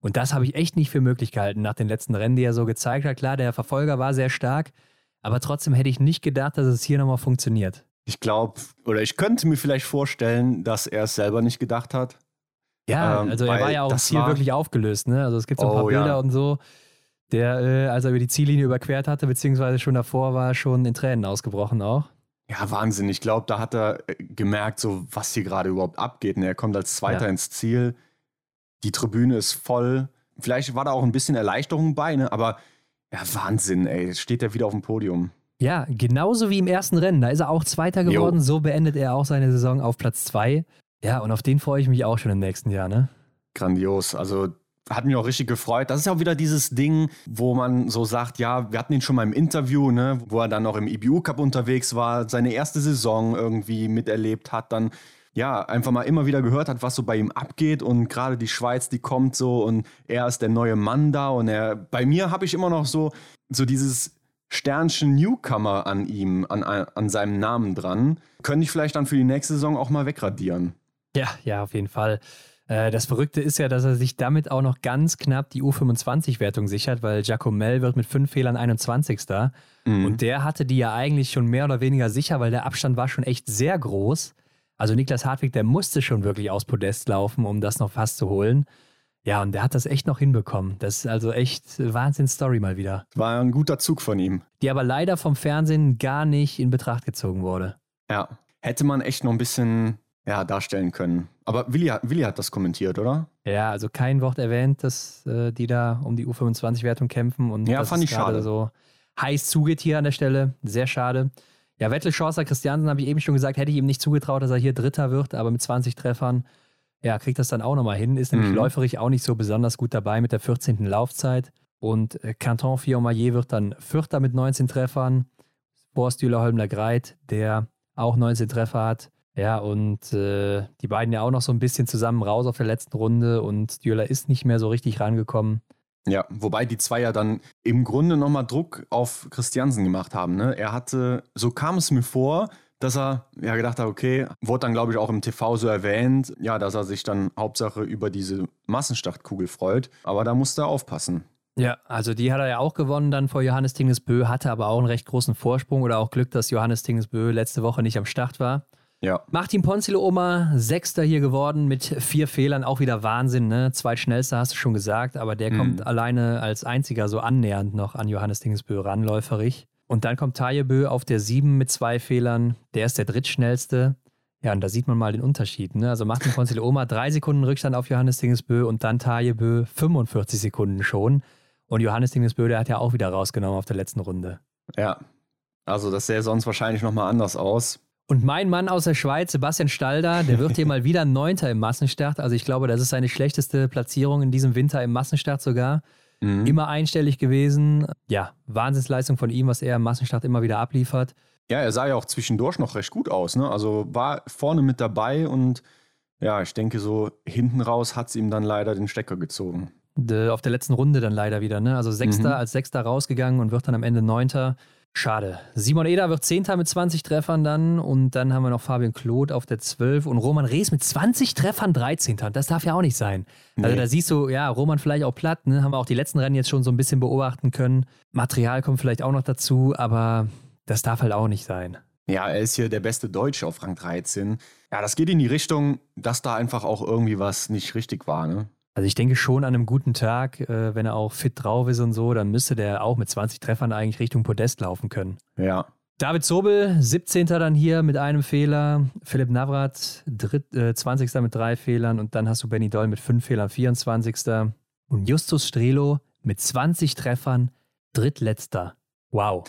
Und das habe ich echt nicht für möglich gehalten nach den letzten Rennen, die er so gezeigt hat. Klar, der Verfolger war sehr stark, aber trotzdem hätte ich nicht gedacht, dass es hier nochmal funktioniert. Ich glaube, oder ich könnte mir vielleicht vorstellen, dass er es selber nicht gedacht hat. Ja, ähm, also er war ja auch hier wirklich aufgelöst, ne? Also es gibt so ein paar oh, Bilder ja. und so. Der, äh, als er über die Ziellinie überquert hatte, beziehungsweise schon davor war, schon in Tränen ausgebrochen auch. Ja, Wahnsinn. Ich glaube, da hat er äh, gemerkt, so was hier gerade überhaupt abgeht. Und er kommt als Zweiter ja. ins Ziel. Die Tribüne ist voll. Vielleicht war da auch ein bisschen Erleichterung bei, ne? Aber ja, Wahnsinn, ey. Jetzt steht er wieder auf dem Podium. Ja, genauso wie im ersten Rennen. Da ist er auch Zweiter geworden. Jo. So beendet er auch seine Saison auf Platz zwei. Ja, und auf den freue ich mich auch schon im nächsten Jahr, ne? Grandios. Also hat mich auch richtig gefreut. Das ist ja auch wieder dieses Ding, wo man so sagt, ja, wir hatten ihn schon mal im Interview, ne, wo er dann noch im IBU Cup unterwegs war, seine erste Saison irgendwie miterlebt hat, dann ja, einfach mal immer wieder gehört hat, was so bei ihm abgeht und gerade die Schweiz, die kommt so und er ist der neue Mann da und er bei mir habe ich immer noch so so dieses Sternchen Newcomer an ihm, an, an seinem Namen dran. Könnte ich vielleicht dann für die nächste Saison auch mal wegradieren. Ja, ja, auf jeden Fall. Äh, das Verrückte ist ja, dass er sich damit auch noch ganz knapp die U25-Wertung sichert, weil Giacomel wird mit fünf Fehlern 21. Mhm. Und der hatte die ja eigentlich schon mehr oder weniger sicher, weil der Abstand war schon echt sehr groß. Also Niklas Hartwig, der musste schon wirklich aus Podest laufen, um das noch fast zu holen. Ja, und der hat das echt noch hinbekommen. Das ist also echt Wahnsinn-Story mal wieder. War ein guter Zug von ihm. Die aber leider vom Fernsehen gar nicht in Betracht gezogen wurde. Ja, hätte man echt noch ein bisschen ja, darstellen können. Aber Willi, Willi hat das kommentiert, oder? Ja, also kein Wort erwähnt, dass äh, die da um die U25-Wertung kämpfen. Und ja, fand ich schade. so heiß zugeht hier an der Stelle. Sehr schade. Ja, Wettel Chaucer Christiansen habe ich eben schon gesagt, hätte ich ihm nicht zugetraut, dass er hier Dritter wird, aber mit 20 Treffern ja, kriegt das dann auch nochmal hin, ist nämlich mhm. läuferig auch nicht so besonders gut dabei mit der 14. Laufzeit. Und äh, Canton Fillon-Maillet wird dann Vierter mit 19 Treffern. Borstühler Holmler Greit, der auch 19 Treffer hat. Ja, und äh, die beiden ja auch noch so ein bisschen zusammen raus auf der letzten Runde und Düller ist nicht mehr so richtig rangekommen. Ja, wobei die zwei ja dann im Grunde nochmal Druck auf Christiansen gemacht haben. Ne? Er hatte, so kam es mir vor, dass er ja gedacht hat, okay, wurde dann glaube ich auch im TV so erwähnt, ja, dass er sich dann Hauptsache über diese Massenstartkugel freut, aber da musste er aufpassen. Ja, also die hat er ja auch gewonnen dann vor Johannes Tingesbö, hatte aber auch einen recht großen Vorsprung oder auch Glück, dass Johannes Tingesbö letzte Woche nicht am Start war. Ja. Martin Ponzilo Oma, Sechster hier geworden mit vier Fehlern, auch wieder Wahnsinn, ne? Zweitschnellster hast du schon gesagt, aber der mhm. kommt alleine als einziger so annähernd noch an Johannes Tingesbö ranläuferig. Und dann kommt Tajebö auf der 7 mit zwei Fehlern. Der ist der drittschnellste. Ja, und da sieht man mal den Unterschied. Ne? Also Martin Oma drei Sekunden Rückstand auf Johannes Dingesbö und dann Tajebö 45 Sekunden schon. Und Johannes Dingesbö, der hat ja auch wieder rausgenommen auf der letzten Runde. Ja, also das sähe sonst wahrscheinlich nochmal anders aus. Und mein Mann aus der Schweiz, Sebastian Stalder, der wird hier mal wieder Neunter im Massenstart. Also ich glaube, das ist seine schlechteste Platzierung in diesem Winter im Massenstart sogar. Mhm. Immer einstellig gewesen. Ja, Wahnsinnsleistung von ihm, was er im Massenstart immer wieder abliefert. Ja, er sah ja auch zwischendurch noch recht gut aus. Ne? Also war vorne mit dabei und ja, ich denke so hinten raus hat es ihm dann leider den Stecker gezogen. De, auf der letzten Runde dann leider wieder. Ne? Also Sechster mhm. als Sechster rausgegangen und wird dann am Ende Neunter. Schade. Simon Eder wird Zehnter mit 20 Treffern dann und dann haben wir noch Fabian Kloth auf der 12 und Roman Rees mit 20 Treffern 13. Das darf ja auch nicht sein. Also nee. Also da siehst du, ja, Roman vielleicht auch platt, ne? haben wir auch die letzten Rennen jetzt schon so ein bisschen beobachten können. Material kommt vielleicht auch noch dazu, aber das darf halt auch nicht sein. Ja, er ist hier der beste Deutsche auf Rang 13. Ja, das geht in die Richtung, dass da einfach auch irgendwie was nicht richtig war, ne? Also ich denke schon an einem guten Tag, äh, wenn er auch fit drauf ist und so, dann müsste der auch mit 20 Treffern eigentlich Richtung Podest laufen können. Ja. David Zobel, 17. dann hier mit einem Fehler. Philipp Navrat, dritt, äh, 20. mit drei Fehlern. Und dann hast du Benny Doll mit fünf Fehlern, 24. Und Justus Strelo mit 20 Treffern, drittletzter. Wow.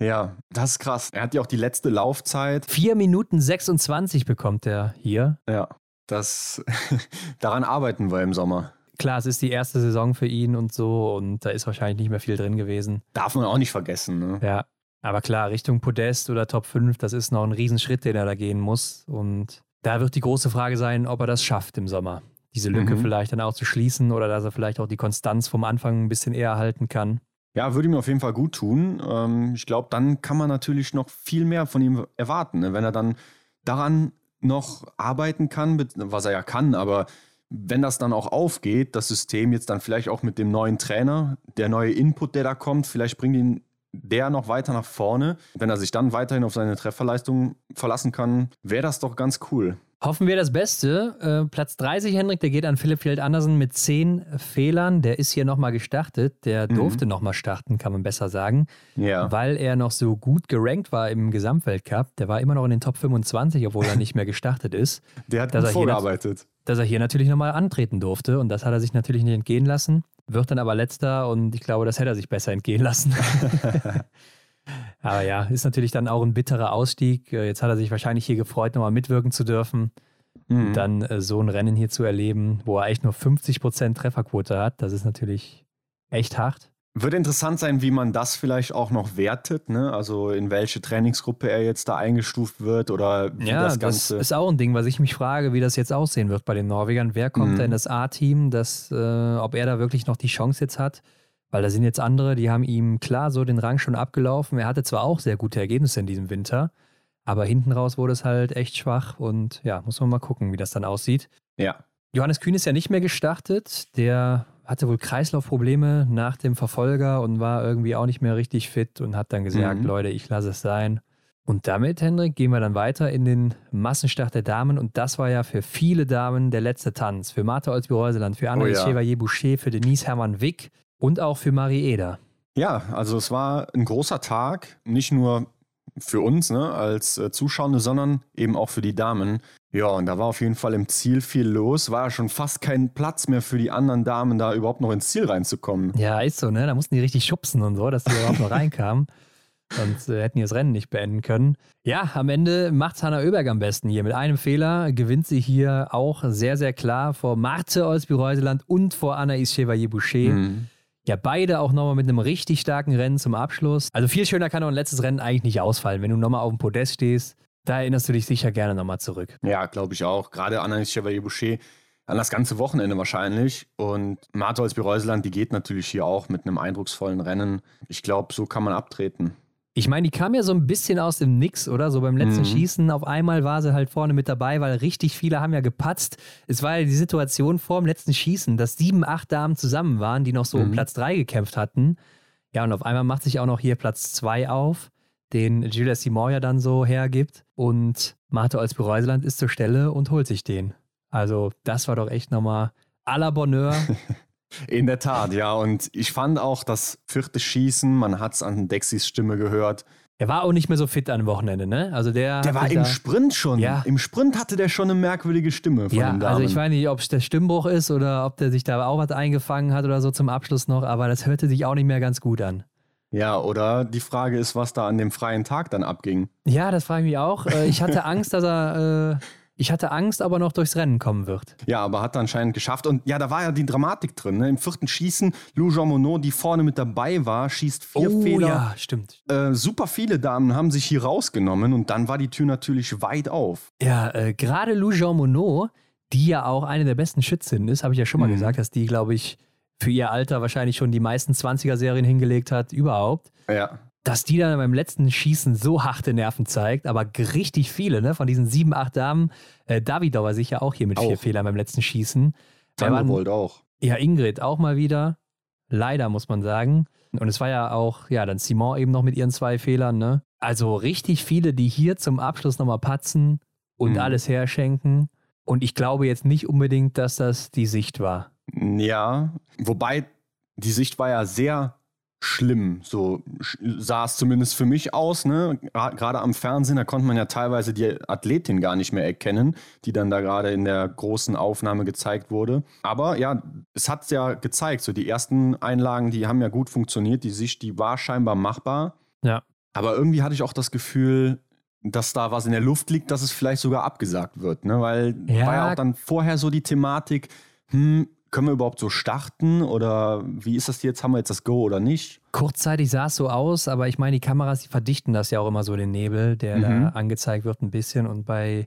Ja, das ist krass. Er hat ja auch die letzte Laufzeit. 4 Minuten 26 bekommt er hier. Ja. Das, daran arbeiten wir im Sommer. Klar, es ist die erste Saison für ihn und so und da ist wahrscheinlich nicht mehr viel drin gewesen. Darf man auch nicht vergessen, ne? Ja. Aber klar, Richtung Podest oder Top 5, das ist noch ein Riesenschritt, den er da gehen muss. Und da wird die große Frage sein, ob er das schafft im Sommer. Diese Lücke mhm. vielleicht dann auch zu schließen oder dass er vielleicht auch die Konstanz vom Anfang ein bisschen eher halten kann. Ja, würde mir auf jeden Fall gut tun. Ähm, ich glaube, dann kann man natürlich noch viel mehr von ihm erwarten. Ne? Wenn er dann daran noch arbeiten kann, was er ja kann, aber wenn das dann auch aufgeht, das System jetzt dann vielleicht auch mit dem neuen Trainer, der neue Input, der da kommt, vielleicht bringt ihn der noch weiter nach vorne. Wenn er sich dann weiterhin auf seine Trefferleistung verlassen kann, wäre das doch ganz cool. Hoffen wir das Beste. Äh, Platz 30, Henrik, der geht an Philipp Field Andersen mit 10 Fehlern. Der ist hier nochmal gestartet. Der mhm. durfte nochmal starten, kann man besser sagen. Ja. Weil er noch so gut gerankt war im Gesamtweltcup. Der war immer noch in den Top 25, obwohl er nicht mehr gestartet ist. Der hat gut vorgearbeitet. Dass er hier natürlich nochmal antreten durfte. Und das hat er sich natürlich nicht entgehen lassen. Wird dann aber letzter und ich glaube, das hätte er sich besser entgehen lassen. Aber ja, ist natürlich dann auch ein bitterer Ausstieg. Äh, jetzt hat er sich wahrscheinlich hier gefreut, nochmal mitwirken zu dürfen. Mhm. Dann äh, so ein Rennen hier zu erleben, wo er echt nur 50% Trefferquote hat, das ist natürlich echt hart. Wird interessant sein, wie man das vielleicht auch noch wertet, ne? Also in welche Trainingsgruppe er jetzt da eingestuft wird oder wie ja, das Ganze. Das ist auch ein Ding, was ich mich frage, wie das jetzt aussehen wird bei den Norwegern. Wer kommt mhm. da in das A-Team, äh, ob er da wirklich noch die Chance jetzt hat? Weil da sind jetzt andere, die haben ihm klar so den Rang schon abgelaufen. Er hatte zwar auch sehr gute Ergebnisse in diesem Winter, aber hinten raus wurde es halt echt schwach und ja, muss man mal gucken, wie das dann aussieht. Ja. Johannes Kühn ist ja nicht mehr gestartet. Der hatte wohl Kreislaufprobleme nach dem Verfolger und war irgendwie auch nicht mehr richtig fit und hat dann gesagt, mhm. Leute, ich lasse es sein. Und damit, Hendrik, gehen wir dann weiter in den Massenstart der Damen. Und das war ja für viele Damen der letzte Tanz. Für Martha Olsby-Reuseland, für Anna oh ja. Chevalier-Boucher, für Denise Hermann-Wick. Und auch für Marie Eder. Ja, also es war ein großer Tag, nicht nur für uns ne, als äh, Zuschauende, sondern eben auch für die Damen. Ja, und da war auf jeden Fall im Ziel viel los. War ja schon fast kein Platz mehr für die anderen Damen, da überhaupt noch ins Ziel reinzukommen. Ja, ist so, ne? Da mussten die richtig schubsen und so, dass die überhaupt noch reinkamen. Sonst äh, hätten die das Rennen nicht beenden können. Ja, am Ende macht Hanna Oeberg am besten hier. Mit einem Fehler gewinnt sie hier auch sehr, sehr klar vor Marte Olsby-Reuseland und vor Anaïs Chevalier-Boucher. Mhm. Ja, beide auch nochmal mit einem richtig starken Rennen zum Abschluss. Also viel schöner kann auch ein letztes Rennen eigentlich nicht ausfallen. Wenn du nochmal auf dem Podest stehst, da erinnerst du dich sicher gerne nochmal zurück. Ja, glaube ich auch. Gerade Anaïs Chevalier-Boucher an das ganze Wochenende wahrscheinlich. Und Martha Olsby-Reuseland, die geht natürlich hier auch mit einem eindrucksvollen Rennen. Ich glaube, so kann man abtreten. Ich meine, die kam ja so ein bisschen aus dem Nix, oder? So beim letzten mhm. Schießen. Auf einmal war sie halt vorne mit dabei, weil richtig viele haben ja gepatzt. Es war ja die Situation vor dem letzten Schießen, dass sieben, acht Damen zusammen waren, die noch so mhm. um Platz drei gekämpft hatten. Ja, und auf einmal macht sich auch noch hier Platz zwei auf, den Julia Simon ja dann so hergibt. Und Martha Olsby-Reuseland ist zur Stelle und holt sich den. Also, das war doch echt nochmal à la Bonheur. In der Tat, ja. Und ich fand auch das vierte Schießen, man hat es an Dexys Stimme gehört. Er war auch nicht mehr so fit am Wochenende, ne? Also der. Der war im Sprint schon. Ja. Im Sprint hatte der schon eine merkwürdige Stimme von ja, den Damen. Also ich weiß nicht, ob es der Stimmbruch ist oder ob der sich da auch was eingefangen hat oder so zum Abschluss noch, aber das hörte sich auch nicht mehr ganz gut an. Ja, oder die Frage ist, was da an dem freien Tag dann abging. Ja, das frage ich mich auch. Äh, ich hatte Angst, dass er äh, Ich hatte Angst, aber noch durchs Rennen kommen wird. Ja, aber hat anscheinend geschafft. Und ja, da war ja die Dramatik drin. Ne? Im vierten Schießen, Lou Jean Monod, die vorne mit dabei war, schießt vier oh, Fehler. Ja, stimmt. Äh, super viele Damen haben sich hier rausgenommen und dann war die Tür natürlich weit auf. Ja, äh, gerade Lou Jean Monod, die ja auch eine der besten Schützinnen ist, habe ich ja schon mal mhm. gesagt, dass die, glaube ich, für ihr Alter wahrscheinlich schon die meisten 20er-Serien hingelegt hat, überhaupt. Ja dass die dann beim letzten Schießen so harte Nerven zeigt, aber richtig viele, ne, von diesen sieben, acht Damen. Äh, Davidov war sicher auch hier mit auch. vier Fehlern beim letzten Schießen. Thunderbolt auch. Ja, Ingrid auch mal wieder. Leider, muss man sagen. Und es war ja auch, ja, dann Simon eben noch mit ihren zwei Fehlern, ne? Also richtig viele, die hier zum Abschluss nochmal patzen und mhm. alles herschenken. Und ich glaube jetzt nicht unbedingt, dass das die Sicht war. Ja, wobei die Sicht war ja sehr schlimm. So sah es zumindest für mich aus. Ne? Gerade am Fernsehen, da konnte man ja teilweise die Athletin gar nicht mehr erkennen, die dann da gerade in der großen Aufnahme gezeigt wurde. Aber ja, es hat ja gezeigt. So die ersten Einlagen, die haben ja gut funktioniert. Die Sicht, die war scheinbar machbar. Ja. Aber irgendwie hatte ich auch das Gefühl, dass da was in der Luft liegt, dass es vielleicht sogar abgesagt wird. Ne? Weil ja. war ja auch dann vorher so die Thematik, hm, können wir überhaupt so starten oder wie ist das jetzt? Haben wir jetzt das Go oder nicht? Kurzzeitig sah es so aus, aber ich meine, die Kameras, die verdichten das ja auch immer so, den Nebel, der mhm. da angezeigt wird, ein bisschen. Und bei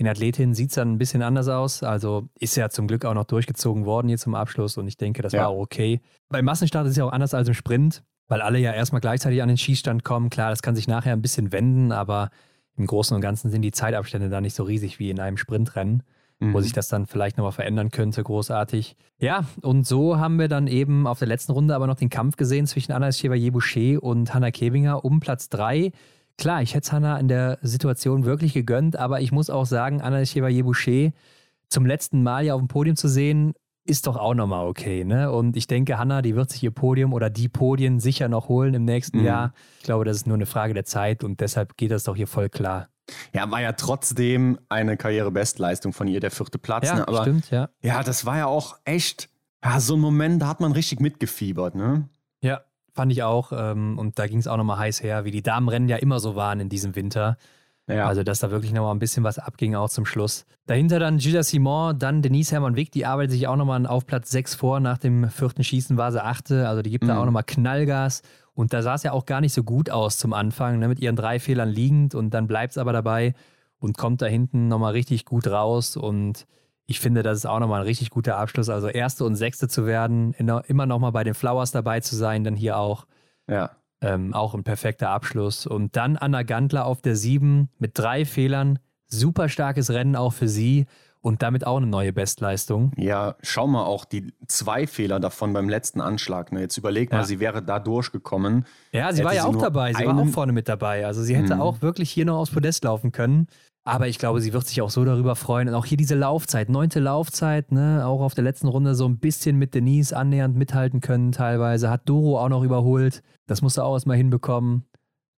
den Athletinnen sieht es dann ein bisschen anders aus. Also ist ja zum Glück auch noch durchgezogen worden hier zum Abschluss und ich denke, das ja. war auch okay. Beim Massenstart ist es ja auch anders als im Sprint, weil alle ja erstmal gleichzeitig an den Schießstand kommen. Klar, das kann sich nachher ein bisschen wenden, aber im Großen und Ganzen sind die Zeitabstände da nicht so riesig wie in einem Sprintrennen mhm. wo sich das dann vielleicht nochmal verändern könnte, großartig. Ja, und so haben wir dann eben auf der letzten Runde aber noch den Kampf gesehen zwischen Anna Chevalier-Boucher und Hannah Kebinger um Platz 3. Klar, ich hätte es Hannah in der Situation wirklich gegönnt, aber ich muss auch sagen, Anna Chevalier-Boucher zum letzten Mal ja auf dem Podium zu sehen, ist doch auch nochmal okay, ne? Und ich denke, Hanna, die wird sich ihr Podium oder die Podien sicher noch holen im nächsten mhm. Jahr. Ich glaube, das ist nur eine Frage der Zeit und deshalb geht das doch hier voll klar. Ja, war ja trotzdem eine Karrierebestleistung von ihr, der vierte Platz. Ja, ne? Aber stimmt, ja. Ja, das war ja auch echt, ja, so ein Moment, da hat man richtig mitgefiebert, ne? Ja, fand ich auch. Ähm, und da ging es auch nochmal heiß her, wie die Damenrennen ja immer so waren in diesem Winter. Ja. Also, dass da wirklich nochmal ein bisschen was abging, auch zum Schluss. Dahinter dann Gilles Simon, dann Denise Hermann-Wick, die arbeitet sich auch nochmal auf Platz 6 vor. Nach dem vierten Schießen war sie achte. Also, die gibt mhm. da auch nochmal Knallgas. Und da sah es ja auch gar nicht so gut aus zum Anfang, ne, mit ihren drei Fehlern liegend und dann bleibt es aber dabei und kommt da hinten nochmal richtig gut raus. Und ich finde, das ist auch nochmal ein richtig guter Abschluss. Also Erste und Sechste zu werden, immer nochmal bei den Flowers dabei zu sein, dann hier auch. Ja. Ähm, auch ein perfekter Abschluss. Und dann Anna Gantler auf der Sieben mit drei Fehlern. Super starkes Rennen auch für sie und damit auch eine neue Bestleistung. Ja, schau mal auch die zwei Fehler davon beim letzten Anschlag. Ne? Jetzt überleg mal, ja. sie wäre da durchgekommen. Ja, sie war ja auch dabei. Sie war auch vorne mit dabei. Also sie hätte mhm. auch wirklich hier noch aufs Podest laufen können. Aber ich glaube, sie wird sich auch so darüber freuen. Und auch hier diese Laufzeit, neunte Laufzeit, ne, auch auf der letzten Runde so ein bisschen mit Denise annähernd mithalten können teilweise. Hat Doro auch noch überholt. Das musste auch erstmal hinbekommen.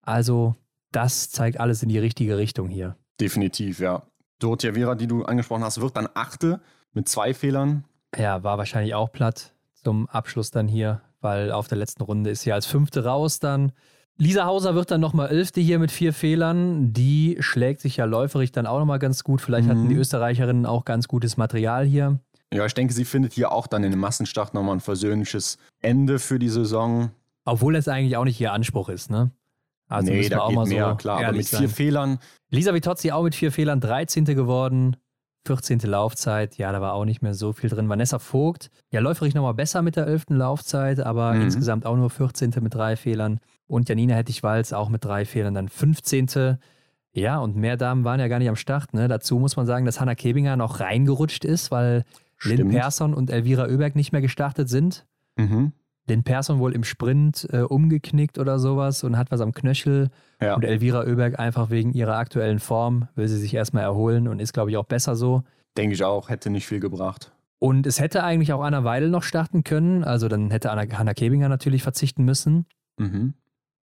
Also, das zeigt alles in die richtige Richtung hier. Definitiv, ja. Dorothea Vera, die du angesprochen hast, wird dann Achte mit zwei Fehlern. Ja, war wahrscheinlich auch platt zum Abschluss dann hier, weil auf der letzten Runde ist sie als Fünfte raus dann. Lisa Hauser wird dann nochmal Elfte hier mit vier Fehlern. Die schlägt sich ja läuferig dann auch nochmal ganz gut. Vielleicht mhm. hatten die Österreicherinnen auch ganz gutes Material hier. Ja, ich denke, sie findet hier auch dann in dem Massenstart nochmal ein versöhnliches Ende für die Saison. Obwohl es eigentlich auch nicht ihr Anspruch ist, ne? Also nee, da geht mehr, so klar, aber mit vier sein. Fehlern. Lisa Vitozzi auch mit vier Fehlern 13. geworden. 14. Laufzeit, ja, da war auch nicht mehr so viel drin. Vanessa Vogt, ja, läuferig nochmal besser mit der 11. Laufzeit, aber mhm. insgesamt auch nur 14. mit drei Fehlern. Und Janina Hettich-Walz auch mit drei Fehlern, dann 15. Ja, und mehr Damen waren ja gar nicht am Start. Ne? Dazu muss man sagen, dass Hanna Kebinger noch reingerutscht ist, weil Stimmt. Lynn Persson und Elvira Oeberg nicht mehr gestartet sind. Mhm den Person wohl im Sprint äh, umgeknickt oder sowas und hat was am Knöchel. Ja. Und Elvira Oeberg einfach wegen ihrer aktuellen Form will sie sich erstmal erholen und ist, glaube ich, auch besser so. Denke ich auch, hätte nicht viel gebracht. Und es hätte eigentlich auch Anna Weidel noch starten können. Also dann hätte Anna, Hanna Kebinger natürlich verzichten müssen. Mhm.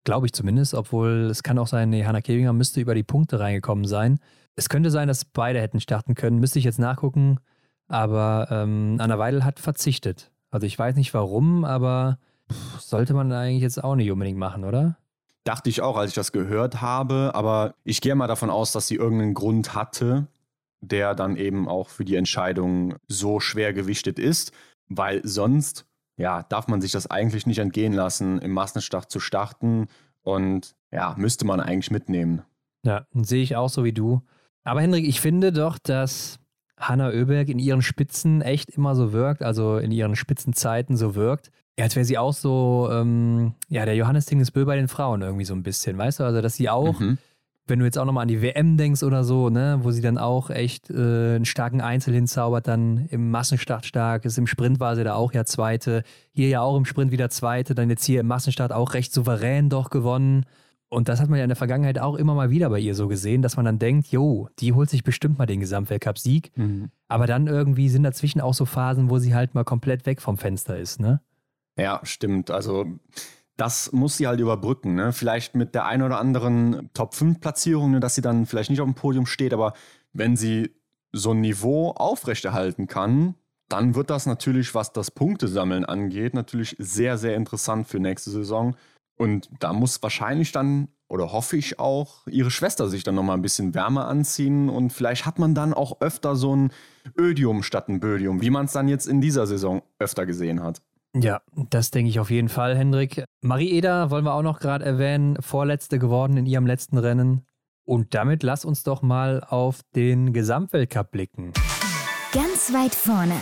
Glaube ich zumindest, obwohl es kann auch sein, nee, Hanna Kebinger müsste über die Punkte reingekommen sein. Es könnte sein, dass beide hätten starten können. Müsste ich jetzt nachgucken. Aber ähm, Anna Weidel hat verzichtet. Also ich weiß nicht warum, aber pff, sollte man eigentlich jetzt auch nicht unbedingt machen, oder? Dachte ich auch, als ich das gehört habe, aber ich gehe mal davon aus, dass sie irgendeinen Grund hatte, der dann eben auch für die Entscheidung so schwer gewichtet ist, weil sonst ja, darf man sich das eigentlich nicht entgehen lassen, im Massenstart zu starten und ja, müsste man eigentlich mitnehmen. Ja, sehe ich auch so wie du. Aber Hendrik, ich finde doch, dass Hanna Oeberg in ihren Spitzen echt immer so wirkt, also in ihren Spitzenzeiten so wirkt. Ja, als wäre sie auch so, ähm, ja, der Johannes Tingesbö bei den Frauen irgendwie so ein bisschen, weißt du? Also, dass sie auch, mhm. wenn du jetzt auch nochmal an die WM denkst oder so, ne, wo sie dann auch echt äh, einen starken Einzel hinzaubert, dann im Massenstart stark ist, im Sprint war sie da auch ja Zweite, hier ja auch im Sprint wieder Zweite, dann jetzt hier im Massenstart auch recht souverän doch gewonnen. Und das hat man ja in der Vergangenheit auch immer mal wieder bei ihr so gesehen, dass man dann denkt, jo, die holt sich bestimmt mal den Gesamtweltcup-Sieg. Mhm. Aber dann irgendwie sind dazwischen auch so Phasen, wo sie halt mal komplett weg vom Fenster ist, ne? Ja, stimmt. Also das muss sie halt überbrücken. Ne? Vielleicht mit der ein oder anderen Top-5-Platzierung, ne, dass sie dann vielleicht nicht auf dem Podium steht, aber wenn sie so ein Niveau aufrechterhalten kann, dann wird das natürlich, was das Punktesammeln angeht, natürlich sehr, sehr interessant für nächste Saison. Und da muss wahrscheinlich dann, oder hoffe ich auch, ihre Schwester sich dann nochmal ein bisschen wärmer anziehen und vielleicht hat man dann auch öfter so ein Ödium statt ein Bödium, wie man es dann jetzt in dieser Saison öfter gesehen hat. Ja, das denke ich auf jeden Fall, Hendrik. Marie Eder wollen wir auch noch gerade erwähnen, vorletzte geworden in ihrem letzten Rennen. Und damit lass uns doch mal auf den Gesamtweltcup blicken. Ganz weit vorne.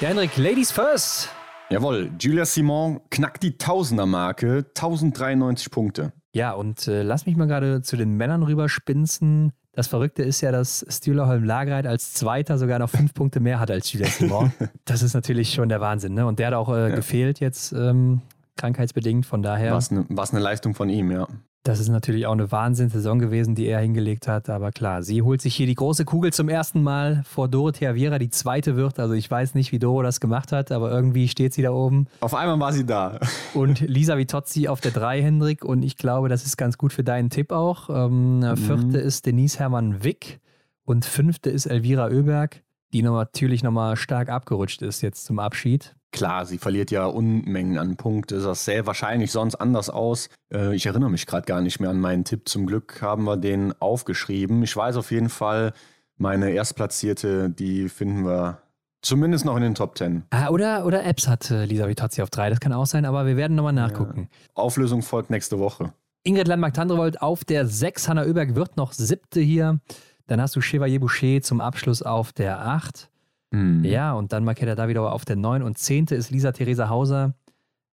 Ja, Hendrik, Ladies first. Jawohl, Julia Simon knackt die Tausender-Marke, 1093 Punkte. Ja, und äh, lass mich mal gerade zu den Männern rüberspinsen. Das Verrückte ist ja, dass Stühlerholm Lagereit als Zweiter sogar noch fünf Punkte mehr hat als Julia Simon. Das ist natürlich schon der Wahnsinn. Ne? Und der hat auch äh, ja. gefehlt jetzt, ähm, krankheitsbedingt, von daher. Was eine ne Leistung von ihm, ja. Das ist natürlich auch eine Wahnsinnssaison gewesen, die er hingelegt hat. Aber klar, sie holt sich hier die große Kugel zum ersten Mal vor Dorothea Viera, die zweite wird. Also ich weiß nicht, wie Doro das gemacht hat, aber irgendwie steht sie da oben. Auf einmal war sie da. Und Lisa Vitozzi auf der 3, Hendrik. Und ich glaube, das ist ganz gut für deinen Tipp auch. Ähm, mhm. Vierte ist Denise Hermann-Wick und fünfte ist Elvira Oeberg, die noch natürlich nochmal stark abgerutscht ist jetzt zum Abschied. Klar, sie verliert ja Unmengen an Punkte. Das sähe wahrscheinlich sonst anders aus. Äh, ich erinnere mich gerade gar nicht mehr an meinen Tipp. Zum Glück haben wir den aufgeschrieben. Ich weiß auf jeden Fall, meine Erstplatzierte, die finden wir zumindest noch in den Top 10. Ah, oder, oder Apps hat äh, Lisa Vitozzi auf 3. Das kann auch sein, aber wir werden nochmal nachgucken. Ja. Auflösung folgt nächste Woche. Ingrid Landmark-Tandrevold auf der 6. Hanna Oeberg wird noch siebte hier. Dann hast du Chevalier Boucher zum Abschluss auf der 8. Mhm. Ja, und dann Makeda Davidova auf der 9 und 10. ist Lisa Theresa Hauser.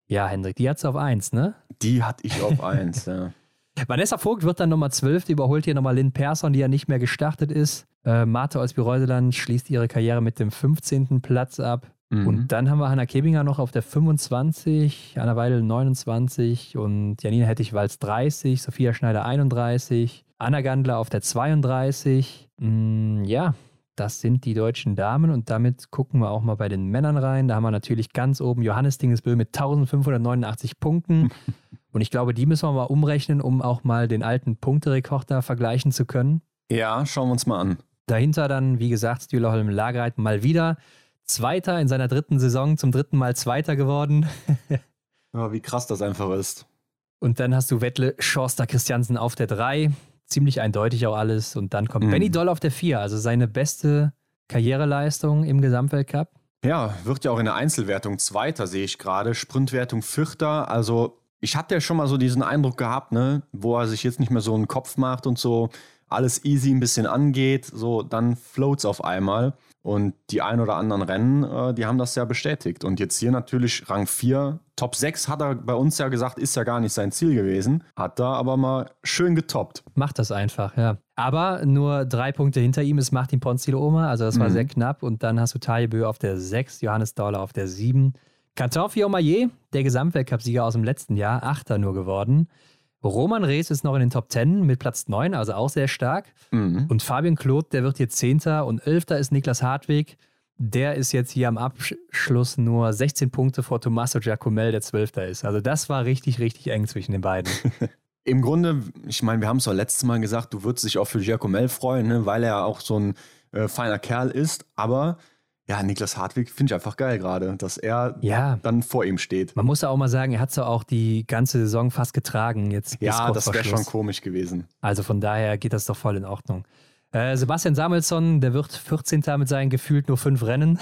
Ja, Hendrik, die hat sie auf 1, ne? Die hatte ich auf 1, ja. Vanessa Vogt wird dann Nummer 12, die überholt hier nochmal Lynn Persson, die ja nicht mehr gestartet ist. Äh, Martha Olsby-Reuseland schließt ihre Karriere mit dem 15. Platz ab. Mhm. Und dann haben wir Hanna Kebinger noch auf der 25, Anna Weidel 29 und Janina Hettich-Walz 30, Sophia Schneider 31, Anna Gandler auf der 32. Mm, ja, das sind die deutschen Damen und damit gucken wir auch mal bei den Männern rein. Da haben wir natürlich ganz oben Johannes Dingesbö mit 1589 Punkten. Und ich glaube, die müssen wir mal umrechnen, um auch mal den alten Punkterekord da vergleichen zu können. Ja, schauen wir uns mal an. Dahinter dann, wie gesagt, Stühlerholm Lagereit mal wieder. Zweiter in seiner dritten Saison, zum dritten Mal Zweiter geworden. ja, wie krass das einfach ist. Und dann hast du Wettle Schorster Christiansen auf der 3 ziemlich eindeutig auch alles. Und dann kommt mhm. Benny Doll auf der 4, also seine beste Karriereleistung im Gesamtweltcup. Ja, wird ja auch in der Einzelwertung Zweiter, sehe ich gerade. Sprintwertung Vierter. Also ich hatte ja schon mal so diesen Eindruck gehabt, ne, wo er sich jetzt nicht mehr so einen Kopf macht und so alles easy ein bisschen angeht, so dann floats auf einmal. Und die ein oder anderen Rennen, äh, die haben das ja bestätigt. Und jetzt hier natürlich Rang 4, Top 6 hat er bei uns ja gesagt, ist ja gar nicht sein Ziel gewesen. Hat da aber mal schön getoppt. Macht das einfach, ja. Aber nur drei Punkte hinter ihm ist Martin Ponzilo Oma, also das war mhm. sehr knapp. Und dann hast du Taje Bö auf der 6, Johannes Dauler auf der 7. Canton Fiomayer, der Gesamtweltcup-Sieger aus dem letzten Jahr, Achter nur geworden. Roman Rees ist noch in den Top 10 mit Platz 9, also auch sehr stark. Mhm. Und Fabian Claude, der wird jetzt Zehnter und Elfter ist Niklas Hartweg. Der ist jetzt hier am Abschluss nur 16 Punkte vor Tommaso Giacomel, der Zwölfter ist. Also das war richtig, richtig eng zwischen den beiden. Im Grunde, ich meine, wir haben es doch letztes Mal gesagt, du würdest dich auch für Giacomel freuen, ne, weil er auch so ein äh, feiner Kerl ist. Aber ja, Niklas Hartwig finde ich einfach geil gerade, dass er ja. dann vor ihm steht. Man muss ja auch mal sagen, er hat es ja auch die ganze Saison fast getragen. Jetzt ja, das wäre schon komisch gewesen. Also von daher geht das doch voll in Ordnung. Äh, Sebastian Samuelsson, der wird 14. mit seinen gefühlt nur fünf Rennen.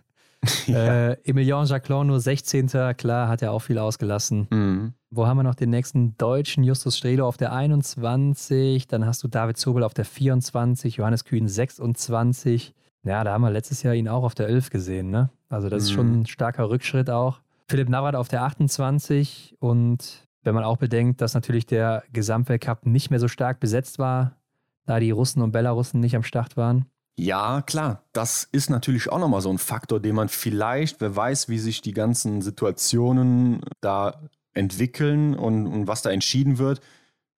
ja. äh, Emilien Jacquelin nur 16. Klar, hat er auch viel ausgelassen. Mhm. Wo haben wir noch den nächsten Deutschen? Justus Strelo auf der 21. Dann hast du David Zobel auf der 24. Johannes Kühn 26. Ja, da haben wir letztes Jahr ihn auch auf der 11 gesehen. Ne? Also, das mhm. ist schon ein starker Rückschritt auch. Philipp Navrat auf der 28. Und wenn man auch bedenkt, dass natürlich der Gesamtweltcup nicht mehr so stark besetzt war, da die Russen und Belarussen nicht am Start waren. Ja, klar, das ist natürlich auch nochmal so ein Faktor, den man vielleicht, wer weiß, wie sich die ganzen Situationen da entwickeln und, und was da entschieden wird,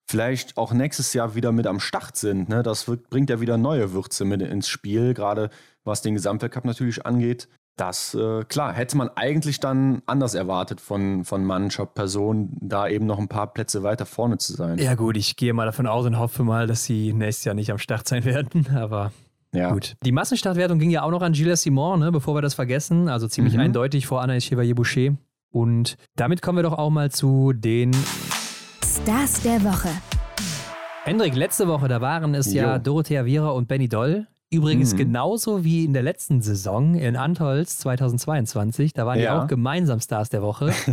vielleicht auch nächstes Jahr wieder mit am Start sind. Ne? Das wird, bringt ja wieder neue Würze mit ins Spiel, gerade was den Gesamtweltcup natürlich angeht. Das, äh, klar, hätte man eigentlich dann anders erwartet von, von Mannschaft, Person, da eben noch ein paar Plätze weiter vorne zu sein. Ja, gut, ich gehe mal davon aus und hoffe mal, dass sie nächstes Jahr nicht am Start sein werden, aber ja. Gut. Die Massenstartwertung ging ja auch noch an Gilles Simon, ne, bevor wir das vergessen. Also ziemlich mhm. eindeutig vor Anaïs Chevalier-Boucher. Und damit kommen wir doch auch mal zu den Stars der Woche. Hendrik, letzte Woche, da waren es jo. ja Dorothea Viera und Benny Doll. Übrigens mhm. genauso wie in der letzten Saison in Antholz 2022. Da waren ja. die auch gemeinsam Stars der Woche.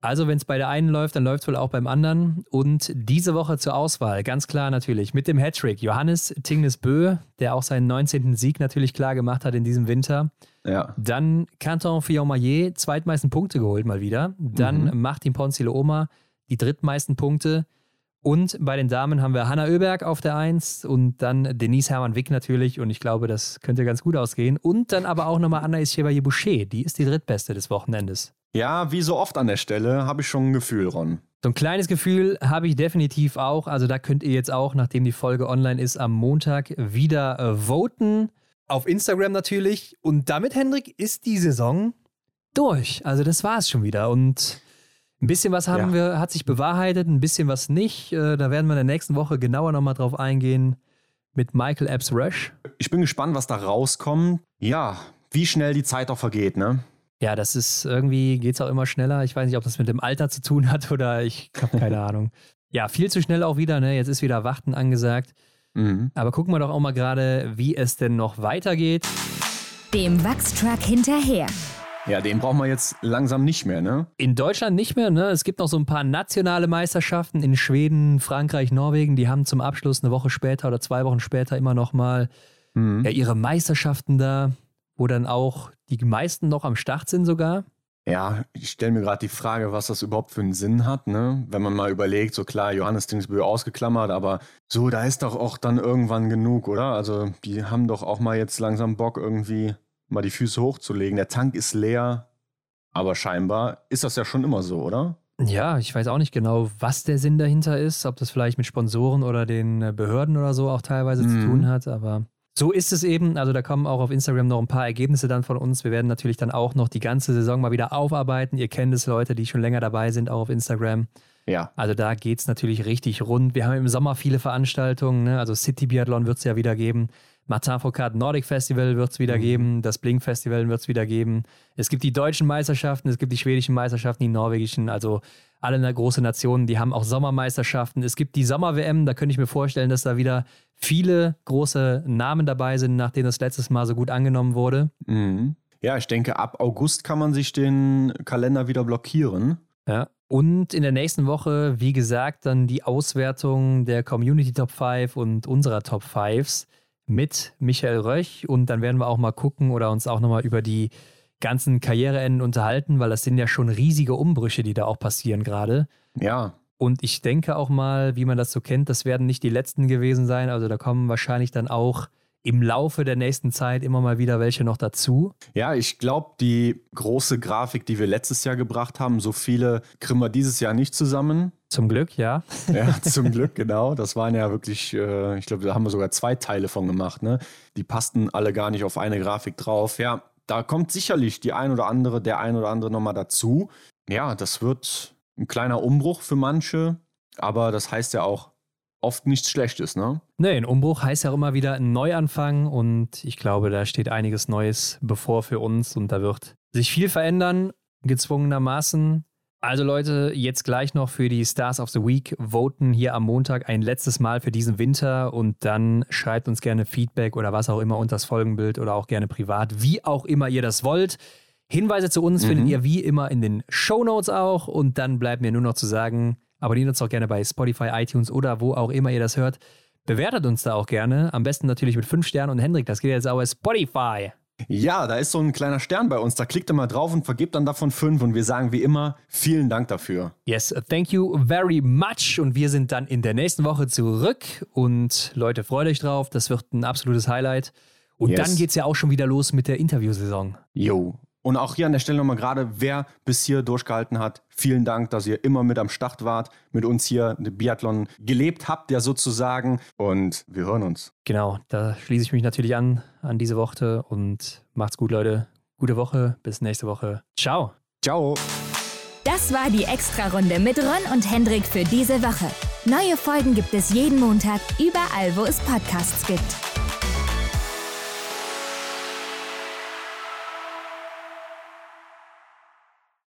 Also, wenn es bei der einen läuft, dann läuft es wohl auch beim anderen. Und diese Woche zur Auswahl, ganz klar natürlich, mit dem Hattrick Johannes Tingnes Bö, der auch seinen 19. Sieg natürlich klar gemacht hat in diesem Winter. Ja. Dann Canton Fillon-Maillet, zweitmeisten Punkte geholt mal wieder. Dann mhm. Martin Ponzilo Oma, die drittmeisten Punkte. Und bei den Damen haben wir Hanna Oeberg auf der 1 und dann Denise Hermann Wick natürlich. Und ich glaube, das könnte ganz gut ausgehen. Und dann aber auch nochmal Anaïs Chevalier-Boucher, die ist die drittbeste des Wochenendes. Ja, wie so oft an der Stelle habe ich schon ein Gefühl, Ron. So ein kleines Gefühl habe ich definitiv auch. Also da könnt ihr jetzt auch, nachdem die Folge online ist, am Montag wieder äh, voten. Auf Instagram natürlich. Und damit, Hendrik, ist die Saison durch. Also das war es schon wieder. Und ein bisschen was haben ja. wir, hat sich bewahrheitet, ein bisschen was nicht. Äh, da werden wir in der nächsten Woche genauer nochmal drauf eingehen mit Michael Epps Rush. Ich bin gespannt, was da rauskommt. Ja, wie schnell die Zeit auch vergeht, ne? Ja, das ist irgendwie, geht es auch immer schneller. Ich weiß nicht, ob das mit dem Alter zu tun hat oder ich habe keine Ahnung. Ja, viel zu schnell auch wieder, ne? Jetzt ist wieder Warten angesagt. Mhm. Aber gucken wir doch auch mal gerade, wie es denn noch weitergeht. Dem Wachstruck hinterher. Ja, den brauchen wir jetzt langsam nicht mehr, ne? In Deutschland nicht mehr, ne? Es gibt noch so ein paar nationale Meisterschaften in Schweden, Frankreich, Norwegen. Die haben zum Abschluss eine Woche später oder zwei Wochen später immer noch mal mhm. ja, ihre Meisterschaften da wo dann auch die meisten noch am Start sind sogar. Ja, ich stelle mir gerade die Frage, was das überhaupt für einen Sinn hat, ne? Wenn man mal überlegt, so klar, Johannes Dingsbö ausgeklammert, aber so, da ist doch auch dann irgendwann genug, oder? Also, die haben doch auch mal jetzt langsam Bock, irgendwie mal die Füße hochzulegen. Der Tank ist leer, aber scheinbar ist das ja schon immer so, oder? Ja, ich weiß auch nicht genau, was der Sinn dahinter ist, ob das vielleicht mit Sponsoren oder den Behörden oder so auch teilweise mhm. zu tun hat, aber so ist es eben. Also da kommen auch auf Instagram noch ein paar Ergebnisse dann von uns. Wir werden natürlich dann auch noch die ganze Saison mal wieder aufarbeiten. Ihr kennt es, Leute, die schon länger dabei sind, auch auf Instagram. Ja. Also da geht es natürlich richtig rund. Wir haben im Sommer viele Veranstaltungen. Ne? Also City Biathlon wird es ja wieder geben. Martin Foucault Nordic Festival wird es wieder mhm. geben. Das Blink Festival wird es wieder geben. Es gibt die deutschen Meisterschaften, es gibt die schwedischen Meisterschaften, die norwegischen. Also alle große Nationen, die haben auch Sommermeisterschaften. Es gibt die Sommer-WM, da könnte ich mir vorstellen, dass da wieder viele große Namen dabei sind, nachdem das letztes Mal so gut angenommen wurde. Mhm. Ja, ich denke, ab August kann man sich den Kalender wieder blockieren. Ja. Und in der nächsten Woche, wie gesagt, dann die Auswertung der Community Top 5 und unserer Top 5s mit Michael Röch. Und dann werden wir auch mal gucken oder uns auch nochmal über die ganzen Karriereenden unterhalten, weil das sind ja schon riesige Umbrüche, die da auch passieren gerade. Ja. Und ich denke auch mal, wie man das so kennt, das werden nicht die letzten gewesen sein. Also da kommen wahrscheinlich dann auch im Laufe der nächsten Zeit immer mal wieder welche noch dazu. Ja, ich glaube, die große Grafik, die wir letztes Jahr gebracht haben, so viele kriegen wir dieses Jahr nicht zusammen. Zum Glück, ja. Ja, zum Glück, genau. Das waren ja wirklich, äh, ich glaube, da haben wir sogar zwei Teile von gemacht. Ne? Die passten alle gar nicht auf eine Grafik drauf. Ja, da kommt sicherlich die ein oder andere, der ein oder andere nochmal dazu. Ja, das wird ein kleiner Umbruch für manche, aber das heißt ja auch oft nichts Schlechtes, ne? Nee, ein Umbruch heißt ja auch immer wieder ein Neuanfang und ich glaube, da steht einiges Neues bevor für uns und da wird sich viel verändern, gezwungenermaßen. Also Leute, jetzt gleich noch für die Stars of the Week voten hier am Montag ein letztes Mal für diesen Winter und dann schreibt uns gerne Feedback oder was auch immer unter das Folgenbild oder auch gerne privat, wie auch immer ihr das wollt. Hinweise zu uns mhm. findet ihr wie immer in den Show Notes auch und dann bleibt mir nur noch zu sagen, abonniert uns auch gerne bei Spotify, iTunes oder wo auch immer ihr das hört. Bewertet uns da auch gerne, am besten natürlich mit 5 Sternen und Hendrik, das geht jetzt auch bei Spotify. Ja, da ist so ein kleiner Stern bei uns. Da klickt ihr mal drauf und vergibt dann davon fünf. Und wir sagen wie immer vielen Dank dafür. Yes, thank you very much. Und wir sind dann in der nächsten Woche zurück. Und Leute, freut euch drauf. Das wird ein absolutes Highlight. Und yes. dann geht es ja auch schon wieder los mit der Interviewsaison. Jo, und auch hier an der Stelle nochmal gerade, wer bis hier durchgehalten hat, vielen Dank, dass ihr immer mit am Start wart, mit uns hier den Biathlon gelebt habt, ja sozusagen. Und wir hören uns. Genau, da schließe ich mich natürlich an, an diese Worte und macht's gut, Leute. Gute Woche, bis nächste Woche. Ciao. Ciao. Das war die Extra-Runde mit Ron und Hendrik für diese Woche. Neue Folgen gibt es jeden Montag, überall, wo es Podcasts gibt.